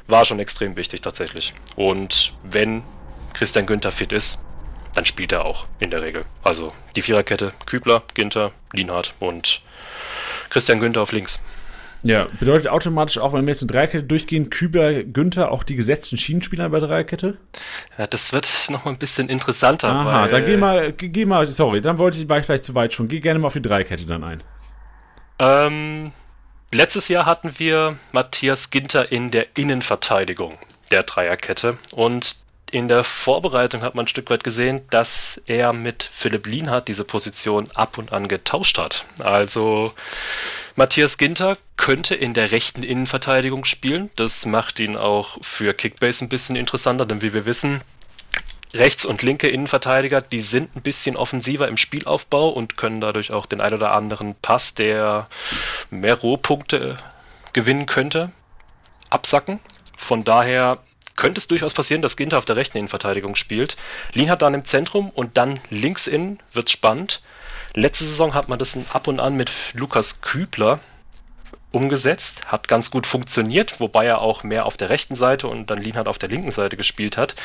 war schon extrem wichtig tatsächlich. Und wenn Christian Günther fit ist, dann spielt er auch in der Regel. Also die Viererkette, Kübler, Ginter, Lienhardt und Christian Günther auf links. Ja, bedeutet automatisch auch, wenn wir jetzt eine Dreierkette durchgehen, Kübler, Günther auch die gesetzten Schienenspieler bei Dreierkette? Ja, das wird nochmal ein bisschen interessanter. Aha, weil, dann geh mal, geh mal, sorry, dann wollte ich, war ich vielleicht zu weit schon. Geh gerne mal auf die Dreierkette dann ein. Ähm, letztes Jahr hatten wir Matthias Ginter in der Innenverteidigung der Dreierkette und in der Vorbereitung hat man ein Stück weit gesehen, dass er mit Philipp Lienhardt diese Position ab und an getauscht hat. Also Matthias Ginter könnte in der rechten Innenverteidigung spielen. Das macht ihn auch für Kickbase ein bisschen interessanter, denn wie wir wissen, rechts und linke Innenverteidiger, die sind ein bisschen offensiver im Spielaufbau und können dadurch auch den ein oder anderen Pass, der mehr Rohpunkte gewinnen könnte, absacken. Von daher könnte es durchaus passieren, dass Ginter auf der rechten Innenverteidigung spielt. Lien hat dann im Zentrum und dann links innen wird spannend. Letzte Saison hat man das ab und an mit Lukas Kübler umgesetzt, hat ganz gut funktioniert, wobei er auch mehr auf der rechten Seite und dann Lien hat auf der linken Seite gespielt hat.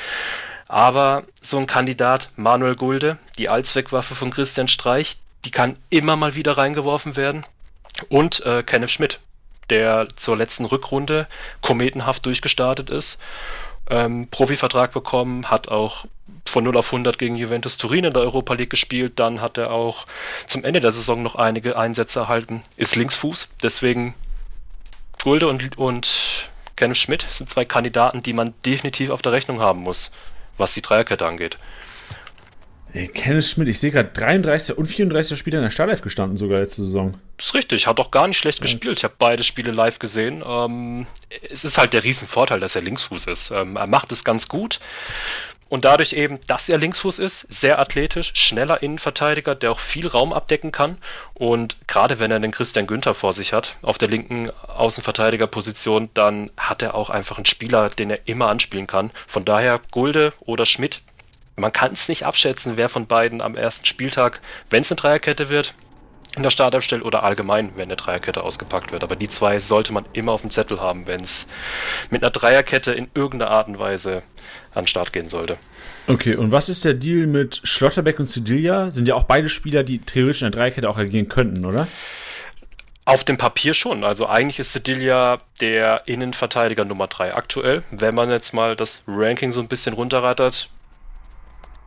Aber so ein Kandidat, Manuel Gulde, die Allzweckwaffe von Christian Streich, die kann immer mal wieder reingeworfen werden. Und äh, Kenneth Schmidt, der zur letzten Rückrunde kometenhaft durchgestartet ist. Ähm, Profivertrag bekommen, hat auch von 0 auf 100 gegen Juventus Turin in der Europa League gespielt. Dann hat er auch zum Ende der Saison noch einige Einsätze erhalten. Ist Linksfuß, deswegen Gulde und, und Kenneth Schmidt sind zwei Kandidaten, die man definitiv auf der Rechnung haben muss, was die Dreierkette angeht. Ey, Kenneth Schmidt, ich sehe gerade 33 und 34 Spieler in der Startelf gestanden, sogar letzte Saison. Das ist richtig, hat auch gar nicht schlecht ja. gespielt. Ich habe beide Spiele live gesehen. Ähm, es ist halt der Riesenvorteil, dass er Linksfuß ist. Ähm, er macht es ganz gut. Und dadurch eben, dass er Linksfuß ist, sehr athletisch, schneller Innenverteidiger, der auch viel Raum abdecken kann. Und gerade wenn er den Christian Günther vor sich hat, auf der linken Außenverteidigerposition, dann hat er auch einfach einen Spieler, den er immer anspielen kann. Von daher Gulde oder Schmidt, man kann es nicht abschätzen, wer von beiden am ersten Spieltag, wenn es eine Dreierkette wird, in der Startelf stellt oder allgemein, wenn eine Dreierkette ausgepackt wird. Aber die zwei sollte man immer auf dem Zettel haben, wenn es mit einer Dreierkette in irgendeiner Art und Weise an den Start gehen sollte. Okay, und was ist der Deal mit Schlotterbeck und Sedilia? Sind ja auch beide Spieler, die theoretisch in der Dreierkette auch agieren könnten, oder? Auf dem Papier schon. Also eigentlich ist Sedilia der Innenverteidiger Nummer 3 aktuell. Wenn man jetzt mal das Ranking so ein bisschen runterrattert,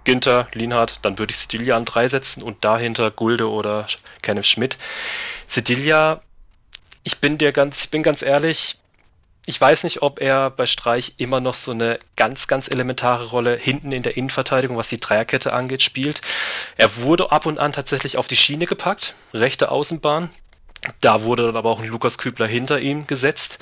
Ginter, Lienhardt, dann würde ich Sedilia an drei setzen und dahinter Gulde oder Kenneth Schmidt. Sedilia, ich bin dir ganz, ich bin ganz ehrlich, ich weiß nicht, ob er bei Streich immer noch so eine ganz, ganz elementare Rolle hinten in der Innenverteidigung, was die Dreierkette angeht, spielt. Er wurde ab und an tatsächlich auf die Schiene gepackt, rechte Außenbahn. Da wurde dann aber auch ein Lukas Kübler hinter ihm gesetzt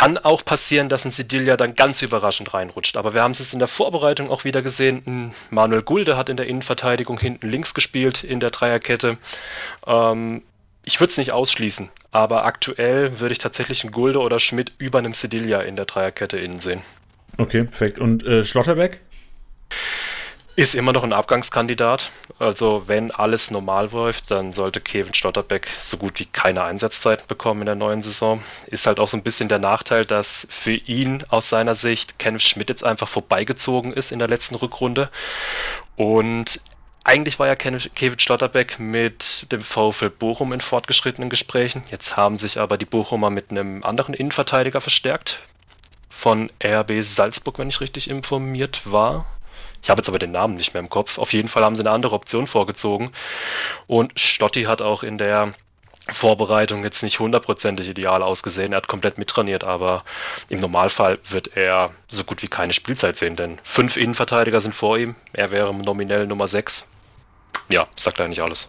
kann auch passieren, dass ein Sedilia dann ganz überraschend reinrutscht. Aber wir haben es in der Vorbereitung auch wieder gesehen. Manuel Gulde hat in der Innenverteidigung hinten links gespielt in der Dreierkette. Ähm, ich würde es nicht ausschließen, aber aktuell würde ich tatsächlich einen Gulde oder Schmidt über einem Sedilia in der Dreierkette innen sehen. Okay, perfekt. Und äh, Schlotterbeck? Ist immer noch ein Abgangskandidat. Also wenn alles normal läuft, dann sollte Kevin Schlotterbeck so gut wie keine Einsatzzeiten bekommen in der neuen Saison. Ist halt auch so ein bisschen der Nachteil, dass für ihn aus seiner Sicht Kenneth Schmidt jetzt einfach vorbeigezogen ist in der letzten Rückrunde. Und eigentlich war ja Kevin Schlotterbeck mit dem VfL Bochum in fortgeschrittenen Gesprächen. Jetzt haben sich aber die Bochumer mit einem anderen Innenverteidiger verstärkt. Von RB Salzburg, wenn ich richtig informiert war. Ich habe jetzt aber den Namen nicht mehr im Kopf. Auf jeden Fall haben sie eine andere Option vorgezogen. Und Stotti hat auch in der Vorbereitung jetzt nicht hundertprozentig ideal ausgesehen. Er hat komplett mittrainiert, aber im Normalfall wird er so gut wie keine Spielzeit sehen, denn fünf Innenverteidiger sind vor ihm. Er wäre nominell Nummer sechs. Ja, sagt eigentlich alles.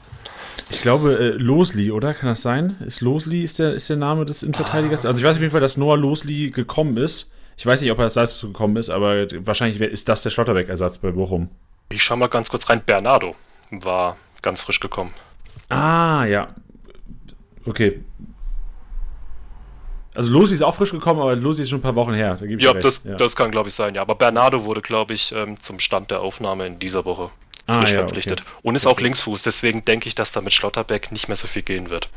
Ich glaube, äh, Losli, oder? Kann das sein? Ist Losli ist der, ist der Name des Innenverteidigers? Ah. Also ich weiß auf jeden Fall, dass Noah Losli gekommen ist. Ich weiß nicht, ob er als Salzburg gekommen ist, aber wahrscheinlich ist das der Schlotterbeck-Ersatz bei Bochum. Ich schau mal ganz kurz rein. Bernardo war ganz frisch gekommen. Ah, ja. Okay. Also Losi ist auch frisch gekommen, aber Losi ist schon ein paar Wochen her. Da ja, das, ja, das, kann, glaube ich, sein, ja. Aber Bernardo wurde, glaube ich, ähm, zum Stand der Aufnahme in dieser Woche ah, ja, verpflichtet. Okay. Und ist auch Linksfuß, deswegen denke ich, dass da mit Schlotterbeck nicht mehr so viel gehen wird.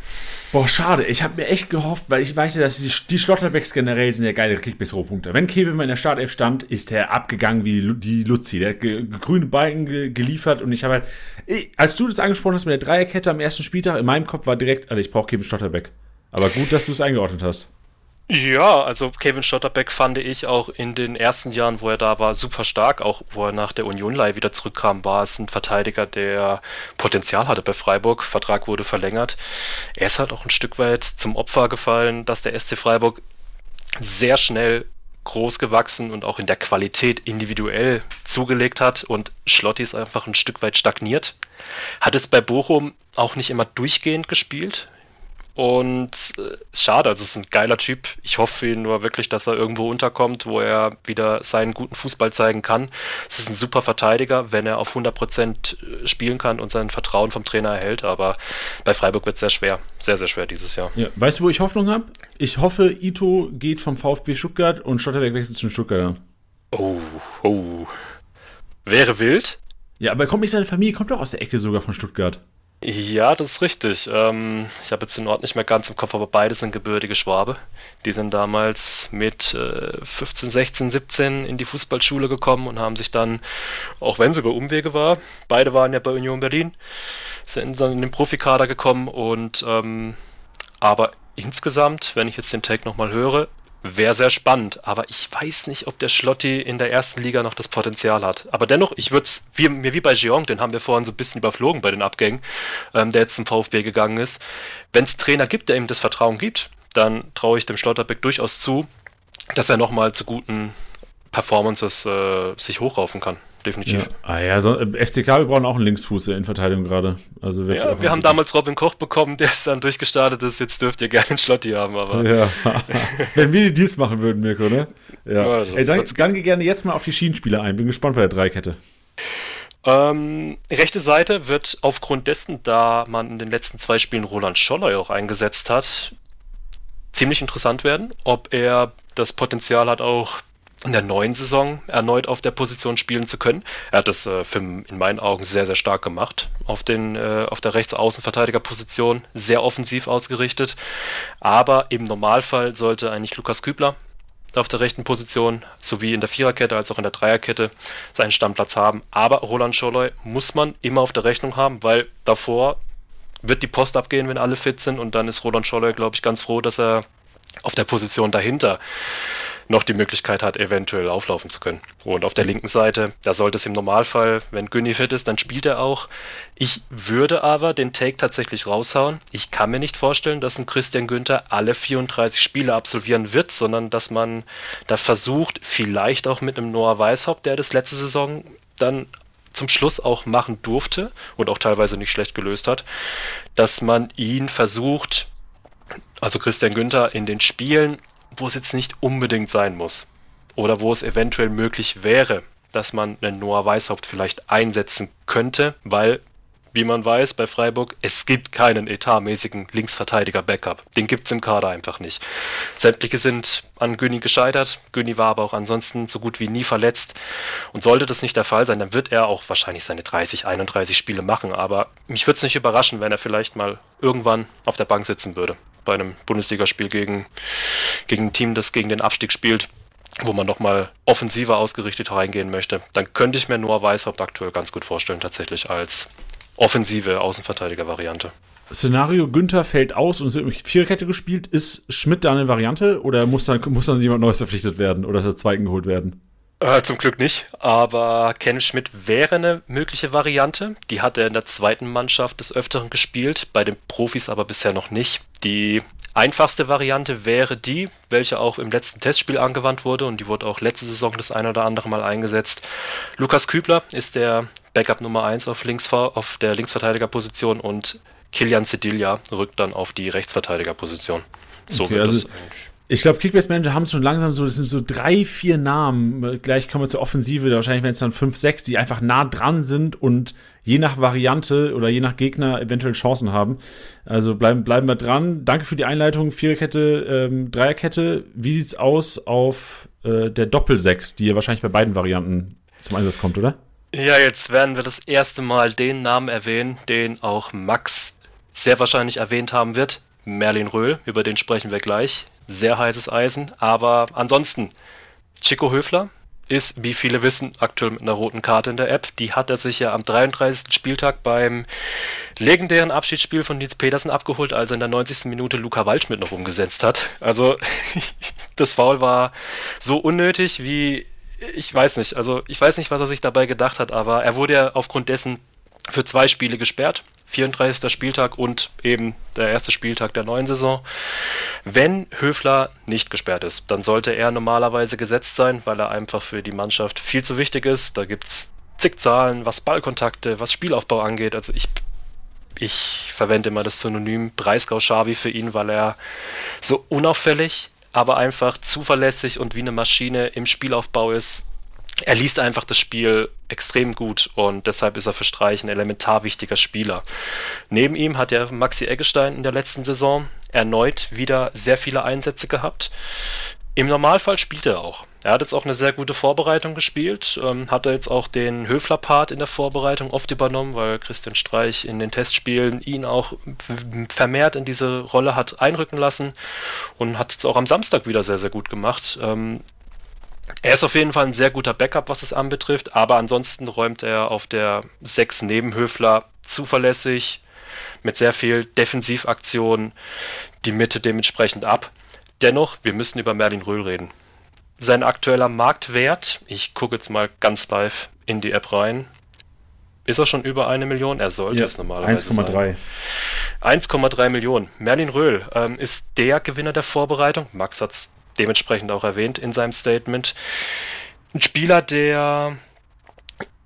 Boah, schade. Ich habe mir echt gehofft, weil ich weiß ja, dass die, die Schlotterbecks generell sind ja geile Kickbase-Rohpunkte. Wenn Kevin mal in der Startelf stand, ist er abgegangen wie die Luzi. Der hat grüne Balken geliefert und ich habe halt, ich, als du das angesprochen hast mit der Dreierkette am ersten Spieltag, in meinem Kopf war direkt, also ich brauche Kevin Schlotterbeck. Aber gut, dass du es eingeordnet hast. Ja, also Kevin Stotterbeck fand ich auch in den ersten Jahren, wo er da war, super stark. Auch wo er nach der Union-Leihe wieder zurückkam, war es ein Verteidiger, der Potenzial hatte bei Freiburg. Vertrag wurde verlängert. Er ist halt auch ein Stück weit zum Opfer gefallen, dass der SC Freiburg sehr schnell groß gewachsen und auch in der Qualität individuell zugelegt hat und Schlotti ist einfach ein Stück weit stagniert. Hat es bei Bochum auch nicht immer durchgehend gespielt. Und äh, schade, also es ist ein geiler Typ. Ich hoffe für ihn nur wirklich, dass er irgendwo unterkommt, wo er wieder seinen guten Fußball zeigen kann. Es ist ein super Verteidiger, wenn er auf 100% äh, spielen kann und sein Vertrauen vom Trainer erhält. Aber bei Freiburg wird es sehr schwer. Sehr, sehr schwer dieses Jahr. Ja, weißt du, wo ich Hoffnung habe? Ich hoffe, Ito geht vom VfB Stuttgart und Schotterberg wechselt zu den Stuttgarter. Oh, oh. Wäre wild. Ja, aber kommt nicht seine Familie, kommt doch aus der Ecke sogar von Stuttgart. Ja, das ist richtig. Ähm, ich habe jetzt den Ort nicht mehr ganz im Kopf, aber beide sind gebürtige Schwabe. Die sind damals mit äh, 15, 16, 17 in die Fußballschule gekommen und haben sich dann, auch wenn es über Umwege war, beide waren ja bei Union Berlin, sind dann in den Profikader gekommen und ähm, aber insgesamt, wenn ich jetzt den Tag nochmal höre, Wäre sehr spannend, aber ich weiß nicht, ob der Schlotti in der ersten Liga noch das Potenzial hat. Aber dennoch, ich würde es mir wie bei Jeong, den haben wir vorhin so ein bisschen überflogen bei den Abgängen, ähm, der jetzt zum VfB gegangen ist. Wenn es Trainer gibt, der ihm das Vertrauen gibt, dann traue ich dem Schlotterbeck durchaus zu, dass er nochmal zu guten Performances äh, sich hochraufen kann definitiv. Ja. Ah ja, so, äh, FCK, wir brauchen auch einen Linksfuß in Verteidigung gerade. Also ja, wir haben damals Robin Koch bekommen, der ist dann durchgestartet ist. Jetzt dürft ihr gerne einen Schlotti haben, aber. Ja. <laughs> Wenn wir die Deals machen würden, Mirko, ne? Ja. ja Ey, dann, dann gerne jetzt mal auf die Schienenspieler ein. Bin gespannt bei der Dreikette. Ähm, rechte Seite wird aufgrund dessen, da man in den letzten zwei Spielen Roland Scholler auch eingesetzt hat, ziemlich interessant werden, ob er das Potenzial hat, auch in der neuen Saison erneut auf der Position spielen zu können. Er hat das äh, für, in meinen Augen sehr, sehr stark gemacht auf, den, äh, auf der Rechtsaußenverteidigerposition, sehr offensiv ausgerichtet. Aber im Normalfall sollte eigentlich Lukas Kübler auf der rechten Position sowie in der Viererkette als auch in der Dreierkette seinen Stammplatz haben. Aber Roland Scholloy muss man immer auf der Rechnung haben, weil davor wird die Post abgehen, wenn alle fit sind und dann ist Roland Scholloy, glaube ich, ganz froh, dass er auf der Position dahinter noch die Möglichkeit hat, eventuell auflaufen zu können. Und auf der linken Seite, da sollte es im Normalfall, wenn Günni fit ist, dann spielt er auch. Ich würde aber den Take tatsächlich raushauen. Ich kann mir nicht vorstellen, dass ein Christian Günther alle 34 Spiele absolvieren wird, sondern dass man da versucht, vielleicht auch mit einem Noah Weishaupt, der das letzte Saison dann zum Schluss auch machen durfte und auch teilweise nicht schlecht gelöst hat, dass man ihn versucht, also Christian Günther in den Spielen wo es jetzt nicht unbedingt sein muss. Oder wo es eventuell möglich wäre, dass man einen Noah Weishaupt vielleicht einsetzen könnte, weil wie man weiß, bei Freiburg, es gibt keinen etatmäßigen Linksverteidiger-Backup. Den gibt es im Kader einfach nicht. Sämtliche sind an Güni gescheitert. Güni war aber auch ansonsten so gut wie nie verletzt. Und sollte das nicht der Fall sein, dann wird er auch wahrscheinlich seine 30, 31 Spiele machen. Aber mich würde es nicht überraschen, wenn er vielleicht mal irgendwann auf der Bank sitzen würde. Bei einem Bundesligaspiel gegen, gegen ein Team, das gegen den Abstieg spielt wo man nochmal offensiver ausgerichtet reingehen möchte, dann könnte ich mir Noah Weishaupt aktuell ganz gut vorstellen, tatsächlich als offensive Außenverteidiger-Variante. Szenario, Günther fällt aus und es wird mit Viererkette gespielt. Ist Schmidt da eine Variante oder muss dann, muss dann jemand Neues verpflichtet werden oder der Zweiten geholt werden? Äh, zum Glück nicht, aber Ken Schmidt wäre eine mögliche Variante. Die hat er in der zweiten Mannschaft des Öfteren gespielt, bei den Profis aber bisher noch nicht. Die einfachste Variante wäre die, welche auch im letzten Testspiel angewandt wurde und die wurde auch letzte Saison das ein oder andere Mal eingesetzt. Lukas Kübler ist der Backup Nummer 1 auf, links, auf der Linksverteidigerposition und Kilian Cedilia rückt dann auf die Rechtsverteidigerposition. So okay, wird also, ich glaube, Kickbase Manager haben es schon langsam so, das sind so drei, vier Namen. Gleich kommen wir zur Offensive, wahrscheinlich werden es dann fünf, sechs, die einfach nah dran sind und je nach Variante oder je nach Gegner eventuell Chancen haben. Also bleiben, bleiben wir dran. Danke für die Einleitung. Viererkette, ähm, Dreierkette. Wie sieht's aus auf äh, der Doppelsechs, die ja wahrscheinlich bei beiden Varianten zum Einsatz kommt, oder? Ja, jetzt werden wir das erste Mal den Namen erwähnen, den auch Max sehr wahrscheinlich erwähnt haben wird. Merlin Röhl, über den sprechen wir gleich. Sehr heißes Eisen. Aber ansonsten, Chico Höfler ist, wie viele wissen, aktuell mit einer roten Karte in der App. Die hat er sich ja am 33. Spieltag beim legendären Abschiedsspiel von Nils Petersen abgeholt, als er in der 90. Minute Luca Waldschmidt noch umgesetzt hat. Also <laughs> das Foul war so unnötig wie ich weiß nicht. Also ich weiß nicht, was er sich dabei gedacht hat, aber er wurde ja aufgrund dessen für zwei Spiele gesperrt. 34. Spieltag und eben der erste Spieltag der neuen Saison. Wenn Höfler nicht gesperrt ist, dann sollte er normalerweise gesetzt sein, weil er einfach für die Mannschaft viel zu wichtig ist. Da gibt es zig Zahlen, was Ballkontakte, was Spielaufbau angeht. Also ich, ich verwende immer das Synonym Breisgau-Schavi für ihn, weil er so unauffällig aber einfach zuverlässig und wie eine Maschine im Spielaufbau ist. Er liest einfach das Spiel extrem gut und deshalb ist er für Streich ein elementar wichtiger Spieler. Neben ihm hat er Maxi Eggestein in der letzten Saison erneut wieder sehr viele Einsätze gehabt. Im Normalfall spielt er auch. Er hat jetzt auch eine sehr gute Vorbereitung gespielt, ähm, hat er jetzt auch den Höfler-Part in der Vorbereitung oft übernommen, weil Christian Streich in den Testspielen ihn auch vermehrt in diese Rolle hat einrücken lassen und hat es auch am Samstag wieder sehr, sehr gut gemacht. Ähm, er ist auf jeden Fall ein sehr guter Backup, was es anbetrifft, aber ansonsten räumt er auf der 6 neben Höfler zuverlässig mit sehr viel Defensivaktion die Mitte dementsprechend ab. Dennoch, wir müssen über Merlin Röhl reden sein aktueller Marktwert, ich gucke jetzt mal ganz live in die App rein, ist er schon über eine Million? Er sollte ja, es normalerweise 1,3. 1,3 Millionen. Merlin Röhl ähm, ist der Gewinner der Vorbereitung. Max hat es dementsprechend auch erwähnt in seinem Statement. Ein Spieler, der,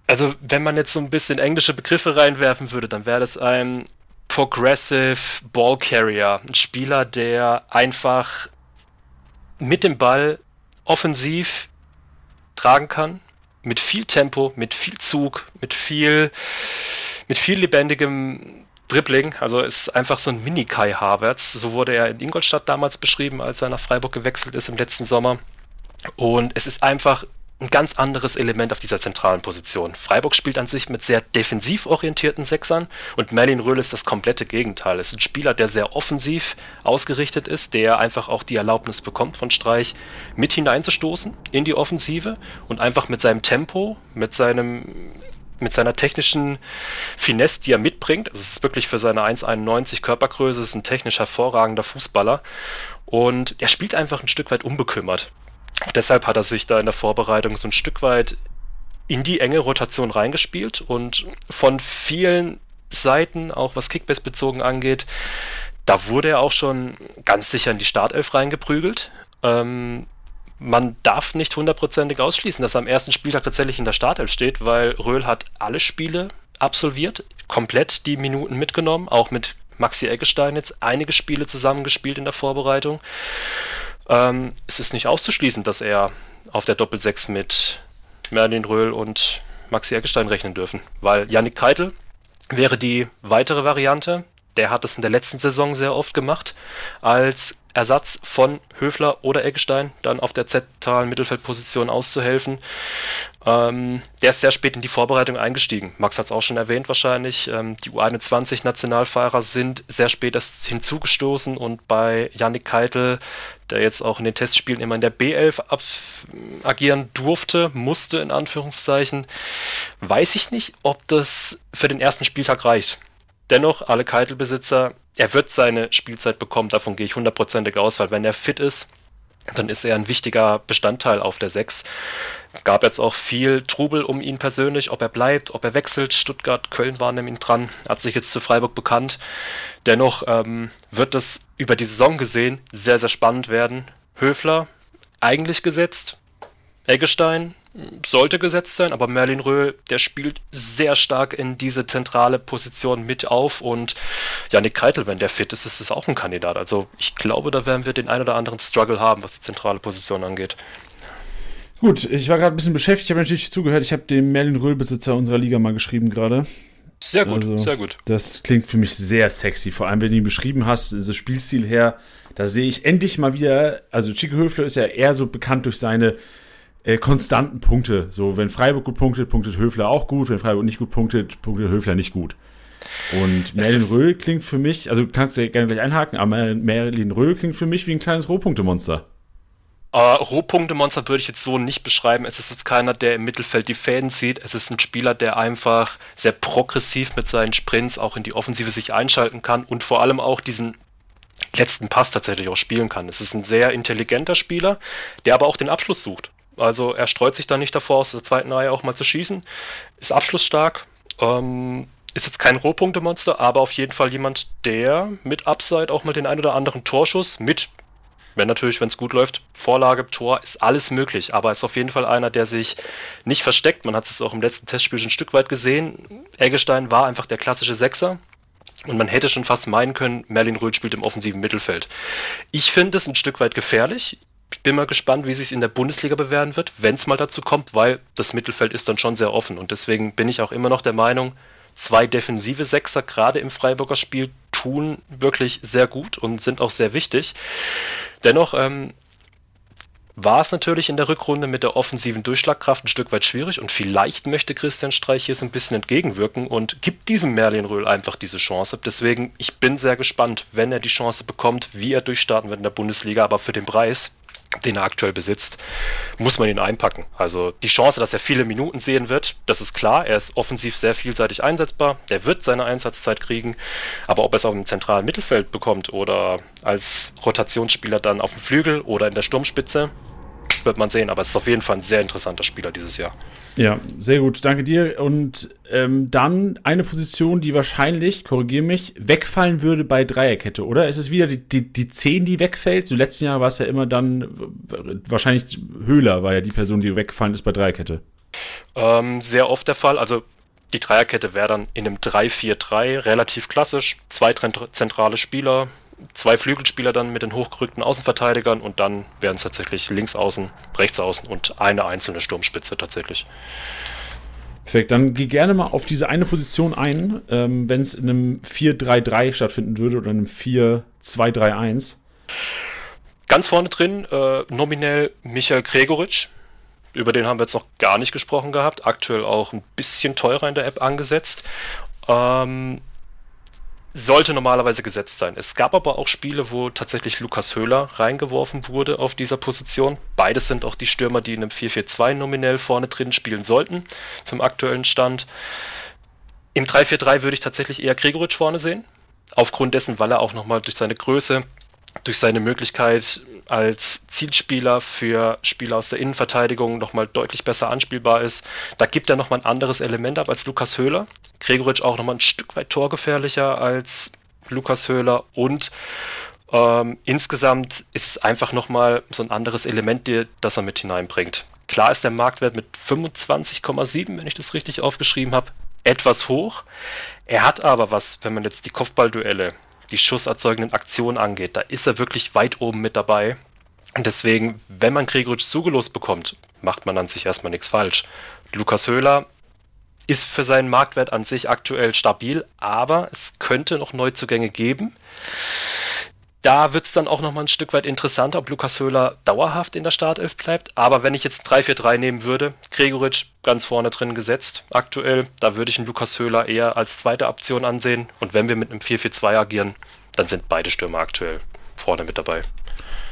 also wenn man jetzt so ein bisschen englische Begriffe reinwerfen würde, dann wäre das ein Progressive Ball Carrier. Ein Spieler, der einfach mit dem Ball offensiv tragen kann, mit viel Tempo, mit viel Zug, mit viel, mit viel lebendigem Dribbling. Also ist einfach so ein Mini-Kai Havertz. So wurde er in Ingolstadt damals beschrieben, als er nach Freiburg gewechselt ist im letzten Sommer. Und es ist einfach ein ganz anderes Element auf dieser zentralen Position. Freiburg spielt an sich mit sehr defensiv orientierten Sechsern und Merlin Röhl ist das komplette Gegenteil. Es ist ein Spieler, der sehr offensiv ausgerichtet ist, der einfach auch die Erlaubnis bekommt von Streich, mit hineinzustoßen in die Offensive und einfach mit seinem Tempo, mit seinem mit seiner technischen Finesse, die er mitbringt. Es ist wirklich für seine 1,91 Körpergröße, ist ein technisch hervorragender Fußballer. Und er spielt einfach ein Stück weit unbekümmert. Deshalb hat er sich da in der Vorbereitung so ein Stück weit in die enge Rotation reingespielt und von vielen Seiten, auch was Kickbase bezogen angeht, da wurde er auch schon ganz sicher in die Startelf reingeprügelt. Ähm, man darf nicht hundertprozentig ausschließen, dass er am ersten Spieltag tatsächlich in der Startelf steht, weil Röhl hat alle Spiele absolviert, komplett die Minuten mitgenommen, auch mit Maxi Eggestein jetzt einige Spiele zusammengespielt in der Vorbereitung. ähm, es ist nicht auszuschließen, dass er auf der Doppelsechs mit Merlin Röhl und Maxi Eggestein rechnen dürfen, weil Yannick Keitel wäre die weitere Variante. Der hat es in der letzten Saison sehr oft gemacht, als Ersatz von Höfler oder Eggestein dann auf der zentralen Mittelfeldposition auszuhelfen. Ähm, der ist sehr spät in die Vorbereitung eingestiegen. Max hat es auch schon erwähnt wahrscheinlich. Ähm, die U21-Nationalfahrer sind sehr spät erst hinzugestoßen und bei Yannick Keitel, der jetzt auch in den Testspielen immer in der B11 agieren durfte, musste in Anführungszeichen, weiß ich nicht, ob das für den ersten Spieltag reicht. Dennoch, alle Keitel-Besitzer, er wird seine Spielzeit bekommen, davon gehe ich hundertprozentig aus, weil wenn er fit ist, dann ist er ein wichtiger Bestandteil auf der 6. Gab jetzt auch viel Trubel um ihn persönlich, ob er bleibt, ob er wechselt. Stuttgart, Köln waren ihm dran, hat sich jetzt zu Freiburg bekannt. Dennoch ähm, wird es über die Saison gesehen sehr, sehr spannend werden. Höfler eigentlich gesetzt, Eggestein sollte gesetzt sein, aber Merlin Röhl, der spielt sehr stark in diese zentrale Position mit auf und Janik Keitel, wenn der fit ist, ist es auch ein Kandidat. Also ich glaube, da werden wir den ein oder anderen Struggle haben, was die zentrale Position angeht. Gut, ich war gerade ein bisschen beschäftigt, ich habe natürlich zugehört, ich habe dem Merlin Röhl-Besitzer unserer Liga mal geschrieben gerade. Sehr gut, also, sehr gut. Das klingt für mich sehr sexy, vor allem wenn du ihn beschrieben hast, das Spielstil her, da sehe ich endlich mal wieder, also Chico Höfler ist ja eher so bekannt durch seine äh, konstanten Punkte. So, wenn Freiburg gut punktet, punktet Höfler auch gut. Wenn Freiburg nicht gut punktet, punktet Höfler nicht gut. Und Merlin Röhl klingt für mich, also kannst du gerne gleich einhaken, aber Merlin Röhl klingt für mich wie ein kleines Rohpunktemonster. Uh, Rohpunktemonster würde ich jetzt so nicht beschreiben. Es ist jetzt keiner, der im Mittelfeld die Fäden zieht. Es ist ein Spieler, der einfach sehr progressiv mit seinen Sprints auch in die Offensive sich einschalten kann und vor allem auch diesen letzten Pass tatsächlich auch spielen kann. Es ist ein sehr intelligenter Spieler, der aber auch den Abschluss sucht. Also er streut sich da nicht davor, aus der zweiten Reihe auch mal zu schießen. Ist abschlussstark. Ähm, ist jetzt kein Rohpunktemonster, aber auf jeden Fall jemand, der mit Upside auch mal den ein oder anderen Torschuss mit, wenn natürlich, wenn es gut läuft, Vorlage, Tor, ist alles möglich. Aber ist auf jeden Fall einer, der sich nicht versteckt. Man hat es auch im letzten Testspiel schon ein Stück weit gesehen. Eggestein war einfach der klassische Sechser. Und man hätte schon fast meinen können, Merlin Röth spielt im offensiven Mittelfeld. Ich finde es ein Stück weit gefährlich ich bin mal gespannt, wie sich in der Bundesliga bewähren wird, wenn es mal dazu kommt, weil das Mittelfeld ist dann schon sehr offen. Und deswegen bin ich auch immer noch der Meinung, zwei defensive Sechser gerade im Freiburger Spiel tun wirklich sehr gut und sind auch sehr wichtig. Dennoch ähm, war es natürlich in der Rückrunde mit der offensiven Durchschlagkraft ein Stück weit schwierig und vielleicht möchte Christian Streich hier so ein bisschen entgegenwirken und gibt diesem Merlin Röhl einfach diese Chance. Deswegen, ich bin sehr gespannt, wenn er die Chance bekommt, wie er durchstarten wird in der Bundesliga, aber für den Preis den er aktuell besitzt, muss man ihn einpacken. Also die Chance, dass er viele Minuten sehen wird, das ist klar. Er ist offensiv sehr vielseitig einsetzbar. Der wird seine Einsatzzeit kriegen. Aber ob er es auf dem zentralen Mittelfeld bekommt oder als Rotationsspieler dann auf dem Flügel oder in der Sturmspitze, wird man sehen. Aber es ist auf jeden Fall ein sehr interessanter Spieler dieses Jahr. Ja, sehr gut, danke dir. Und ähm, dann eine Position, die wahrscheinlich, korrigiere mich, wegfallen würde bei Dreierkette, oder? Ist es wieder die, die, die 10, die wegfällt? So letzten Jahr war es ja immer dann, wahrscheinlich Höhler war ja die Person, die weggefallen ist bei Dreierkette. Ähm, sehr oft der Fall. Also die Dreierkette wäre dann in einem 3-4-3 relativ klassisch. Zwei zentrale Spieler, zwei Flügelspieler dann mit den hochgerückten Außenverteidigern und dann wären es tatsächlich links außen, rechts außen und eine einzelne Sturmspitze tatsächlich. Perfekt, dann geh gerne mal auf diese eine Position ein, ähm, wenn es in einem 4-3-3 stattfinden würde oder in einem 4-2-3-1. Ganz vorne drin äh, nominell Michael Gregoritsch. Über den haben wir jetzt noch gar nicht gesprochen gehabt. Aktuell auch ein bisschen teurer in der App angesetzt. Ähm, sollte normalerweise gesetzt sein. Es gab aber auch Spiele, wo tatsächlich Lukas Höhler reingeworfen wurde auf dieser Position. Beides sind auch die Stürmer, die in einem 4-4-2 nominell vorne drin spielen sollten, zum aktuellen Stand. Im 3-4-3 würde ich tatsächlich eher Gregoritsch vorne sehen. Aufgrund dessen, weil er auch nochmal durch seine Größe durch seine Möglichkeit als Zielspieler für Spieler aus der Innenverteidigung nochmal deutlich besser anspielbar ist. Da gibt er nochmal ein anderes Element ab als Lukas Höhler. Gregoritsch auch nochmal ein Stück weit torgefährlicher als Lukas Höhler und ähm, insgesamt ist es einfach nochmal so ein anderes Element, das er mit hineinbringt. Klar ist der Marktwert mit 25,7, wenn ich das richtig aufgeschrieben habe, etwas hoch. Er hat aber was, wenn man jetzt die Kopfballduelle die schusserzeugenden Aktionen angeht. Da ist er wirklich weit oben mit dabei. Und deswegen, wenn man Gregoritsch zugelost bekommt, macht man an sich erstmal nichts falsch. Lukas Höhler ist für seinen Marktwert an sich aktuell stabil, aber es könnte noch Neuzugänge geben. Da wird es dann auch nochmal ein Stück weit interessanter, ob Lukas Höhler dauerhaft in der Startelf bleibt. Aber wenn ich jetzt 3-4-3 nehmen würde, Gregoritsch ganz vorne drin gesetzt aktuell, da würde ich einen Lukas Höhler eher als zweite Option ansehen. Und wenn wir mit einem 4-4-2 agieren, dann sind beide Stürmer aktuell vorne mit dabei.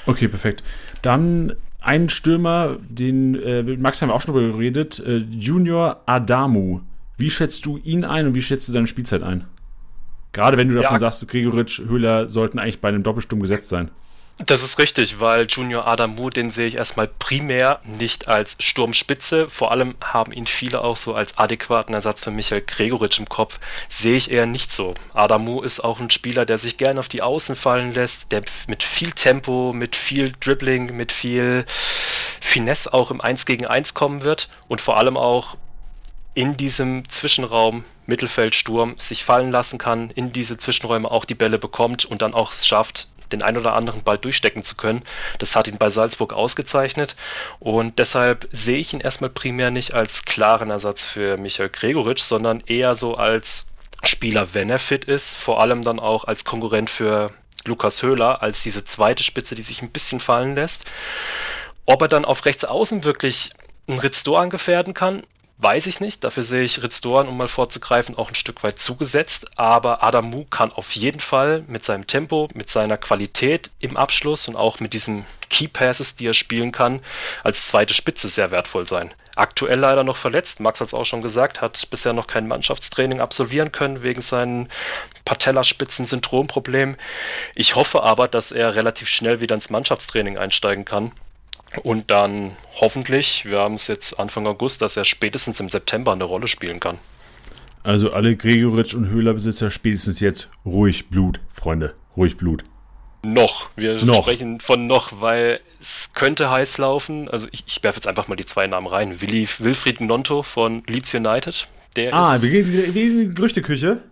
Okay, perfekt. Dann ein Stürmer, den äh, Max haben wir auch schon drüber geredet, äh, Junior Adamu. Wie schätzt du ihn ein und wie schätzt du seine Spielzeit ein? Gerade wenn du davon ja. sagst, Gregoritsch, Höhler sollten eigentlich bei einem Doppelsturm gesetzt sein. Das ist richtig, weil Junior Adamu, den sehe ich erstmal primär nicht als Sturmspitze. Vor allem haben ihn viele auch so als adäquaten Ersatz für Michael Gregoritsch im Kopf. Sehe ich eher nicht so. Adamu ist auch ein Spieler, der sich gerne auf die Außen fallen lässt, der mit viel Tempo, mit viel Dribbling, mit viel Finesse auch im 1 gegen 1 kommen wird und vor allem auch in diesem Zwischenraum Mittelfeldsturm sich fallen lassen kann, in diese Zwischenräume auch die Bälle bekommt und dann auch es schafft, den ein oder anderen Ball durchstecken zu können. Das hat ihn bei Salzburg ausgezeichnet und deshalb sehe ich ihn erstmal primär nicht als klaren Ersatz für Michael Gregoritsch, sondern eher so als Spieler, wenn er fit ist, vor allem dann auch als Konkurrent für Lukas Höhler, als diese zweite Spitze, die sich ein bisschen fallen lässt. Ob er dann auf rechts außen wirklich einen Ritz Doan gefährden kann, Weiß ich nicht. Dafür sehe ich Ritz Doan, um mal vorzugreifen, auch ein Stück weit zugesetzt. Aber Adamu kann auf jeden Fall mit seinem Tempo, mit seiner Qualität im Abschluss und auch mit diesen Key Passes, die er spielen kann, als zweite Spitze sehr wertvoll sein. Aktuell leider noch verletzt. Max hat es auch schon gesagt, hat bisher noch kein Mannschaftstraining absolvieren können wegen seinen Patellaspitzen-Syndromproblem. Ich hoffe aber, dass er relativ schnell wieder ins Mannschaftstraining einsteigen kann und dann hoffentlich, wir haben es jetzt Anfang August, dass er spätestens im September eine Rolle spielen kann. Also alle Gregoritsch und Höhler-Besitzer spätestens jetzt ruhig Blut, Freunde, ruhig Blut. Noch, wir noch. sprechen von noch, weil es könnte heiß laufen. Also ich, ich werfe jetzt einfach mal die zwei Namen rein. Willi, Wilfried Nonto von Leeds United. Der ah, ist, wir gehen in die Gerüchteküche.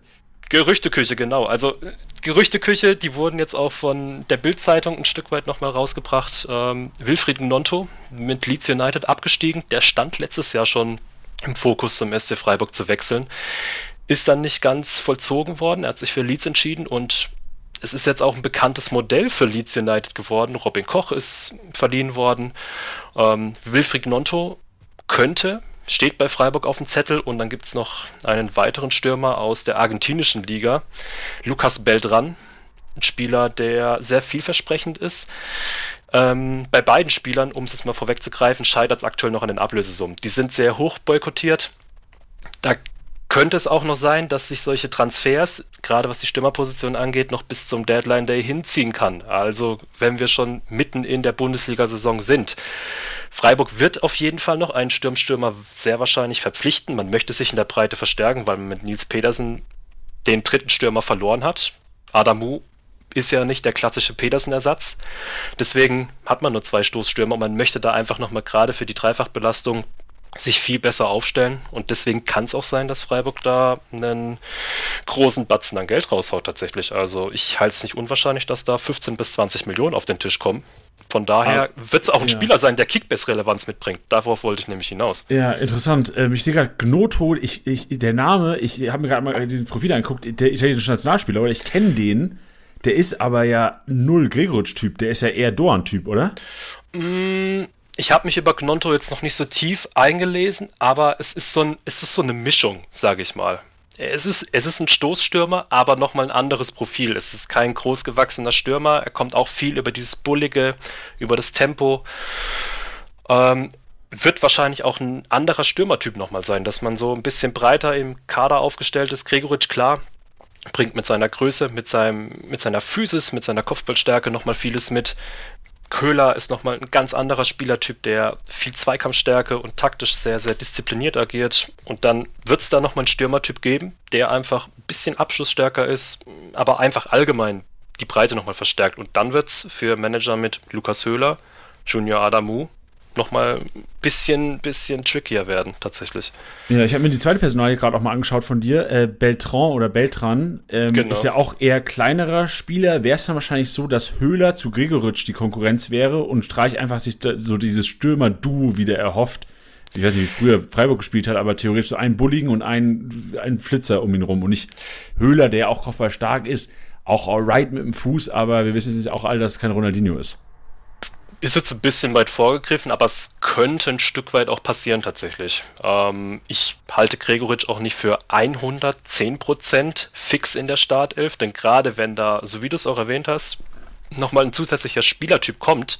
Gerüchteküche, genau. Also Gerüchteküche, die wurden jetzt auch von der Bild-Zeitung ein Stück weit nochmal rausgebracht. Ähm, Wilfried Nonto mit Leeds United abgestiegen. Der stand letztes Jahr schon im Fokus zum SC Freiburg zu wechseln. Ist dann nicht ganz vollzogen worden. Er hat sich für Leeds entschieden und es ist jetzt auch ein bekanntes Modell für Leeds United geworden. Robin Koch ist verliehen worden. Ähm, Wilfried Nonto könnte steht bei Freiburg auf dem Zettel und dann gibt es noch einen weiteren Stürmer aus der argentinischen Liga, Lucas Beltran, ein Spieler, der sehr vielversprechend ist. Ähm, bei beiden Spielern, um es jetzt mal vorwegzugreifen, scheitert es aktuell noch an den Ablösesummen. Die sind sehr hoch boykottiert. Da könnte es auch noch sein, dass sich solche Transfers, gerade was die Stürmerposition angeht, noch bis zum Deadline Day hinziehen kann. Also wenn wir schon mitten in der Bundesliga-Saison sind. Freiburg wird auf jeden Fall noch einen Sturmstürmer sehr wahrscheinlich verpflichten. Man möchte sich in der Breite verstärken, weil man mit Nils Pedersen den dritten Stürmer verloren hat. Adamu ist ja nicht der klassische Pedersen-Ersatz. Deswegen hat man nur zwei Stoßstürmer und man möchte da einfach nochmal gerade für die Dreifachbelastung sich viel besser aufstellen und deswegen kann es auch sein, dass Freiburg da einen großen Batzen an Geld raushaut tatsächlich. Also ich halte es nicht unwahrscheinlich, dass da 15 bis 20 Millionen auf den Tisch kommen. Von daher ah, wird es auch ein ja. Spieler sein, der Kickbase-Relevanz mitbringt. Darauf wollte ich nämlich hinaus. Ja, interessant. Ähm, ich sehe gerade Gnoto, ich, ich, der Name, ich habe mir gerade mal den Profil angeguckt, der italienische Nationalspieler, oder ich kenne den. Der ist aber ja null Gregoritsch-Typ, der ist ja eher Dorn-Typ, oder? Mm, ich habe mich über Gnonto jetzt noch nicht so tief eingelesen, aber es ist so, ein, es ist so eine Mischung, sage ich mal. Es ist, es ist ein Stoßstürmer, aber nochmal ein anderes Profil. Es ist kein großgewachsener Stürmer. Er kommt auch viel über dieses Bullige, über das Tempo. Ähm, wird wahrscheinlich auch ein anderer Stürmertyp nochmal sein, dass man so ein bisschen breiter im Kader aufgestellt ist. Gregoritsch, klar, bringt mit seiner Größe, mit, seinem, mit seiner Physis, mit seiner Kopfballstärke nochmal vieles mit. Köhler ist nochmal ein ganz anderer Spielertyp, der viel Zweikampfstärke und taktisch sehr, sehr diszipliniert agiert. Und dann wird es da nochmal einen Stürmertyp geben, der einfach ein bisschen abschlussstärker ist, aber einfach allgemein die Breite nochmal verstärkt. Und dann wird es für Manager mit Lukas Höhler, Junior Adamu, nochmal ein bisschen, bisschen trickier werden, tatsächlich. Ja, ich habe mir die zweite Personalie gerade auch mal angeschaut von dir. Äh, Beltran oder Beltran ähm, genau. ist ja auch eher kleinerer Spieler. Wäre es dann wahrscheinlich so, dass Höhler zu Gregoritsch die Konkurrenz wäre und Streich einfach sich da, so dieses Stürmer-Duo wieder erhofft. Ich weiß nicht, wie früher Freiburg gespielt hat, aber theoretisch so einen Bulligen und einen, einen Flitzer um ihn rum und nicht Höhler, der ja auch kopfball stark ist, auch alright mit dem Fuß, aber wir wissen jetzt auch alle, dass es kein Ronaldinho ist ist jetzt ein bisschen weit vorgegriffen, aber es könnte ein Stück weit auch passieren tatsächlich. Ähm, ich halte Gregoritsch auch nicht für 110% fix in der Startelf, denn gerade wenn da, so wie du es auch erwähnt hast, nochmal ein zusätzlicher Spielertyp kommt,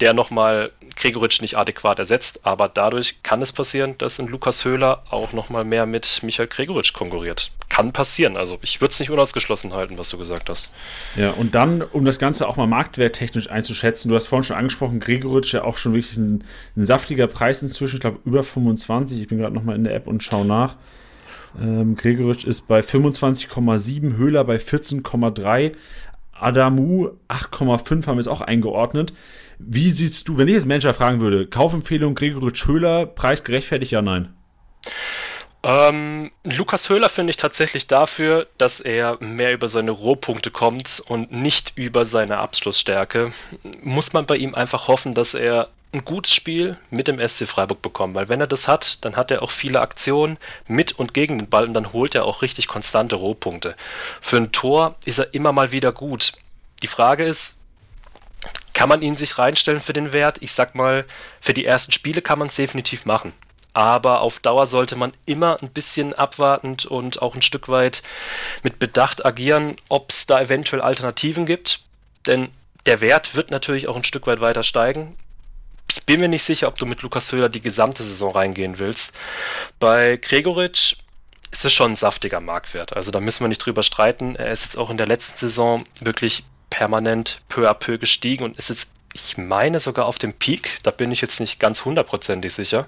der nochmal Gregoritsch nicht adäquat ersetzt, aber dadurch kann es passieren, dass ein Lukas Höhler auch nochmal mehr mit Michael Gregoritsch konkurriert. Kann passieren, also ich würde es nicht unausgeschlossen halten, was du gesagt hast. Ja, und dann, um das Ganze auch mal marktwerttechnisch einzuschätzen, du hast vorhin schon angesprochen, Gregoritsch ja auch schon wirklich ein, ein saftiger Preis inzwischen, ich glaube über 25, ich bin gerade nochmal in der App und schaue nach. Ähm, Gregoritsch ist bei 25,7, Höhler bei 14,3, Adamu 8,5 haben wir es auch eingeordnet. Wie siehst du, wenn ich jetzt Manager fragen würde, Kaufempfehlung Gregoritsch Höhler, Preis gerechtfertigt, ja, nein? Ähm, Lukas Höhler finde ich tatsächlich dafür, dass er mehr über seine Rohpunkte kommt und nicht über seine Abschlussstärke. Muss man bei ihm einfach hoffen, dass er ein gutes Spiel mit dem SC Freiburg bekommt, weil wenn er das hat, dann hat er auch viele Aktionen mit und gegen den Ball und dann holt er auch richtig konstante Rohpunkte. Für ein Tor ist er immer mal wieder gut. Die Frage ist, kann man ihn sich reinstellen für den Wert? Ich sag mal, für die ersten Spiele kann man es definitiv machen. Aber auf Dauer sollte man immer ein bisschen abwartend und auch ein Stück weit mit Bedacht agieren, ob es da eventuell Alternativen gibt. Denn der Wert wird natürlich auch ein Stück weit weiter steigen. Ich bin mir nicht sicher, ob du mit Lukas Höhler die gesamte Saison reingehen willst. Bei Gregoritsch ist es schon ein saftiger Marktwert. Also da müssen wir nicht drüber streiten. Er ist jetzt auch in der letzten Saison wirklich permanent peu à peu gestiegen und ist jetzt, ich meine sogar auf dem Peak, da bin ich jetzt nicht ganz hundertprozentig sicher,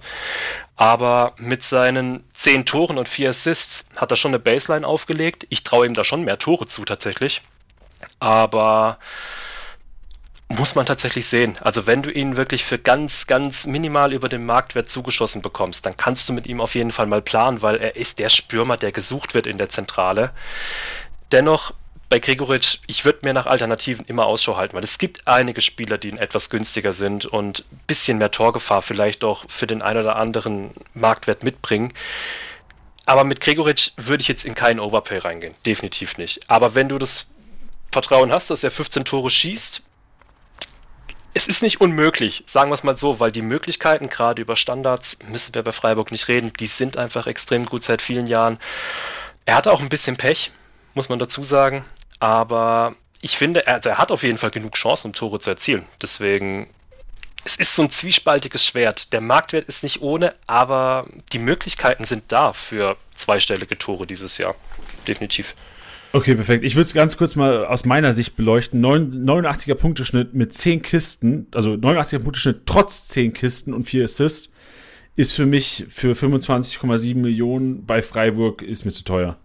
aber mit seinen zehn Toren und vier Assists hat er schon eine Baseline aufgelegt. Ich traue ihm da schon mehr Tore zu tatsächlich, aber muss man tatsächlich sehen. Also wenn du ihn wirklich für ganz, ganz minimal über den Marktwert zugeschossen bekommst, dann kannst du mit ihm auf jeden Fall mal planen, weil er ist der Spürmer, der gesucht wird in der Zentrale. Dennoch bei Gregoritsch, ich würde mir nach Alternativen immer Ausschau halten, weil es gibt einige Spieler, die etwas günstiger sind und ein bisschen mehr Torgefahr vielleicht auch für den einen oder anderen Marktwert mitbringen. Aber mit Gregoritsch würde ich jetzt in keinen Overpay reingehen. Definitiv nicht. Aber wenn du das Vertrauen hast, dass er 15 Tore schießt, es ist nicht unmöglich, sagen wir es mal so, weil die Möglichkeiten, gerade über Standards, müssen wir bei Freiburg nicht reden, die sind einfach extrem gut seit vielen Jahren. Er hatte auch ein bisschen Pech, muss man dazu sagen. Aber ich finde, er, er hat auf jeden Fall genug Chancen, um Tore zu erzielen. Deswegen, es ist so ein zwiespaltiges Schwert. Der Marktwert ist nicht ohne, aber die Möglichkeiten sind da für zweistellige Tore dieses Jahr. Definitiv. Okay, perfekt. Ich würde es ganz kurz mal aus meiner Sicht beleuchten. 89er Punkteschnitt mit 10 Kisten, also 89er Punkteschnitt trotz 10 Kisten und 4 Assists, ist für mich für 25,7 Millionen bei Freiburg ist mir zu teuer.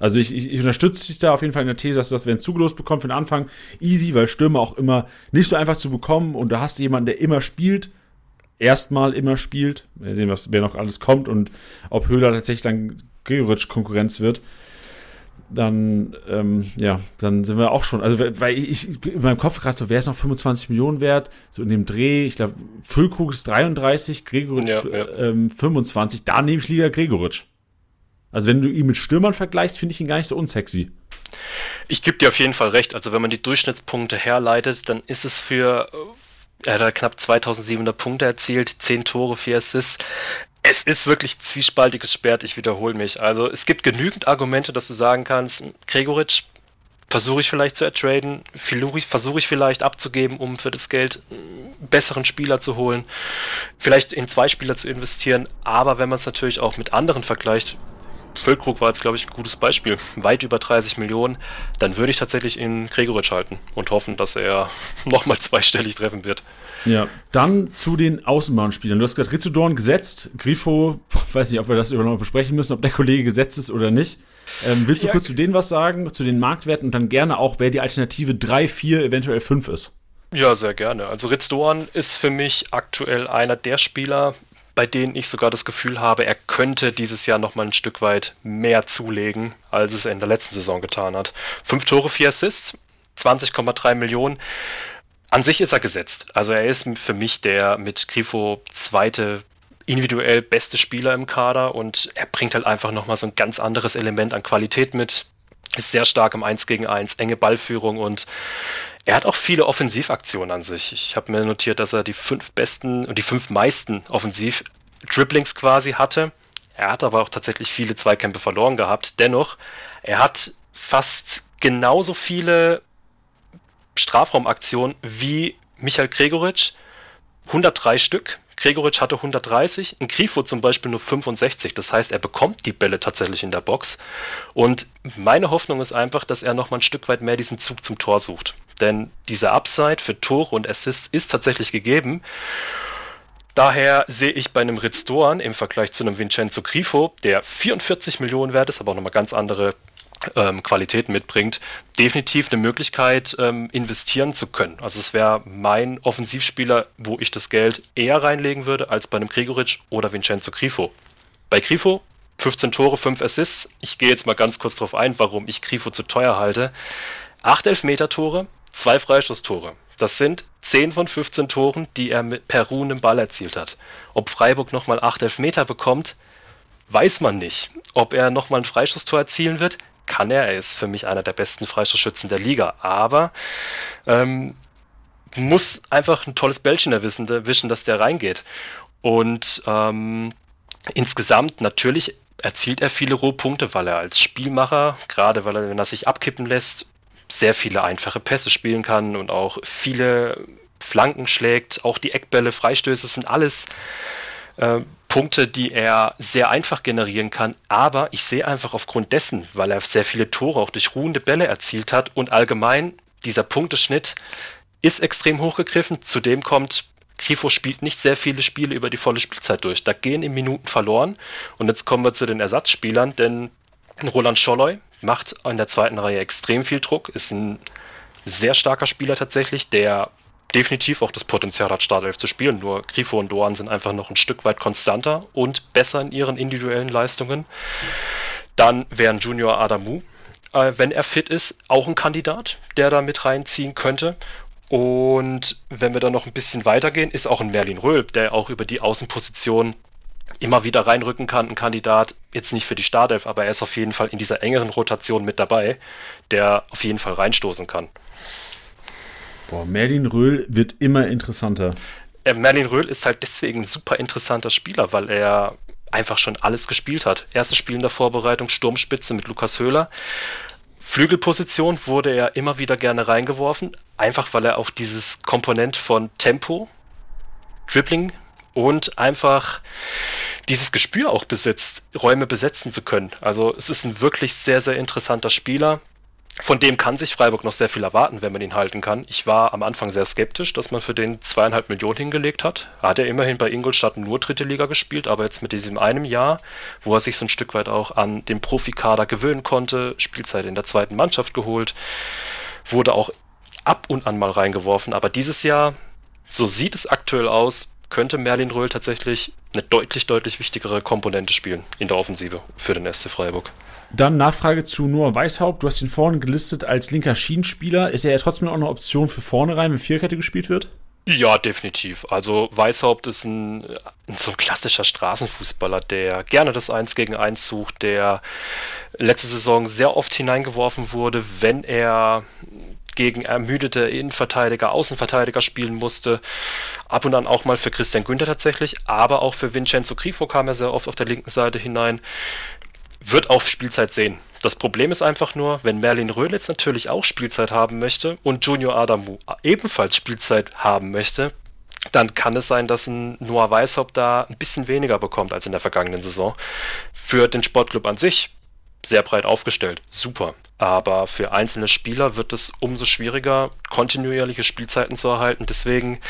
Also ich, ich, ich unterstütze dich da auf jeden Fall in der These, dass du das, wenn es zugelost bekommt für den Anfang, easy, weil Stürme auch immer nicht so einfach zu bekommen und da hast du jemanden, der immer spielt, erstmal immer spielt. Wir sehen, was, wer noch alles kommt und ob Höhler tatsächlich dann Gregoritsch Konkurrenz wird. Dann, ähm, ja, dann sind wir auch schon. Also, weil ich, ich in meinem Kopf gerade so, wer ist noch 25 Millionen wert? So in dem Dreh, ich glaube, Füllkrug ist 33, Gregoritsch ja, ja. Ähm, 25. Da nehme ich lieber Gregoritsch. Also wenn du ihn mit Stürmern vergleichst, finde ich ihn gar nicht so unsexy. Ich gebe dir auf jeden Fall recht. Also wenn man die Durchschnittspunkte herleitet, dann ist es für, er hat knapp 2700 Punkte erzielt, 10 Tore, 4 Assists. Es ist wirklich zwiespaltiges Sperrt, ich wiederhole mich. Also es gibt genügend Argumente, dass du sagen kannst, Gregoritsch versuche ich vielleicht zu ertraden, versuche ich vielleicht abzugeben, um für das Geld einen besseren Spieler zu holen, vielleicht in zwei Spieler zu investieren, aber wenn man es natürlich auch mit anderen vergleicht, Füllkrug war jetzt, glaube ich, ein gutes Beispiel. Weit über 30 Millionen. Dann würde ich tatsächlich in Gregoritsch halten und hoffen, dass er <laughs> nochmal zweistellig treffen wird. Ja, dann zu den Außenbahnspielern. Du hast gesagt, Rizzodorn gesetzt. Grifo, <laughs> weiß nicht, ob wir das über noch besprechen müssen, ob der Kollege gesetzt ist oder nicht. Ähm, willst du ja. kurz zu denen was sagen, zu den Marktwerten und dann gerne auch, wer die Alternative 3, 4, eventuell 5 ist? Ja, sehr gerne. Also Ritz Doan ist für mich aktuell einer der Spieler, bei denen ich sogar das Gefühl habe, er könnte dieses Jahr noch mal ein Stück weit mehr zulegen, als es er in der letzten Saison getan hat. Fünf Tore, vier Assists, 20,3 Millionen. An sich ist er gesetzt. Also er ist für mich der mit Grifo zweite individuell beste Spieler im Kader und er bringt halt einfach nochmal so ein ganz anderes Element an Qualität mit. Ist sehr stark im 1 gegen 1, enge Ballführung und er hat auch viele Offensivaktionen an sich. Ich habe mir notiert, dass er die fünf besten und die fünf meisten Offensiv-Dribblings quasi hatte. Er hat aber auch tatsächlich viele Zweikämpfe verloren gehabt. Dennoch, er hat fast genauso viele Strafraumaktionen wie Michael Gregoritsch. 103 Stück. Gregoritsch hatte 130, ein Grifo zum Beispiel nur 65. Das heißt, er bekommt die Bälle tatsächlich in der Box. Und meine Hoffnung ist einfach, dass er noch mal ein Stück weit mehr diesen Zug zum Tor sucht. Denn diese Upside für Tore und Assists ist tatsächlich gegeben. Daher sehe ich bei einem Ritz Doan im Vergleich zu einem Vincenzo Grifo, der 44 Millionen wert ist, aber auch nochmal ganz andere ähm, Qualitäten mitbringt, definitiv eine Möglichkeit, ähm, investieren zu können. Also es wäre mein Offensivspieler, wo ich das Geld eher reinlegen würde, als bei einem Grigoric oder Vincenzo Grifo. Bei Grifo 15 Tore, 5 Assists. Ich gehe jetzt mal ganz kurz darauf ein, warum ich Grifo zu teuer halte. 8 Elfmeter-Tore, 2 Freistoßtore. Das sind 10 von 15 Toren, die er mit per ruhendem Ball erzielt hat. Ob Freiburg nochmal 8 Elfmeter bekommt, weiß man nicht. Ob er nochmal ein Freistoßtor erzielen wird, kann er. Er ist für mich einer der besten Freistoßschützen der Liga. Aber ähm, muss einfach ein tolles Bällchen erwischen, erwischen dass der reingeht. Und ähm, insgesamt natürlich erzielt er viele Rohpunkte, weil er als Spielmacher, gerade weil er, wenn er sich abkippen lässt, sehr viele einfache Pässe spielen kann und auch viele Flanken schlägt. Auch die Eckbälle, Freistöße sind alles äh, Punkte, die er sehr einfach generieren kann. Aber ich sehe einfach aufgrund dessen, weil er sehr viele Tore auch durch ruhende Bälle erzielt hat und allgemein dieser Punkteschnitt ist extrem hochgegriffen. Zudem kommt, Grifo spielt nicht sehr viele Spiele über die volle Spielzeit durch. Da gehen in Minuten verloren. Und jetzt kommen wir zu den Ersatzspielern, denn Roland Scholloy macht in der zweiten Reihe extrem viel Druck, ist ein sehr starker Spieler tatsächlich, der definitiv auch das Potenzial hat, Startelf zu spielen. Nur Grifo und Doan sind einfach noch ein Stück weit konstanter und besser in ihren individuellen Leistungen. Dann wären Junior Adamu, äh, wenn er fit ist, auch ein Kandidat, der da mit reinziehen könnte. Und wenn wir dann noch ein bisschen weitergehen, ist auch ein Merlin Röhl, der auch über die Außenposition immer wieder reinrücken kann, ein Kandidat, jetzt nicht für die Startelf, aber er ist auf jeden Fall in dieser engeren Rotation mit dabei, der auf jeden Fall reinstoßen kann. Boah, Merlin Röhl wird immer interessanter. Äh, Merlin Röhl ist halt deswegen ein super interessanter Spieler, weil er einfach schon alles gespielt hat. Erstes Spiel in der Vorbereitung, Sturmspitze mit Lukas Höhler. Flügelposition wurde er immer wieder gerne reingeworfen, einfach weil er auch dieses Komponent von Tempo, Dribbling und einfach dieses Gespür auch besitzt, Räume besetzen zu können. Also es ist ein wirklich sehr, sehr interessanter Spieler. Von dem kann sich Freiburg noch sehr viel erwarten, wenn man ihn halten kann. Ich war am Anfang sehr skeptisch, dass man für den zweieinhalb Millionen hingelegt hat. Hat er immerhin bei Ingolstadt nur dritte Liga gespielt, aber jetzt mit diesem einem Jahr, wo er sich so ein Stück weit auch an den Profikader gewöhnen konnte, Spielzeit in der zweiten Mannschaft geholt, wurde auch ab und an mal reingeworfen. Aber dieses Jahr, so sieht es aktuell aus, könnte Merlin Röhl tatsächlich eine deutlich, deutlich wichtigere Komponente spielen in der Offensive für den SC Freiburg. Dann Nachfrage zu Noah Weishaupt. Du hast ihn vorne gelistet als linker Schienenspieler. Ist er ja trotzdem auch eine Option für vorne rein, wenn Vierkette gespielt wird? Ja, definitiv. Also Weishaupt ist ein, so ein klassischer Straßenfußballer, der gerne das Eins gegen Eins sucht, der letzte Saison sehr oft hineingeworfen wurde, wenn er gegen ermüdete Innenverteidiger, Außenverteidiger spielen musste. Ab und an auch mal für Christian Günther tatsächlich, aber auch für Vincenzo Grifo kam er sehr oft auf der linken Seite hinein. Wird auch Spielzeit sehen. Das Problem ist einfach nur, wenn Merlin Röhlitz natürlich auch Spielzeit haben möchte und Junior Adamu ebenfalls Spielzeit haben möchte, dann kann es sein, dass ein Noah Weishaupt da ein bisschen weniger bekommt als in der vergangenen Saison. Für den Sportclub an sich sehr breit aufgestellt, super. Aber für einzelne Spieler wird es umso schwieriger, kontinuierliche Spielzeiten zu erhalten. Deswegen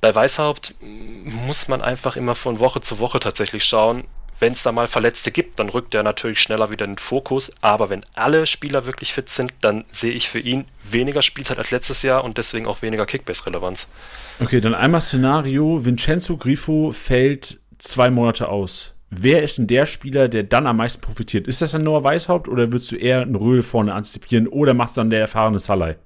bei Weißhaupt muss man einfach immer von Woche zu Woche tatsächlich schauen, Wenn es da mal Verletzte gibt, dann rückt er natürlich schneller wieder in den Fokus. Aber wenn alle Spieler wirklich fit sind, dann sehe ich für ihn weniger Spielzeit als letztes Jahr und deswegen auch weniger Kickbase-Relevanz. Okay, dann einmal Szenario: Vincenzo Grifo fällt zwei Monate aus. Wer ist denn der Spieler, der dann am meisten profitiert? Ist das dann Noah Weishaupt oder würdest du eher einen Röhl vorne antizipieren oder macht es dann der erfahrene Salai?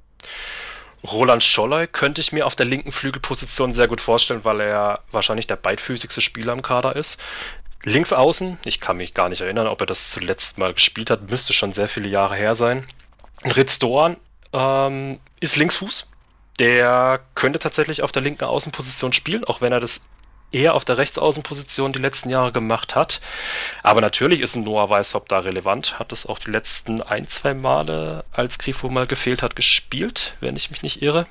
Roland Scholler könnte ich mir auf der linken Flügelposition sehr gut vorstellen, weil er wahrscheinlich der beidfüßigste Spieler im Kader ist. Links außen, ich kann mich gar nicht erinnern, ob er das zuletzt mal gespielt hat, müsste schon sehr viele Jahre her sein. Ritz Doan ähm, ist Linksfuß. Der könnte tatsächlich auf der linken Außenposition spielen, auch wenn er das eher auf der Rechtsaußenposition die letzten Jahre gemacht hat. Aber natürlich ist ein Noah Weishaupt da relevant, hat es auch die letzten ein, zwei Male, als Grifo mal gefehlt hat, gespielt, wenn ich mich nicht irre.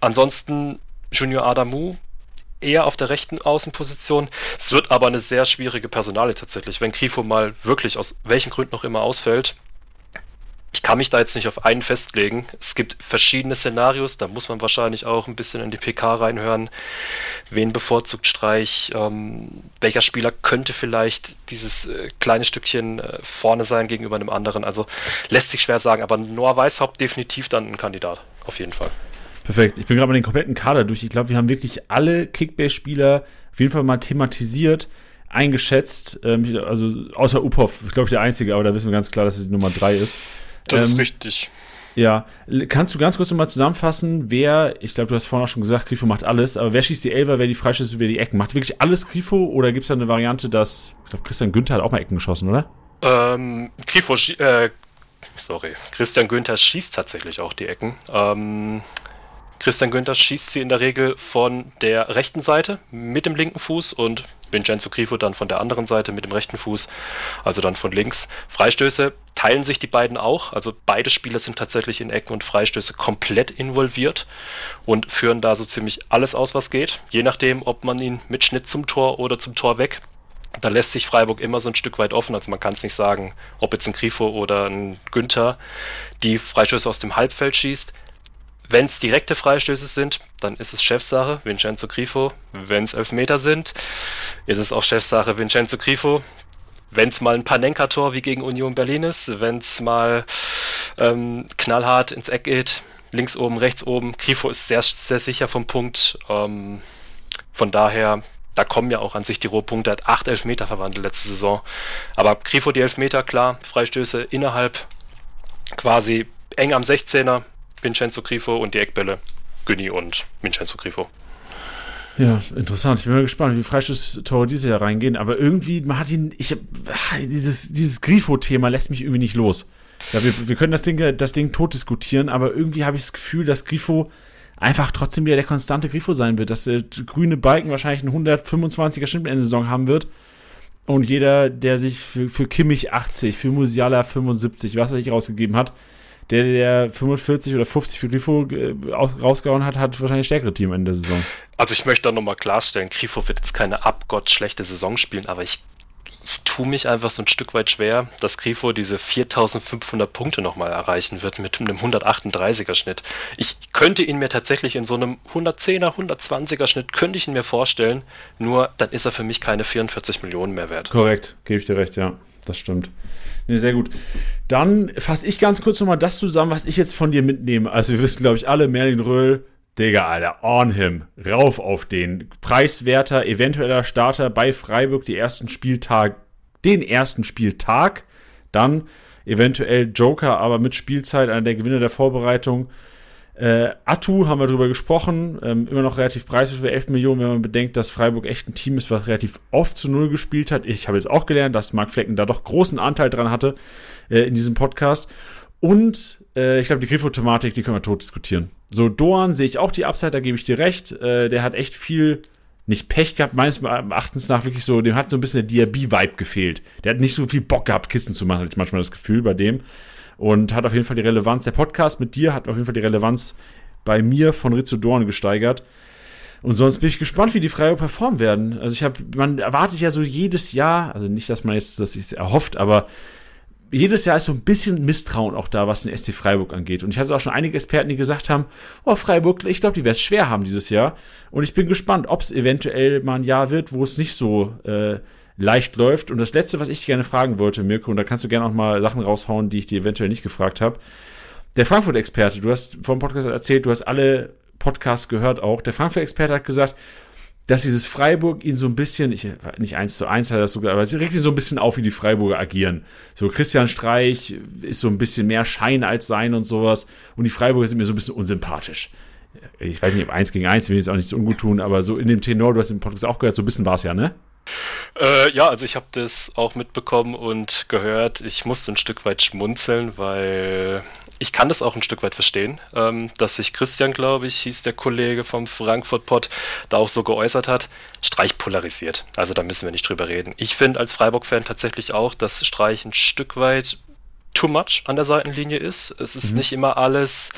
Ansonsten Junior Adamu eher auf der rechten Außenposition. Es wird aber eine sehr schwierige Personale tatsächlich, wenn Grifo mal wirklich aus welchen Gründen auch immer ausfällt ich kann mich da jetzt nicht auf einen festlegen. Es gibt verschiedene Szenarios, da muss man wahrscheinlich auch ein bisschen in die PK reinhören. Wen bevorzugt Streich? Ähm, welcher Spieler könnte vielleicht dieses äh, kleine Stückchen äh, vorne sein gegenüber einem anderen? Also lässt sich schwer sagen, aber Noah Weishaupt definitiv dann ein Kandidat, auf jeden Fall. Perfekt. Ich bin gerade mal den kompletten Kader durch. Ich glaube, wir haben wirklich alle Kickbase-Spieler auf jeden Fall mal thematisiert eingeschätzt, ähm, also außer Upov, ich glaube der einzige, aber da wissen wir ganz klar, dass es die Nummer 3 ist. Das ähm, ist richtig. Ja, kannst du ganz kurz nochmal zusammenfassen, wer, ich glaube, du hast vorhin auch schon gesagt, Grifo macht alles, aber wer schießt die Elfer, wer die Freischüsse, wer die Ecken? Macht wirklich alles Grifo oder gibt es da eine Variante, dass, ich glaube, Christian Günther hat auch mal Ecken geschossen, oder? Ähm, Grifo, äh, sorry, Christian Günther schießt tatsächlich auch die Ecken. Ähm, Christian Günther schießt sie in der Regel von der rechten Seite mit dem linken Fuß und Vincenzo Grifo dann von der anderen Seite mit dem rechten Fuß, also dann von links. Freistöße teilen sich die beiden auch, also beide Spieler sind tatsächlich in Ecken und Freistöße komplett involviert und führen da so ziemlich alles aus, was geht, je nachdem, ob man ihn mit Schnitt zum Tor oder zum Tor weg da lässt sich Freiburg immer so ein Stück weit offen. Also man kann es nicht sagen, ob jetzt ein Grifo oder ein Günther die Freistöße aus dem Halbfeld schießt. Wenn es direkte Freistöße sind, dann ist es Chefsache, Vincenzo Grifo. Wenn es Elfmeter sind, ist es auch Chefsache, Vincenzo Grifo. Wenn es mal ein Panenka-Tor wie gegen Union Berlin ist, wenn es mal ähm, knallhart ins Eck geht, links oben, rechts oben, Grifo ist sehr, sehr sicher vom Punkt. Ähm, von daher, da kommen ja auch an sich die Rohpunkte. Er hat acht Elfmeter verwandelt letzte Saison. Aber Grifo die Elfmeter, klar, Freistöße innerhalb quasi eng am 16er, Vincenzo Grifo und die Eckbälle Günni und Vincenzo Grifo. Ja, interessant. Ich bin mal gespannt, wie Freistoß-Tore dieses Jahr reingehen. Aber irgendwie, ihn, ich, dieses, dieses Grifo-Thema lässt mich irgendwie nicht los. Ja, wir, wir können das Ding, das Ding tot diskutieren, aber irgendwie habe ich das Gefühl, dass Grifo einfach trotzdem wieder der konstante Grifo sein wird, dass der grüne Balken wahrscheinlich einen 125er Schnitt in der Saison haben wird. Und jeder, der sich für, für Kimmich 80, für Musiala 75, was er sich rausgegeben hat, der, der 45 oder 50 für Grifo äh, rausgehauen hat, hat wahrscheinlich stärkere Team in der Saison. Also ich möchte da nochmal klarstellen, Grifo wird jetzt keine abgott schlechte Saison spielen, aber ich, ich tue mich einfach so ein Stück weit schwer, dass Grifo diese 4500 Punkte nochmal erreichen wird mit einem 138er Schnitt. Ich könnte ihn mir tatsächlich in so einem 110er, 120er Schnitt, könnte ich ihn mir vorstellen, nur dann ist er für mich keine 44 Millionen mehr wert. Korrekt, gebe ich dir recht, ja das stimmt. Nee, sehr gut. Dann fasse ich ganz kurz nochmal das zusammen, was ich jetzt von dir mitnehme. Also, wir wissen, glaube ich, alle, Merlin Röhl, Digga, Alter, on him. Rauf auf den. Preiswerter, eventueller Starter bei Freiburg, die ersten Spieltag, den ersten Spieltag. Dann eventuell Joker, aber mit Spielzeit, einer der Gewinner der Vorbereitung. Äh, Atu haben wir darüber gesprochen, ähm, immer noch relativ preiswert für 11 Millionen, wenn man bedenkt, dass Freiburg echt ein Team ist, was relativ oft zu Null gespielt hat. Ich habe jetzt auch gelernt, dass Marc Flecken da doch großen Anteil dran hatte äh, in diesem Podcast. Und äh, ich glaube, die Grifo-Thematik, die können wir tot diskutieren. So, Doan sehe ich auch die Upside, da gebe ich dir recht. Äh, der hat echt viel, nicht Pech gehabt, meines Erachtens nach wirklich so, dem hat so ein bisschen der Diaby-Vibe gefehlt. Der hat nicht so viel Bock gehabt, Kissen zu machen, hatte ich manchmal das Gefühl bei dem und hat auf jeden Fall die Relevanz. Der Podcast mit dir hat auf jeden Fall die Relevanz bei mir von Rizzo Dorn gesteigert. Und sonst bin ich gespannt, wie die Freiburg performen werden. Also ich habe, man erwartet ja so jedes Jahr, also nicht, dass man jetzt das sich erhofft, aber jedes Jahr ist so ein bisschen Misstrauen auch da, was den SC Freiburg angeht. Und ich hatte auch schon einige Experten, die gesagt haben, oh, Freiburg, ich glaube, die werden es schwer haben dieses Jahr. Und ich bin gespannt, ob es eventuell mal ein Jahr wird, wo es nicht so äh, leicht läuft. Und das Letzte, was ich dich gerne fragen wollte, Mirko, und da kannst du gerne auch mal Sachen raushauen, die ich dir eventuell nicht gefragt habe. Der Frankfurt-Experte, du hast vor dem Podcast erzählt, du hast alle Podcasts gehört auch. Der Frankfurt-Experte hat gesagt, dass dieses Freiburg ihn so ein bisschen, ich, nicht eins zu eins hat er das sogar, aber es regt ihn so ein bisschen auf, wie die Freiburger agieren. So Christian Streich ist so ein bisschen mehr Schein als Sein und sowas und die Freiburger sind mir so ein bisschen unsympathisch. Ich weiß nicht, ob eins gegen eins will ich jetzt auch nicht so ungut tun, aber so in dem Tenor, du hast den Podcast auch gehört, so ein bisschen war es ja, ne? Äh, ja, also ich habe das auch mitbekommen und gehört. Ich musste ein Stück weit schmunzeln, weil ich kann das auch ein Stück weit verstehen, ähm, dass sich Christian, glaube ich, hieß der Kollege vom Frankfurt Pod, da auch so geäußert hat. Streich polarisiert. Also da müssen wir nicht drüber reden. Ich finde als Freiburg-Fan tatsächlich auch, dass Streich ein Stück weit too much an der Seitenlinie ist. Es ist mhm. nicht immer alles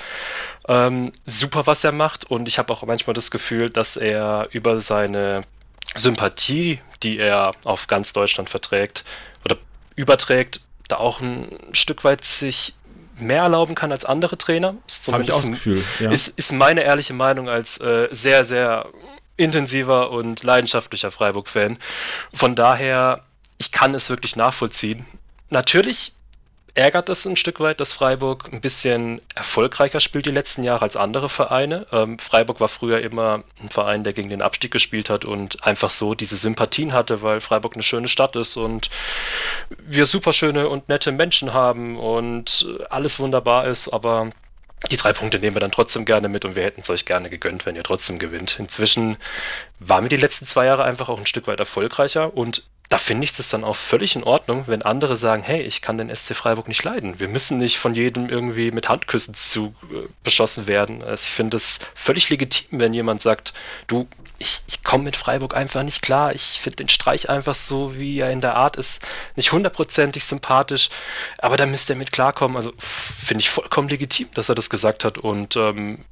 ähm, super, was er macht. Und ich habe auch manchmal das Gefühl, dass er über seine Sympathie, die er auf ganz Deutschland verträgt oder überträgt, da auch ein Stück weit sich mehr erlauben kann als andere Trainer. Habe ich auch das Gefühl. Ja. Ist, ist meine ehrliche Meinung als äh, sehr, sehr intensiver und leidenschaftlicher Freiburg-Fan. Von daher, ich kann es wirklich nachvollziehen. Natürlich ärgert es ein Stück weit, dass Freiburg ein bisschen erfolgreicher spielt die letzten Jahre als andere Vereine. Ähm, Freiburg war früher immer ein Verein, der gegen den Abstieg gespielt hat und einfach so diese Sympathien hatte, weil Freiburg eine schöne Stadt ist und wir super schöne und nette Menschen haben und alles wunderbar ist, aber die drei Punkte nehmen wir dann trotzdem gerne mit und wir hätten es euch gerne gegönnt, wenn ihr trotzdem gewinnt. Inzwischen waren wir die letzten zwei Jahre einfach auch ein Stück weit erfolgreicher und da finde ich das dann auch völlig in Ordnung, wenn andere sagen, hey, ich kann den SC Freiburg nicht leiden. Wir müssen nicht von jedem irgendwie mit Handküssen zu äh, beschossen werden. Also ich finde es völlig legitim, wenn jemand sagt, du, ich, ich komme mit Freiburg einfach nicht klar. Ich finde den Streich einfach so, wie er in der Art ist, nicht hundertprozentig sympathisch, aber da müsste er mit klarkommen. Also finde ich vollkommen legitim, dass er das gesagt hat und ähm,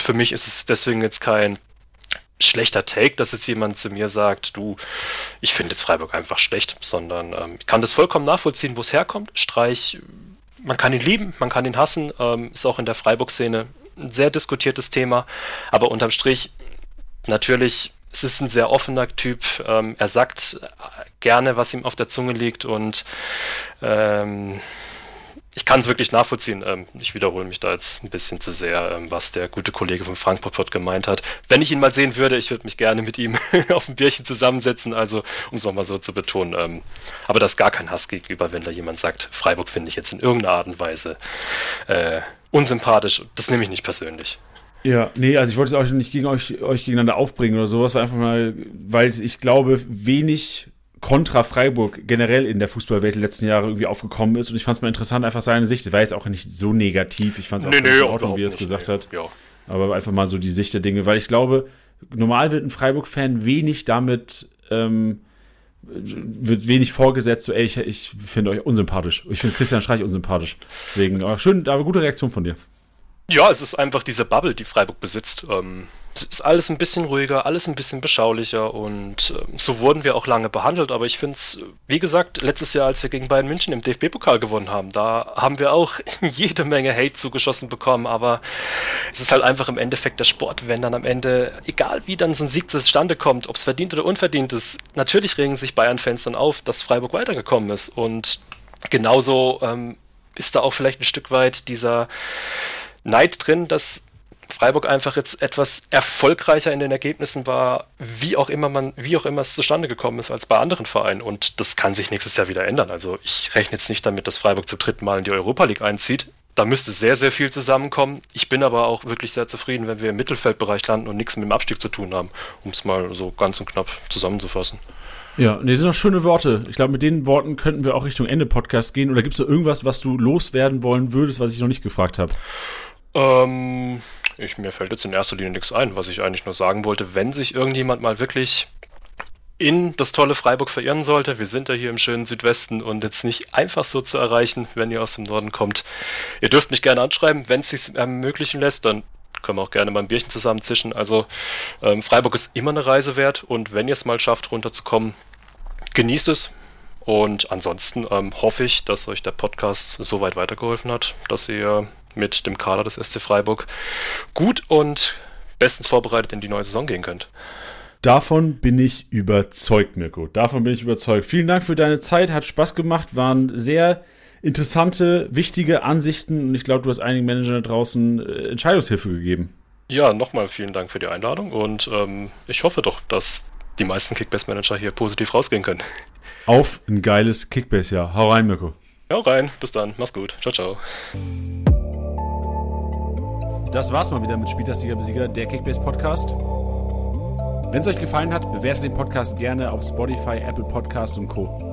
für mich ist es deswegen jetzt kein schlechter Take, dass jetzt jemand zu mir sagt, du, ich finde jetzt Freiburg einfach schlecht, sondern ähm, ich kann das vollkommen nachvollziehen, wo es herkommt. Streich, man kann ihn lieben, man kann ihn hassen, ähm, ist auch in der Freiburg-Szene ein sehr diskutiertes Thema, aber unterm Strich natürlich, es ist ein sehr offener Typ, ähm, er sagt gerne, was ihm auf der Zunge liegt und ähm, ich kann es wirklich nachvollziehen. Ähm, ich wiederhole mich da jetzt ein bisschen zu sehr, ähm, was der gute Kollege vom Frankfurt Pod gemeint hat. Wenn ich ihn mal sehen würde, ich würde mich gerne mit ihm <laughs> auf ein Bierchen zusammensetzen, also um es nochmal so zu betonen. Ähm, aber das ist gar kein Hass gegenüber, wenn da jemand sagt, Freiburg finde ich jetzt in irgendeiner Art und Weise äh, unsympathisch. Das nehme ich nicht persönlich. Ja, nee, also ich wollte es auch nicht gegen euch, euch gegeneinander aufbringen oder sowas, einfach mal, weil ich glaube, wenig Kontra Freiburg generell in der Fußballwelt die letzten Jahre irgendwie aufgekommen ist. Und ich fand es mal interessant, einfach seine Sicht. Das war jetzt auch nicht so negativ. Ich fand es auch nee, nee, in Ordnung, wie er es gesagt nee. hat. Ja. Aber einfach mal so die Sicht der Dinge. Weil ich glaube, normal wird ein Freiburg-Fan wenig damit, ähm, wird wenig vorgesetzt, so, ey, ich, ich finde euch unsympathisch. Ich finde Christian Streich unsympathisch. Deswegen, aber schön, aber gute Reaktion von dir. Ja, es ist einfach diese Bubble, die Freiburg besitzt. Ähm, es ist alles ein bisschen ruhiger, alles ein bisschen beschaulicher und äh, so wurden wir auch lange behandelt. Aber ich finde es, wie gesagt, letztes Jahr, als wir gegen Bayern München im DFB-Pokal gewonnen haben, da haben wir auch <laughs> jede Menge Hate zugeschossen bekommen. Aber es ist halt einfach im Endeffekt der Sport, wenn dann am Ende, egal wie dann so ein Sieg zustande kommt, ob es verdient oder unverdient ist, natürlich regen sich Bayern-Fans dann auf, dass Freiburg weitergekommen ist. Und genauso ähm, ist da auch vielleicht ein Stück weit dieser Neid drin, dass Freiburg einfach jetzt etwas erfolgreicher in den Ergebnissen war, wie auch immer man, wie auch immer es zustande gekommen ist als bei anderen Vereinen. Und das kann sich nächstes Jahr wieder ändern. Also ich rechne jetzt nicht damit, dass Freiburg zum dritten Mal in die Europa League einzieht. Da müsste sehr, sehr viel zusammenkommen. Ich bin aber auch wirklich sehr zufrieden, wenn wir im Mittelfeldbereich landen und nichts mit dem Abstieg zu tun haben, um es mal so ganz und knapp zusammenzufassen. Ja, nee, sind noch schöne Worte. Ich glaube, mit den Worten könnten wir auch Richtung Ende Podcast gehen. Oder gibt es da irgendwas, was du loswerden wollen würdest, was ich noch nicht gefragt habe? Ähm, ich, mir fällt jetzt in erster Linie nichts ein, was ich eigentlich nur sagen wollte. Wenn sich irgendjemand mal wirklich in das tolle Freiburg verirren sollte, wir sind ja hier im schönen Südwesten und jetzt nicht einfach so zu erreichen, wenn ihr aus dem Norden kommt. Ihr dürft mich gerne anschreiben, wenn es sich ermöglichen lässt, dann können wir auch gerne mal ein Bierchen zusammenzischen. Also ähm, Freiburg ist immer eine Reise wert und wenn ihr es mal schafft, runterzukommen, genießt es. Und ansonsten ähm, hoffe ich, dass euch der Podcast so weit weitergeholfen hat, dass ihr mit dem Kader des SC Freiburg gut und bestens vorbereitet in die neue Saison gehen könnt. Davon bin ich überzeugt, Mirko. Davon bin ich überzeugt. Vielen Dank für deine Zeit, hat Spaß gemacht, waren sehr interessante, wichtige Ansichten und ich glaube, du hast einigen Managern da draußen äh, Entscheidungshilfe gegeben. Ja, nochmal vielen Dank für die Einladung und ähm, ich hoffe doch, dass die meisten Kickbase-Manager hier positiv rausgehen können. Auf ein geiles Kickbase-Jahr. Hau rein, Mirko. Hau rein. Bis dann. Mach's gut. Ciao, ciao. Das war's mal wieder mit Spieltastiger Besieger, der Kickbase Podcast. Wenn es euch gefallen hat, bewertet den Podcast gerne auf Spotify, Apple Podcasts und Co.